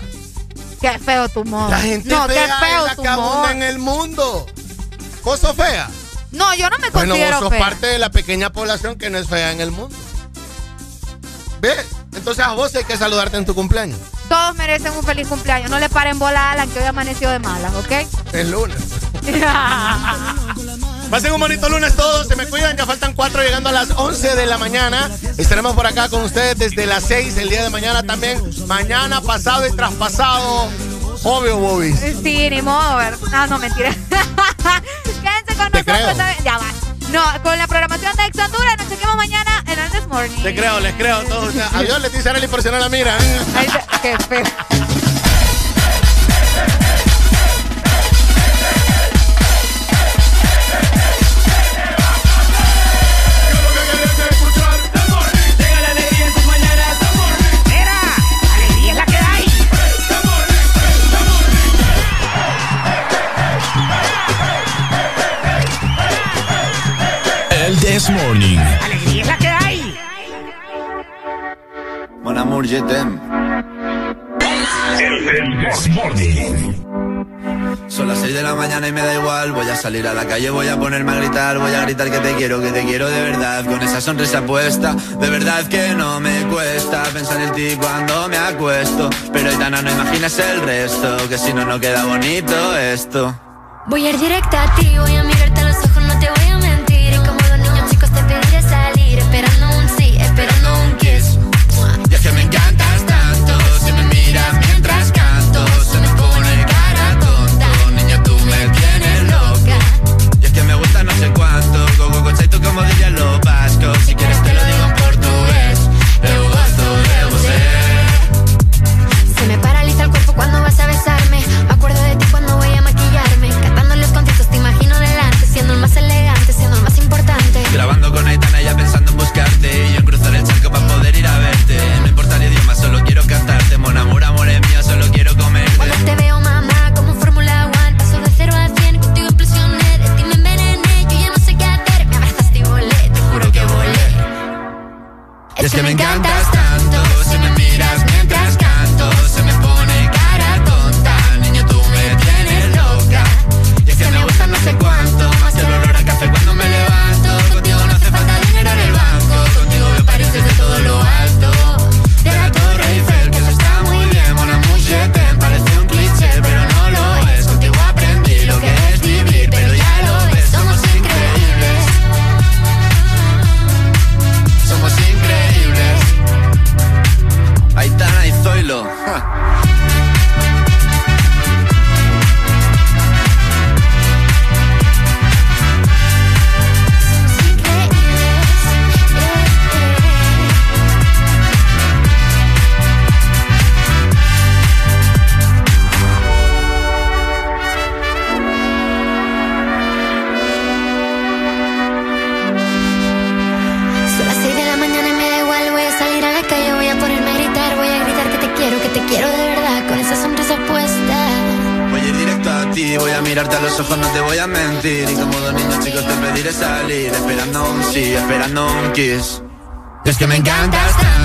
Qué feo tu modo. La gente no, fea qué feo es la que abunda en el mundo. ¿Vos sos fea? No, yo no me bueno, considero vos sos fea. parte de la pequeña población que no es fea en el mundo. ¿Ves? Entonces a vos hay que saludarte en tu cumpleaños. Todos merecen un feliz cumpleaños. No le paren bola a Alan, que hoy amaneció de malas, ¿ok? Es lunes. Pasen un bonito lunes todos, se me cuidan, ya faltan cuatro llegando a las 11 de la mañana. Estaremos por acá con ustedes desde las 6 el día de mañana también. Mañana, pasado y traspasado. Obvio, Bobby. Sí, ni modo. No, no, mentira. Quédense con Te nosotros. creo. Ya va. No, con la programación de Ex Honduras nos chequemos mañana en el This Morning. Te creo, les creo a todos. Adiós, les dice Arely por si no la miran. Qué feo. This Morning. Alegría es la que hay. Mon amour, je t'aime. El This Morning. Son las 6 de la mañana y me da igual. Voy a salir a la calle, voy a ponerme a gritar. Voy a gritar que te quiero, que te quiero de verdad. Con esa sonrisa puesta, de verdad que no me cuesta pensar en ti cuando me acuesto. Pero Aitana, no imaginas el resto, que si no, no queda bonito esto. Voy a ir directa a ti, voy a mirarte pensando en buscarte. Y yo en cruzar el charco para poder ir a verte. No importa el idioma, solo quiero cantarte. Mon amor, amor es mío, solo quiero comer Cuando te veo, mamá, como Fórmula One Paso de cero a cien, contigo explosioné. De ti me envenené, yo ya no sé qué hacer. Me abrazaste y volé, te juro que volé. Es que me encanta. Los ojos, no te voy a mentir. Y como dos niños chicos te pediré salir, esperando un sí, esperando un kiss. Es que me encantas tanto.